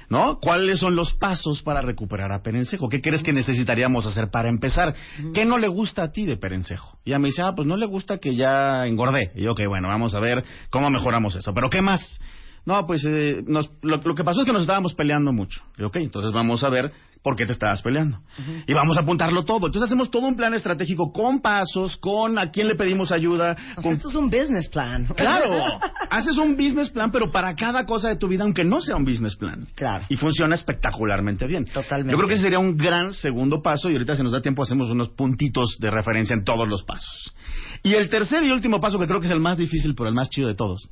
¿No? ¿Cuáles son los pasos para recuperar a Perencejo? ¿Qué crees que necesitaríamos hacer para empezar? ¿Qué no le gusta a ti de Perencejo? Y ella me dice, ah, pues no le gusta que ya engordé. Y yo, ok, bueno, vamos a ver cómo mejoramos eso. ¿Pero qué más? No, pues eh, nos- lo, lo que pasó es que nos estábamos peleando mucho. Y, ok, entonces vamos a ver por qué te estabas peleando. Y vamos a apuntarlo todo. Entonces hacemos todo un plan estratégico con pasos, con a quién le pedimos ayuda. O sea, con- esto es un business plan. Claro, haces un business plan, pero para cada cosa de tu vida, aunque no sea un business plan. Claro. Y funciona espectacularmente bien. Totalmente. Yo creo que ese sería un gran segundo paso y ahorita si nos da tiempo hacemos unos puntitos de referencia en todos los pasos. Y el tercer y último paso, que creo que es el más difícil, pero el más chido de todos,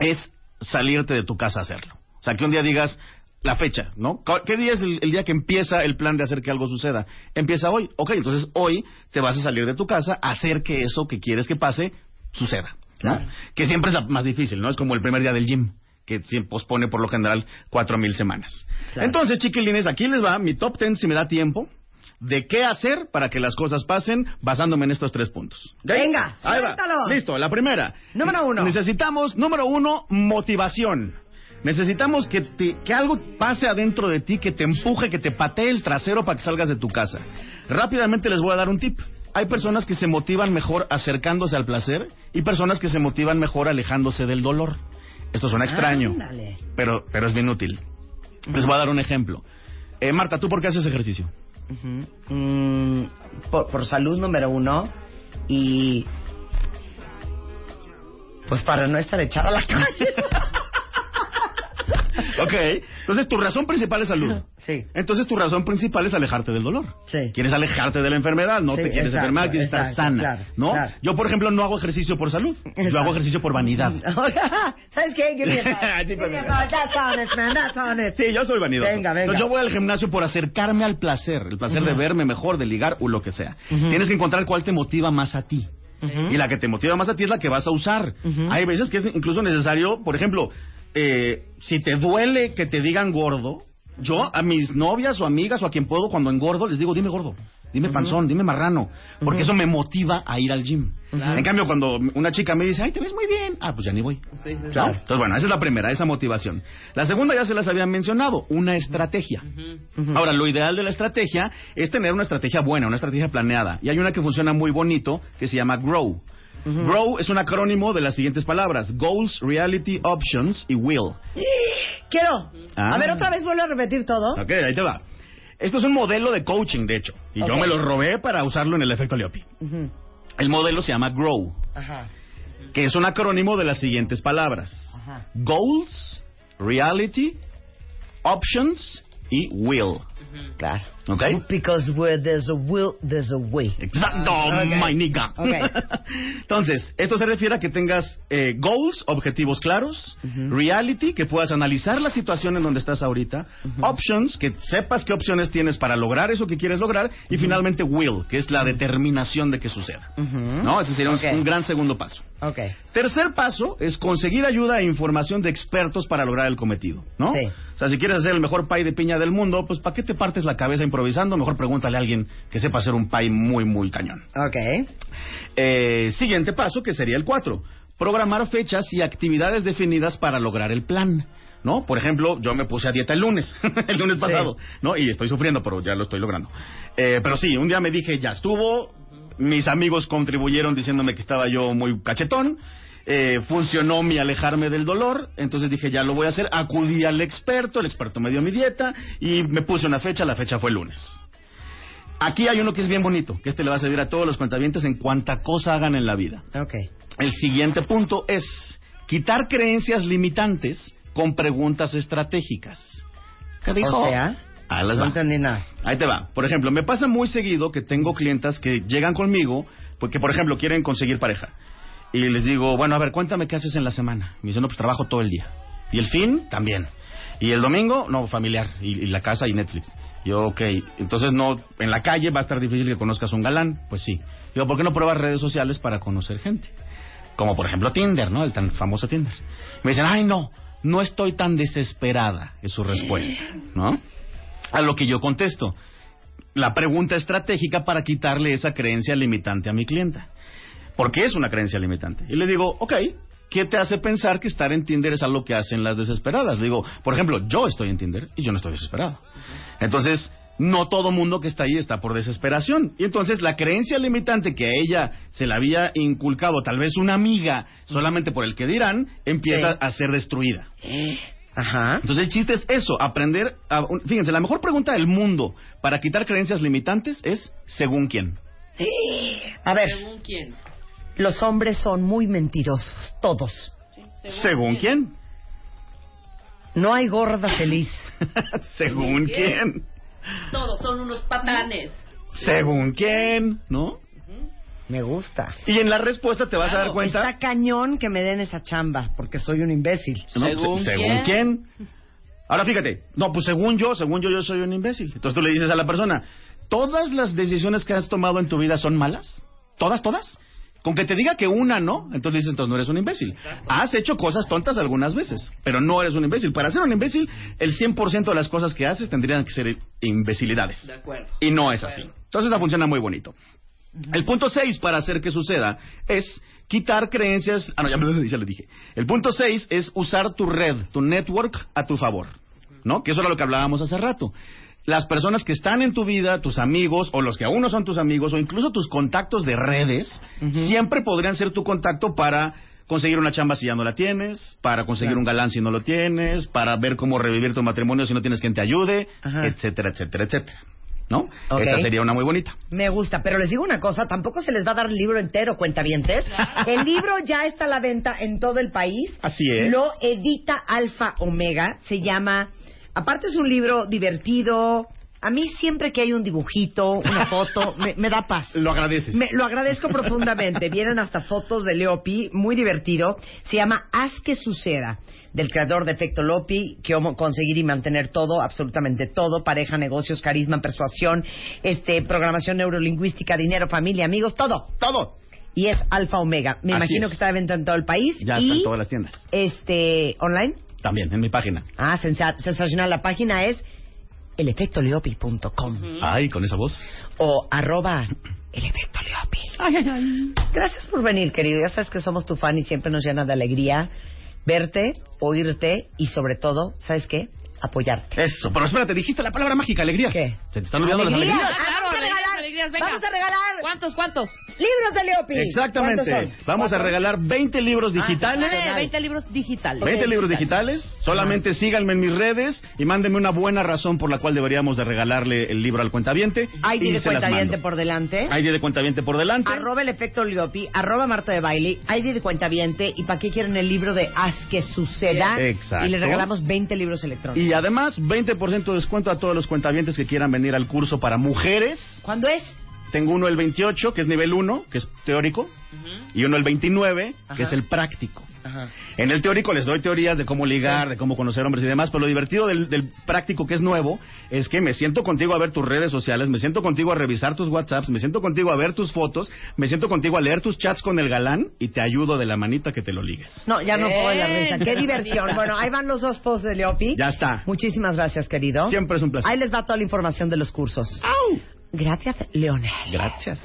es salirte de tu casa a hacerlo. O sea, que un día digas la fecha, ¿no? ¿Qué día es el, el día que empieza el plan de hacer que algo suceda? Empieza hoy. Ok, entonces hoy te vas a salir de tu casa a hacer que eso que quieres que pase suceda. ¿no? Claro. Que siempre es la más difícil, ¿no? Es como el primer día del gym que siempre pospone por lo general cuatro mil semanas. Claro. Entonces, chiquilines, aquí les va mi top ten, si me da tiempo, de qué hacer para que las cosas pasen basándome en estos tres puntos. Venga, Ahí va. Listo, la primera. Número uno. Necesitamos, número uno, motivación. Necesitamos que, te- que algo pase adentro de ti, que te empuje, que te patee el trasero para que salgas de tu casa. Rápidamente les voy a dar un tip. Hay personas que se motivan mejor acercándose al placer y personas que se motivan mejor alejándose del dolor. Esto suena extraño, pero, pero es bien útil. Les voy a dar un ejemplo. Eh, Marta, ¿tú por qué haces ejercicio? Mm, por, por salud número uno y pues para no estar echada a la calle. Ok, entonces tu razón principal es salud. Sí. Entonces tu razón principal es alejarte del dolor. Sí. Quieres alejarte de la enfermedad, no Sí, te quieres exacto, enfermar, quieres estar exacto, sana. claro, ¿No? claro. Yo, por ejemplo, no hago ejercicio por salud. Yo Exacto. hago ejercicio por vanidad. ¿Sabes qué? Give me a. Sí, Give me a pues. That's honest, man. That's honest. Sí, yo soy vanidoso. Venga, venga. Entonces, yo voy al gimnasio por acercarme al placer, el placer de verme mejor, de ligar o lo que sea. Tienes que encontrar cuál te motiva más a ti. Y la que te motiva más a ti es la que vas a usar. Hay veces que es incluso necesario, por ejemplo, eh, si te duele que te digan gordo, yo a mis novias o amigas o a quien puedo cuando engordo les digo, dime gordo, dime panzón, dime marrano, porque eso me motiva a ir al gym. En cambio, cuando una chica me dice, ay, te ves muy bien, ah, pues ya ni voy. Sí, sí, sí. Claro. Entonces, bueno, esa es la primera, esa motivación. La segunda ya se las habían mencionado, una estrategia. Ahora, lo ideal de la estrategia es tener una estrategia buena, una estrategia planeada. Y hay una que funciona muy bonito que se llama GROW. GROW es un acrónimo de las siguientes palabras: Goals, Reality, Options y Will. Quiero. Ah. A ver, otra vez vuelvo a repetir todo. Ok, ahí te va. Esto es un modelo de coaching, de hecho. Y yo me lo robé para usarlo en el efecto Leopi. El modelo se llama GROW, Ajá. que es un acrónimo de las siguientes palabras: Ajá. Goals, Reality, Options y Will. Claro. ¿Ok? Because where there's a will, there's a way. Exacto, Ok. my nigga. Ok. Entonces, esto se refiere a que tengas eh, goals, objetivos claros, reality, que puedas analizar la situación en donde estás ahorita, options, que sepas qué opciones tienes para lograr eso que quieres lograr, y finalmente will, que es la determinación de que suceda. ¿No? Ese sería un- un gran segundo paso. Tercer paso es conseguir ayuda e información de expertos para lograr el cometido, ¿no? Sí. O sea, si quieres hacer el mejor pie de piña del mundo, pues ¿para qué te partes la cabeza improvisando? Mejor pregúntale a alguien que sepa hacer un pie muy, muy cañón. Ok. Eh, siguiente paso, que sería el 4. Programar fechas y actividades definidas para lograr el plan. ¿No? Por ejemplo, yo me puse a dieta el lunes, el lunes pasado, ¿no? Y estoy sufriendo, pero ya lo estoy logrando. Eh, pero sí, un día me dije, ya estuvo, mis amigos contribuyeron diciéndome que estaba yo muy cachetón, eh, funcionó mi alejarme del dolor, entonces dije, ya lo voy a hacer, acudí al experto, el experto me dio mi dieta y me puse una fecha, la fecha fue el lunes. Aquí hay uno que es bien bonito, que este le va a servir a todos los cuentavientes en cuanta cosa hagan en la vida. Ok. El siguiente punto es quitar creencias limitantes con preguntas estratégicas. ¿Qué dijo? O sea, Ahí no entendí nada. Ahí te va. Por ejemplo, me pasa muy seguido que tengo clientas que llegan conmigo porque, por ejemplo, quieren conseguir pareja. Y les digo, bueno, a ver, cuéntame qué haces en la semana. Me dicen, no, pues trabajo todo el día. Y el fin, también. Y el domingo, no, familiar. Y, y la casa y Netflix. Yo, ok. Entonces, no, en la calle va a estar difícil que conozcas un galán. Pues sí. Digo, ¿por qué no pruebas redes sociales para conocer gente? Como por ejemplo Tinder, ¿no? El tan famoso Tinder. Me dicen, ay, no, no estoy tan desesperada, es su respuesta, ¿no? A lo que yo contesto, la pregunta estratégica para quitarle esa creencia limitante a mi clienta. ¿Por qué es una creencia limitante? Y le digo, ok, ¿qué te hace pensar que estar en Tinder es algo que hacen las desesperadas? Digo, por ejemplo, yo estoy en Tinder y yo no estoy desesperado. Entonces, no todo mundo que está ahí está por desesperación. Y entonces la creencia limitante que a ella se le había inculcado, tal vez una amiga, solamente por el que dirán, empieza Sí. a ser destruida. Ajá. Entonces el chiste es eso, aprender a... un- Fíjense, la mejor pregunta del mundo para quitar creencias limitantes es ¿según quién? A ver, ¿Según quién? Los hombres son muy mentirosos, todos. ¿Según quién? No hay gorda feliz. ¿Según quién? Todos son unos patanes. ¿Según quién? ¿No? Me gusta. Y en la respuesta te vas a dar cuenta... Está cañón que me den esa chamba, porque soy un imbécil. No, se- ¿Según quién? Ahora fíjate, no, pues según yo, según yo, yo soy un imbécil. Entonces tú le dices a la persona, ¿todas las decisiones que has tomado en tu vida son malas? ¿Todas, todas? Con que te diga que una no, entonces dices, entonces no eres un imbécil. Has hecho cosas tontas algunas veces, pero no eres un imbécil. Para ser un imbécil, el 100% de las cosas que haces tendrían que ser imbecilidades. De acuerdo. Y no es así. Entonces esa funciona muy bonito. El punto 6 para hacer que suceda es quitar creencias. Ah, no, ya, me- ya le dije. El punto 6 es usar tu red, tu network a tu favor. ¿No? Que eso era lo que hablábamos hace rato. Las personas que están en tu vida, tus amigos, o los que aún no son tus amigos, o incluso tus contactos de redes, siempre podrían ser tu contacto para conseguir una chamba si ya no la tienes, para conseguir Claro. un galán si no lo tienes, para ver cómo revivir tu matrimonio si no tienes quien te ayude, Ajá. etcétera, etcétera, etcétera. ¿No? Esa sería una muy bonita. Me gusta, pero les digo una cosa, tampoco se les va a dar el libro entero, cuentavientes. El libro ya está a la venta en todo el país. Así es. Lo edita Alfa Omega, se llama... Aparte es un libro divertido. A mí siempre que hay un dibujito, una foto, me, me da paz. Lo agradeces. Me- lo agradezco profundamente. Vienen hasta fotos de Leopi, muy divertido. Se llama Haz que suceda, del creador de Efecto Lopi, que conseguir y mantener todo, absolutamente todo, pareja, negocios, carisma, persuasión, este, programación neurolingüística, dinero, familia, amigos, todo. Todo. Y es Alfa Omega. Me Así imagino es. que está de venta en todo el país. Ya y, está en todas las tiendas. Este, online. También, en mi página. Ah, sensa- sensacional. La página es elefectoleopi.com Ay, con esa voz. o arroba el efecto Leopi. Gracias por venir, querido. Ya sabes que somos tu fan y siempre nos llena de alegría verte, oírte y sobre todo, ¿sabes qué? Apoyarte. Eso, pero espérate, dijiste la palabra mágica, alegrías. ¿Qué? Se te están olvidando las Alegrías. alegrías. Ah, vamos a alegrías, regalar, alegrías, venga. vamos a regalar ¿Cuántos, cuántos? Libros de Leopi. Exactamente. Vamos a regalar 20 libros digitales. Ah, 20 libros digitales. 20 libros digitales. Solamente síganme en mis redes y mándenme una buena razón por la cual deberíamos de regalarle el libro al cuentaviente. ID y de cuentaviente por delante. ID de cuentaviente por delante. Arroba el efecto Leopi, arroba Marta de Baile, ID de cuentaviente y para qué quieren el libro de Haz que suceda. Exacto. Y le regalamos 20 libros electrónicos. Y además, 20% de descuento a todos los cuentavientes que quieran venir al curso para mujeres. ¿Cuándo es? Tengo uno el 28, que es nivel 1, que es teórico, y uno el 29, Ajá. que es el práctico. Ajá. En el teórico les doy teorías de cómo ligar, de cómo conocer hombres y demás, pero lo divertido del, del práctico que es nuevo es que me siento contigo a ver tus redes sociales, me siento contigo a revisar tus WhatsApps, me siento contigo a ver tus fotos, me siento contigo a leer tus chats con el galán y te ayudo de la manita que te lo ligues. No, ya no puedo de la risa. Qué diversión. Bueno, ahí van los dos posts de Leopi. Ya está. Muchísimas gracias, querido. Siempre es un placer. Ahí les va toda la información de los cursos. ¡Au! Gracias, Leonel. Gracias.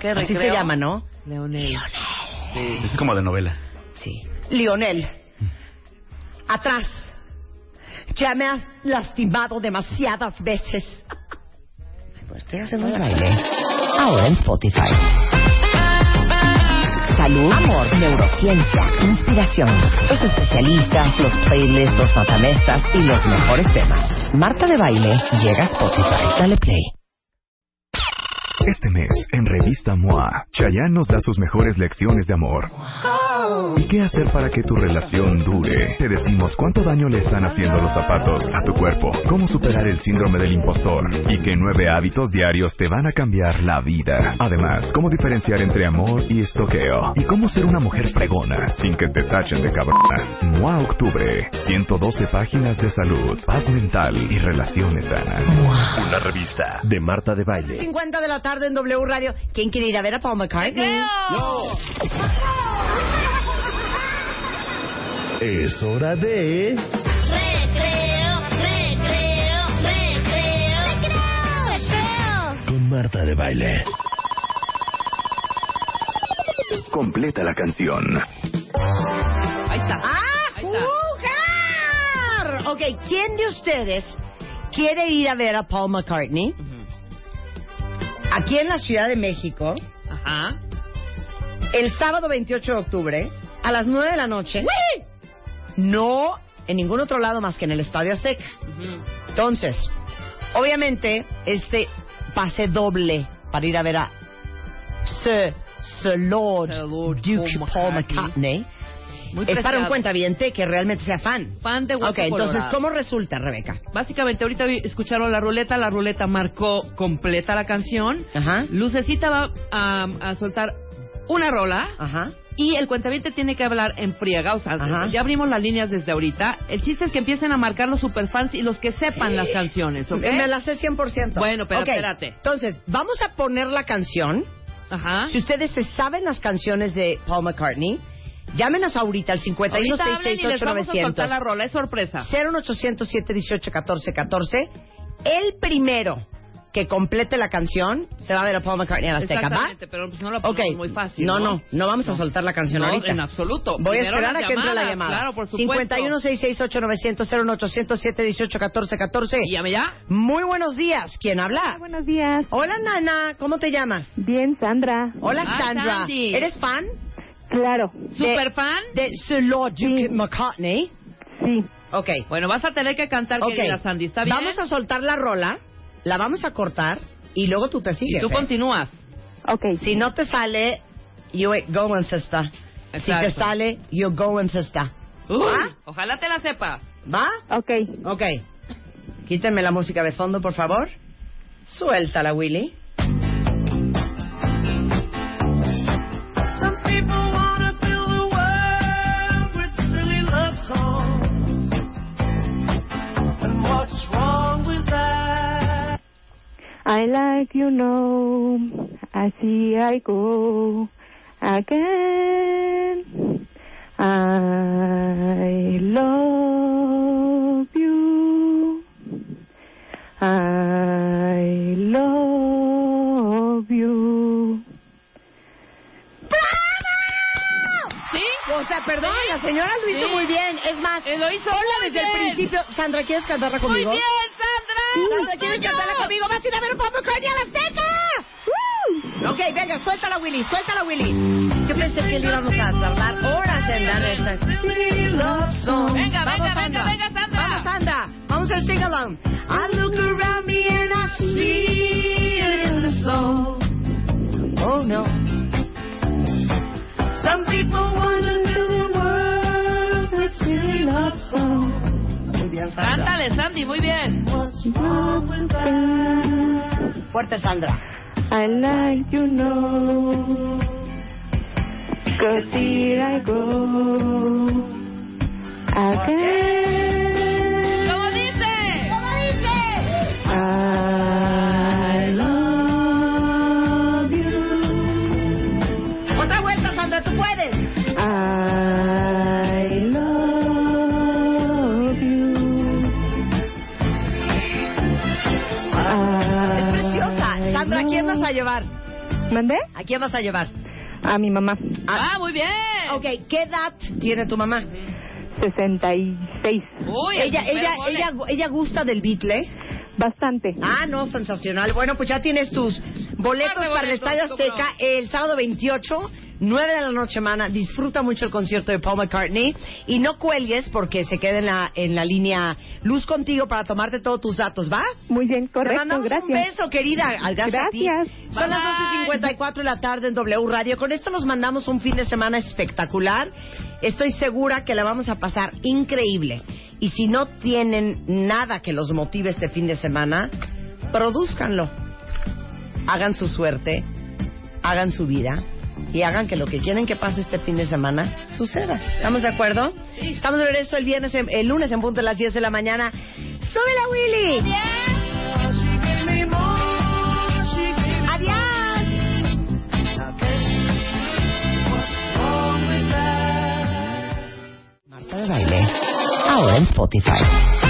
¿Qué Así se llama, ¿no? Leonel. Es como de novela. Sí. Lionel. Atrás. Ya me has lastimado demasiadas veces. Pues estoy haciendo el baile. Ahora en Spotify. Salud, amor, neurociencia, inspiración. Los especialistas, los playlists, los matamestas y los mejores temas. Marta de Baile llega a Spotify. Dale play. Este mes, en Revista MOA, Chayanne nos da sus mejores lecciones de amor. ¿Y qué hacer para que tu relación dure? Te decimos cuánto daño le están haciendo los zapatos a tu cuerpo, cómo superar el síndrome del impostor y qué nueve hábitos diarios te van a cambiar la vida. Además, cómo diferenciar entre amor y estoqueo y cómo ser una mujer fregona sin que te tachen de cabrona. MOA Octubre, 112 páginas de salud, paz mental y relaciones sanas. Una revista de Marta de Baile. 50 de la tarde en W Radio. ¿Quién quiere ir a ver a Paul McCartney? Es hora de... Recreo, recreo, recreo, recreo. Con Marta de baile. Completa la canción. Ahí está. ¡A jugar! Ok, ¿quién de ustedes quiere ir a ver a Paul McCartney? Aquí en la Ciudad de México. Ajá. El sábado 28 de octubre, a las 9 de la noche. ¡Wii! No en ningún otro lado más que en el Estadio Azteca. Entonces, obviamente, este pase doble para ir a ver a Sir, Sir Lord, Duke Paul McCartney. Muy es para un preciado. cuentaviente que realmente sea fan. Fan de Hueso Ok, entonces, Colorado. ¿cómo resulta, Rebeca? Básicamente, ahorita escucharon la ruleta, la ruleta marcó completa la canción. Lucecita va a, a soltar una rola. Y el cuentaviente tiene que hablar en friega, o sea, Ajá. ya abrimos las líneas desde ahorita. El chiste es que empiecen a marcar los superfans y los que sepan las canciones, ¿ok? Me la sé 100%. Bueno, pero espérate. Entonces, vamos a poner la canción. Ajá. Si ustedes se saben las canciones de Paul McCartney, llámenos ahorita al 51 Ahorita hablen y les vamos a soltar la 900 rola, es sorpresa. 01800 718 1414 El primero que complete la canción se va a ver a Paul McCartney a la Azteca, ¿va? Exactamente, pero pues no lo ponemos Ok. muy fácil. No, No, no, no vamos a soltar la canción No, ahorita. en absoluto. Voy a Primero esperar a las que entre la llamadas, llamada. claro, por supuesto. 51 668 900 01800 718 1414 Llame ya. Muy buenos días. ¿Quién habla? Buenos días. Hola, Nana. ¿Cómo te llamas? Bien, Sandra. Hola, Sandra. Sandy. ¿Eres fan? Claro. ¿Super fan? De Sir Lord Duke McCartney. Sí. Ok. Bueno, vas a tener que cantar, Ok. querida Sandy, ¿está bien? Vamos a soltar la rola, la vamos a cortar y luego tú te sigues. Y tú ¿eh? continúas. Ok. Si no te sale, you ain't going, sister. Si te Exacto. sale, you're going, sister. ¿Va? ojalá te la sepas. ¿Va? Ok. Ok. Quítenme la música de fondo, por favor. Suéltala, Willy. I like you know, I see I go again. I love you. I love you. Sea, perdón, la señora lo hizo Sí. muy bien. Es más, lo hizo muy desde el bien. principio. Sandra, ¿quieres cantarla Muy conmigo? bien, Sandra. Sandra, ¿quieres Tuyo. cantarla conmigo? ¡Vas a ir a ver Paul McCartney a la Azteca! Ok, venga, suéltala, Willy, suéltala, Willy. Yo pensé que le íbamos a tardar horas en dar esta. Venga, venga, venga, venga, Sandra. Vamos, Sandra. Vamos al sing along. I look around me and I see it in the soul. Oh, no. Some people Muy bien, Sandra. Cántale, Sandy, muy bien. Fuerte, Sandra. I like you know, cause here I go again. ¿Cómo dice? Vas a llevar? ¿Mandé? ¿A quién vas a llevar? A mi mamá. Ah, muy bien. Ok, ¿qué edad tiene tu mamá? 66. Uy, ella, el ella, ella, ella gusta del Beatle. Bastante. Ah, no, sensacional. Bueno, pues ya tienes tus boletos para el Estadio Azteca el sábado 28, 9 de la noche, mana. Disfruta mucho el concierto de Paul McCartney y no cuelgues porque se queda en la, en la línea Luz contigo para tomarte todos tus datos, ¿va? Muy bien, Te correcto. mandamos gracias. un beso, querida. Al- Gracias, a ti. Son las 12.54 de la tarde en W Radio. Con esto nos mandamos un fin de semana espectacular. Estoy segura que la vamos a pasar increíble. Y si no tienen nada que los motive este fin de semana, produzcanlo. Hagan su suerte, hagan su vida y hagan que lo que quieren que pase este fin de semana suceda. ¿Estamos de acuerdo? Estamos de regreso el viernes, el lunes en punto de las 10 de la mañana. ¡Súbela, Willy! ¡Adiós! Marta de Baile, ahora en Spotify.